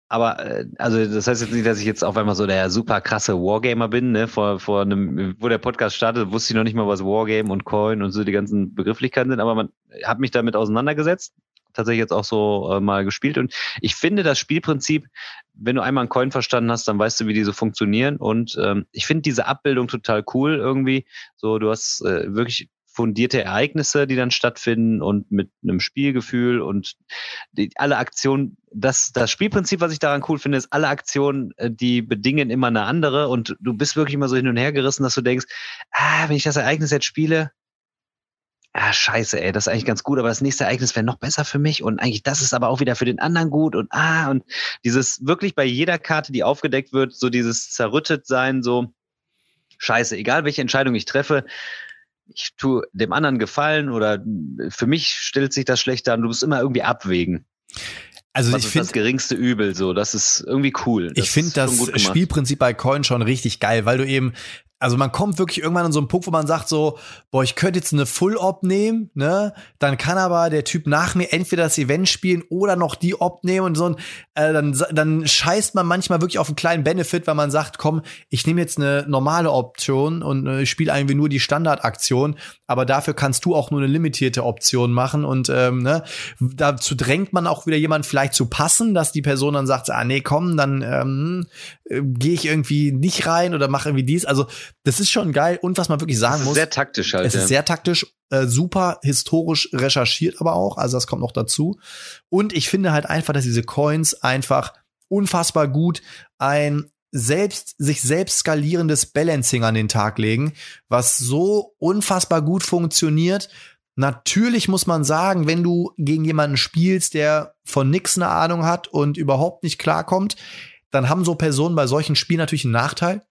C: Aber äh, also das heißt jetzt nicht, dass ich jetzt auf einmal so der super krasse Wargamer bin. Ne? Vor, vor einem, wo der Podcast startet, wusste ich noch nicht mal, was Wargame und Coin und so die ganzen Begrifflichkeiten sind, aber man hat mich damit auseinandergesetzt tatsächlich jetzt auch so äh, mal gespielt. Und ich finde das Spielprinzip, wenn du einmal einen Coin verstanden hast, dann weißt du, wie die so funktionieren. Und ähm, ich finde diese Abbildung total cool irgendwie. So, du hast äh, wirklich fundierte Ereignisse, die dann stattfinden und mit einem Spielgefühl und die, alle Aktionen, das, das Spielprinzip, was ich daran cool finde, ist, alle Aktionen, äh, die bedingen immer eine andere und du bist wirklich immer so hin und her gerissen, dass du denkst, ah, wenn ich das Ereignis jetzt spiele, ah, scheiße, ey, das ist eigentlich ganz gut, aber das nächste Ereignis wäre noch besser für mich und eigentlich das ist aber auch wieder für den anderen gut und ah, und dieses wirklich bei jeder Karte, die aufgedeckt wird, so dieses zerrüttet sein, so scheiße, egal welche Entscheidung ich treffe, ich tue dem anderen gefallen oder für mich stellt sich das schlechter an, du musst immer irgendwie abwägen. Also Was ich finde das geringste Übel so, das ist irgendwie cool.
B: Das ich finde das Spielprinzip bei Coin schon richtig geil, weil du eben also man kommt wirklich irgendwann an so einen Punkt, wo man sagt so, boah, ich könnte jetzt eine Full-Op nehmen, ne? Dann kann aber der Typ nach mir entweder das Event spielen oder noch die Op nehmen und so. Äh, dann, dann scheißt man manchmal wirklich auf einen kleinen Benefit, weil man sagt, komm, ich nehme jetzt eine normale Option und äh, spiele irgendwie nur die Standardaktion, aber dafür kannst du auch nur eine limitierte Option machen und ähm, ne, dazu drängt man auch wieder jemand vielleicht zu passen, dass die Person dann sagt, ah nee, komm, dann ähm, äh, gehe ich irgendwie nicht rein oder mache irgendwie dies. Also das ist schon geil. Und was man wirklich sagen muss.
C: Sehr taktisch halt.
B: Es ja. ist sehr taktisch, äh, super historisch recherchiert aber auch. Also das kommt noch dazu. Und ich finde halt einfach, dass diese Coins einfach unfassbar gut ein selbst, sich selbst skalierendes Balancing an den Tag legen, was so unfassbar gut funktioniert. Natürlich muss man sagen, wenn du gegen jemanden spielst, der von nix eine Ahnung hat und überhaupt nicht klarkommt, dann haben so Personen bei solchen Spielen natürlich einen Nachteil.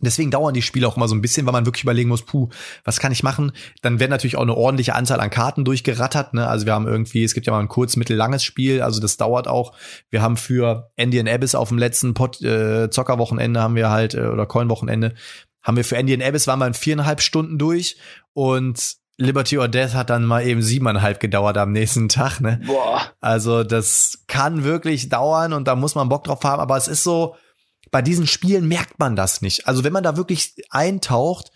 B: Deswegen dauern die Spiele auch immer so ein bisschen, weil man wirklich überlegen muss, puh, was kann ich machen? Dann werden natürlich auch eine ordentliche Anzahl an Karten durchgerattert. Ne? Also wir haben irgendwie, es gibt ja mal ein kurz, mittellanges Spiel, also das dauert auch. Wir haben für Andy Abyss auf dem letzten Pot, äh, Zockerwochenende haben wir halt, äh, oder Coin-Wochenende, haben wir für Andy Abyss waren wir in viereinhalb Stunden durch und Liberty or Death hat dann mal eben siebeneinhalb gedauert am nächsten Tag. Ne? Boah. Also das kann wirklich dauern und da muss man Bock drauf haben, aber es ist so, bei diesen Spielen merkt man das nicht. Also wenn man da wirklich eintaucht,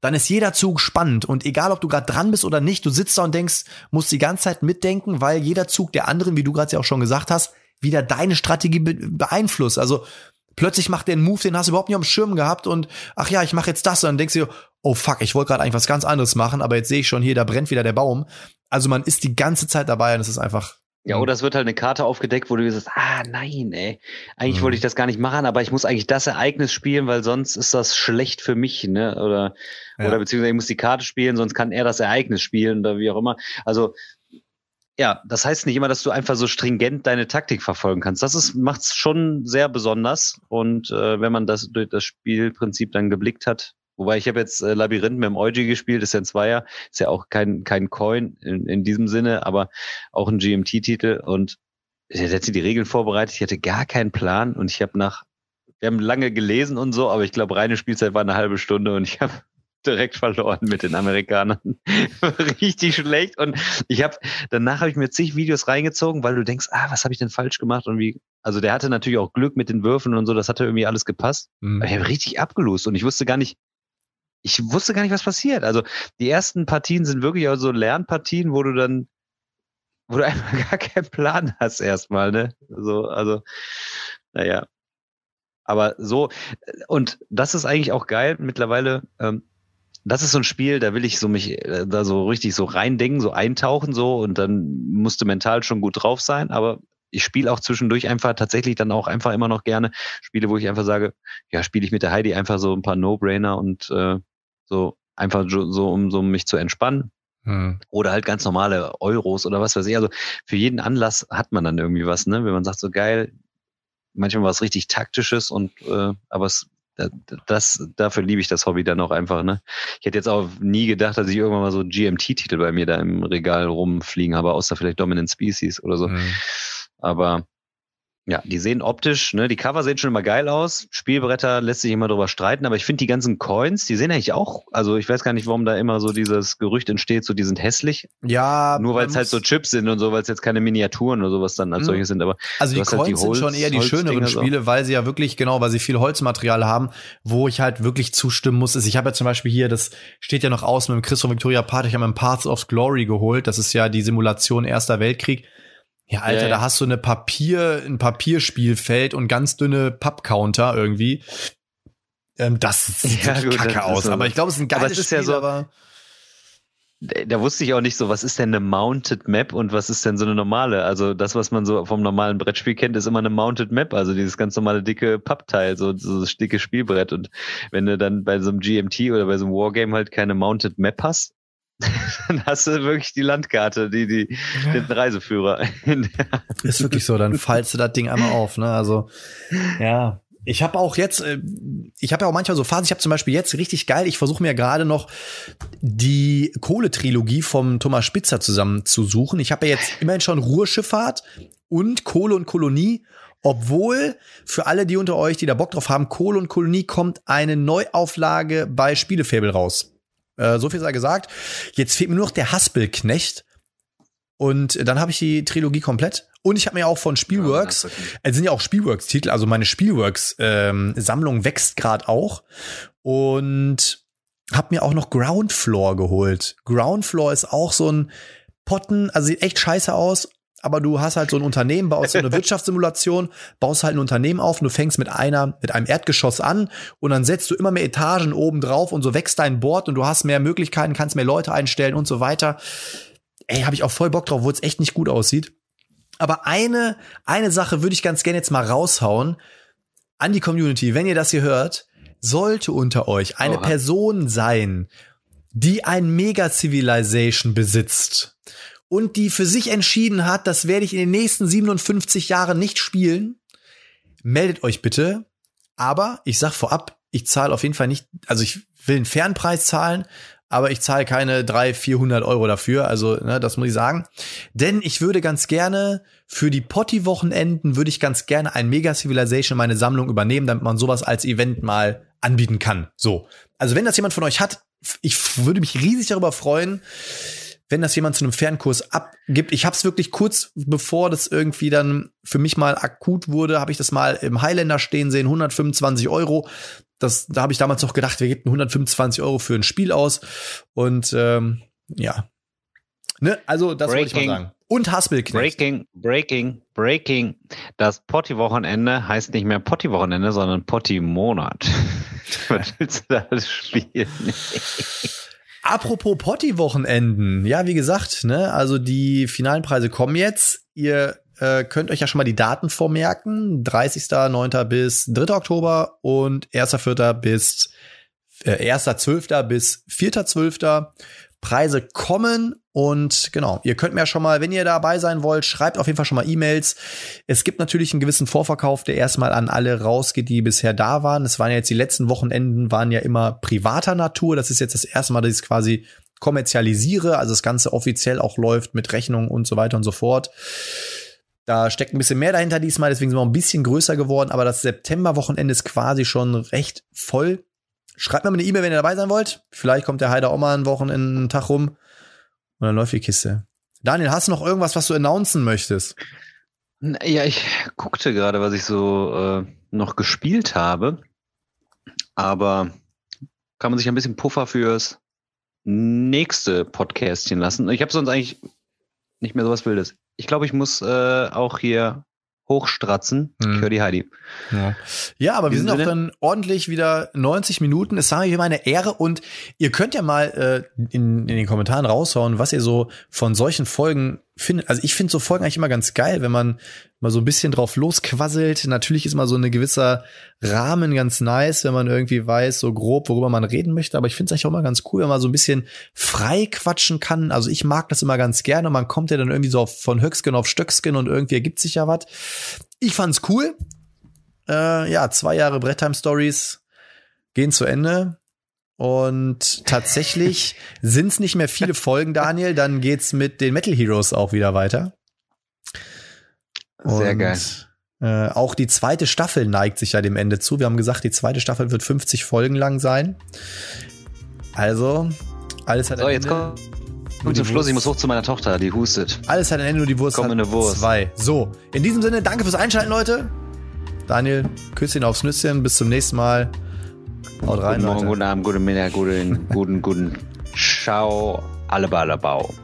B: dann ist jeder Zug spannend und egal ob du gerade dran bist oder nicht, du sitzt da und denkst, musst die ganze Zeit mitdenken, weil jeder Zug der anderen, wie du gerade ja auch schon gesagt hast, wieder deine Strategie be beeinflusst. Also plötzlich macht der einen Move, den hast du überhaupt nicht am Schirm gehabt und ach ja, ich mache jetzt das und dann denkst du, oh fuck, ich wollte gerade eigentlich was ganz anderes machen, aber jetzt sehe ich schon hier, da brennt wieder der Baum. Also man ist die ganze Zeit dabei und es ist einfach
C: ja, oder es wird halt eine Karte aufgedeckt, wo du sagst, ah nein, ey, eigentlich mhm. wollte ich das gar nicht machen, aber ich muss eigentlich das Ereignis spielen, weil sonst ist das schlecht für mich, ne? Oder, ja. oder beziehungsweise ich muss die Karte spielen, sonst kann er das Ereignis spielen oder wie auch immer. Also ja, das heißt nicht immer, dass du einfach so stringent deine Taktik verfolgen kannst. Das ist macht's schon sehr besonders. Und äh, wenn man das durch das Spielprinzip dann geblickt hat, wobei ich habe jetzt äh, Labyrinth mit dem Euji gespielt, ist ja ein Zweier, ist ja auch kein kein Coin in, in diesem Sinne, aber auch ein GMT-Titel. Und ich hätte die Regeln vorbereitet, ich hatte gar keinen Plan und ich habe nach wir haben lange gelesen und so, aber ich glaube, reine Spielzeit war eine halbe Stunde und ich habe <laughs> direkt verloren mit den Amerikanern. <laughs> Richtig schlecht. Und ich habe, danach habe ich mir zig Videos reingezogen, weil du denkst, ah, was habe ich denn falsch gemacht und wie. Also der hatte natürlich auch Glück mit den Würfen und so, das hatte irgendwie alles gepasst. Mhm. Ich habe richtig abgelost und ich wusste gar nicht, ich wusste gar nicht, was passiert. Also die ersten Partien sind wirklich auch so Lernpartien, wo du dann, wo du <laughs> einfach gar keinen Plan hast erstmal, ne? So, also, naja. Aber so, und das ist eigentlich auch geil. Mittlerweile ähm, das ist so ein Spiel, da will ich so mich äh, da so richtig so reindenken, so eintauchen so und dann musste mental schon gut drauf sein, aber ich spiele auch zwischendurch einfach tatsächlich dann auch einfach immer noch gerne Spiele, wo ich einfach sage, ja, spiele ich mit der Heidi einfach so ein paar No-Brainer und äh, so einfach so, um so mich zu entspannen. Hm. Oder halt ganz normale Euros oder was weiß ich. Also für jeden Anlass hat man dann irgendwie was, ne? Wenn man sagt, so geil, manchmal was richtig taktisches und äh, aber es das, dafür liebe ich das Hobby dann auch einfach, ne? Ich hätte jetzt auch nie gedacht, dass ich irgendwann mal so GMT-Titel bei mir da im Regal rumfliegen habe, außer vielleicht Dominant Species oder so. Mhm. Aber ja, die sehen optisch, ne, die Cover sehen schon immer geil aus. Spielbretter lässt sich immer drüber streiten, aber ich finde die ganzen Coins, die sehen eigentlich auch, also ich weiß gar nicht, warum da immer so dieses Gerücht entsteht, so die sind hässlich.
B: Ja.
C: Nur weil es halt so Chips sind und so, weil es jetzt keine Miniaturen oder sowas dann als mhm. solche sind, aber.
B: Also die Coins halt die Holz, sind schon eher die schöneren Spiele, weil sie ja wirklich, genau, weil sie viel Holzmaterial haben, wo ich halt wirklich zustimmen muss, ist, ich habe ja zum Beispiel hier, das steht ja noch aus mit dem Chris von Victoria Part, ich habe mir Paths of Glory geholt, das ist ja die Simulation Erster Weltkrieg ja, Alter, ja, da hast du eine Papier, ein Papierspielfeld und ganz dünne Pappcounter irgendwie. Ähm, das <laughs> sieht ja, gut, kacke aus. So. Aber ich glaube, es ist ein geiles ist Spiel, ja so, aber
C: da wusste ich auch nicht so, was ist denn eine Mounted Map und was ist denn so eine normale? Also das, was man so vom normalen Brettspiel kennt, ist immer eine Mounted Map, also dieses ganz normale dicke Pappteil, so, so das dicke Spielbrett. Und wenn du dann bei so einem GMT oder bei so einem Wargame halt keine Mounted Map hast, <laughs> dann hast du wirklich die Landkarte, die, die, den Reiseführer. <laughs>
B: Ist wirklich so, dann fallst du das Ding einmal auf, ne? Also, ja. Ich habe auch jetzt, äh, ich habe ja auch manchmal so Phasen, ich habe zum Beispiel jetzt richtig geil, ich versuche mir gerade noch die Kohle-Trilogie vom Thomas Spitzer zusammen zu suchen. Ich habe ja jetzt immerhin schon Ruhrschifffahrt und Kohle und Kolonie obwohl für alle die unter euch, die da Bock drauf haben, Kohle und Kolonie kommt eine Neuauflage bei Spielefabel raus. Äh, so viel sei gesagt. Jetzt fehlt mir nur noch der Haspelknecht. Und dann habe ich die Trilogie komplett. Und ich habe mir auch von Spielworks, ja, es sind ja auch Spielworks-Titel, also meine Spielworks-Sammlung ähm, wächst gerade auch. Und habe mir auch noch Ground Floor geholt. Ground Floor ist auch so ein Potten, also sieht echt scheiße aus, aber du hast halt so ein Unternehmen, baust so eine <laughs> Wirtschaftssimulation, baust halt ein Unternehmen auf und du fängst mit einer, mit einem Erdgeschoss an und dann setzt du immer mehr Etagen oben drauf und so wächst dein Board und du hast mehr Möglichkeiten, kannst mehr Leute einstellen und so weiter. Ey, habe ich auch voll Bock drauf, wo es echt nicht gut aussieht. Aber eine, eine Sache würde ich ganz gerne jetzt mal raushauen an die Community. Wenn ihr das hier hört, sollte unter euch eine Oha. Person sein, die ein Mega Civilization besitzt und die für sich entschieden hat, das werde ich in den nächsten 57 Jahren nicht spielen, meldet euch bitte. Aber ich sag vorab, ich zahle auf jeden Fall nicht, also ich will einen Fernpreis zahlen, aber ich zahle keine 300, 400 Euro dafür. Also, ne, das muss ich sagen. Denn ich würde ganz gerne für die Potti-Wochenenden würde ich ganz gerne ein Mega Civilization in meine Sammlung übernehmen, damit man sowas als Event mal anbieten kann. So. Also, wenn das jemand von euch hat, ich würde mich riesig darüber freuen wenn das jemand zu einem Fernkurs abgibt. Ich habe es wirklich kurz bevor das irgendwie dann für mich mal akut wurde, habe ich das mal im Highlander stehen sehen, 125 Euro. das, da habe ich damals noch gedacht, wir geben 125 Euro für ein Spiel aus. Und ähm, ja. Ne? Also, das wollte ich mal sagen. Und Haspelknecht.
C: Breaking, breaking, breaking. Das Potti-Wochenende heißt nicht mehr Potti-Wochenende, sondern Potti-Monat. <laughs> Was willst du da alles spielen? <laughs>
B: Apropos Potti-Wochenenden. Ja, wie gesagt, ne, also die finalen Preise kommen jetzt. Ihr äh, könnt euch ja schon mal die Daten vormerken. 30.09. bis 3. Oktober und 1.4. bis äh, 1.12. bis 4.12. Preise kommen und genau, ihr könnt mir schon mal, wenn ihr dabei sein wollt, schreibt auf jeden Fall schon mal E-Mails. Es gibt natürlich einen gewissen Vorverkauf, der erstmal an alle rausgeht, die bisher da waren. Es waren ja jetzt die letzten Wochenenden, waren ja immer privater Natur. Das ist jetzt das erste Mal, dass ich es quasi kommerzialisiere, also das Ganze offiziell auch läuft mit Rechnung und so weiter und so fort. Da steckt ein bisschen mehr dahinter diesmal, deswegen sind wir ein bisschen größer geworden, aber das September-Wochenende ist quasi schon recht voll. Schreibt mir mal eine E-Mail, wenn ihr dabei sein wollt. Vielleicht kommt der Heider auch mal ein Wochenende einen Tag rum und dann läuft die Kiste. Daniel, hast du noch irgendwas, was du announcen möchtest?
C: Ja, ich guckte gerade, was ich so äh, noch gespielt habe. Aber kann man sich ein bisschen Puffer fürs nächste Podcastchen lassen. Ich habe sonst eigentlich nicht mehr sowas Wildes. Ich glaube, ich muss äh, auch hier hochstratzen. Hm. Höre die Heidi.
B: Ja, ja aber wir sind Sinne? auch dann ordentlich wieder 90 Minuten. Es war mir eine Ehre und ihr könnt ja mal äh, in, in den Kommentaren raushauen, was ihr so von solchen Folgen findet. Also ich finde so Folgen eigentlich immer ganz geil, wenn man mal so ein bisschen drauf losquasselt. Natürlich ist mal so ein gewisser Rahmen ganz nice, wenn man irgendwie weiß, so grob, worüber man reden möchte. Aber ich finde es eigentlich auch immer ganz cool, wenn man so ein bisschen frei quatschen kann. Also ich mag das immer ganz gerne. Man kommt ja dann irgendwie so von Höckskin auf Stöckskin und irgendwie ergibt sich ja was. Ich fand's cool. Äh, ja, zwei Jahre Bretttime Stories gehen zu Ende. Und tatsächlich <laughs> sind es nicht mehr viele Folgen, Daniel. Dann geht's mit den Metal Heroes auch wieder weiter.
C: Sehr Und, geil.
B: Äh, auch die zweite Staffel neigt sich ja dem Ende zu. Wir haben gesagt, die zweite Staffel wird 50 Folgen lang sein. Also, alles hat
C: so, ein jetzt Ende. Kommt zum Schluss, ich muss hoch zu meiner Tochter, die hustet.
B: Alles hat ein Ende, nur die Wurst
C: Komm
B: hat
C: eine Wurst.
B: zwei. So, in diesem Sinne, danke fürs Einschalten, Leute. Daniel, Küsschen aufs Nüsschen, bis zum nächsten Mal.
C: Haut rein, guten Morgen, Leute. guten Abend, guten Mittag, guten, guten, guten <laughs> Ciao, alle Bau.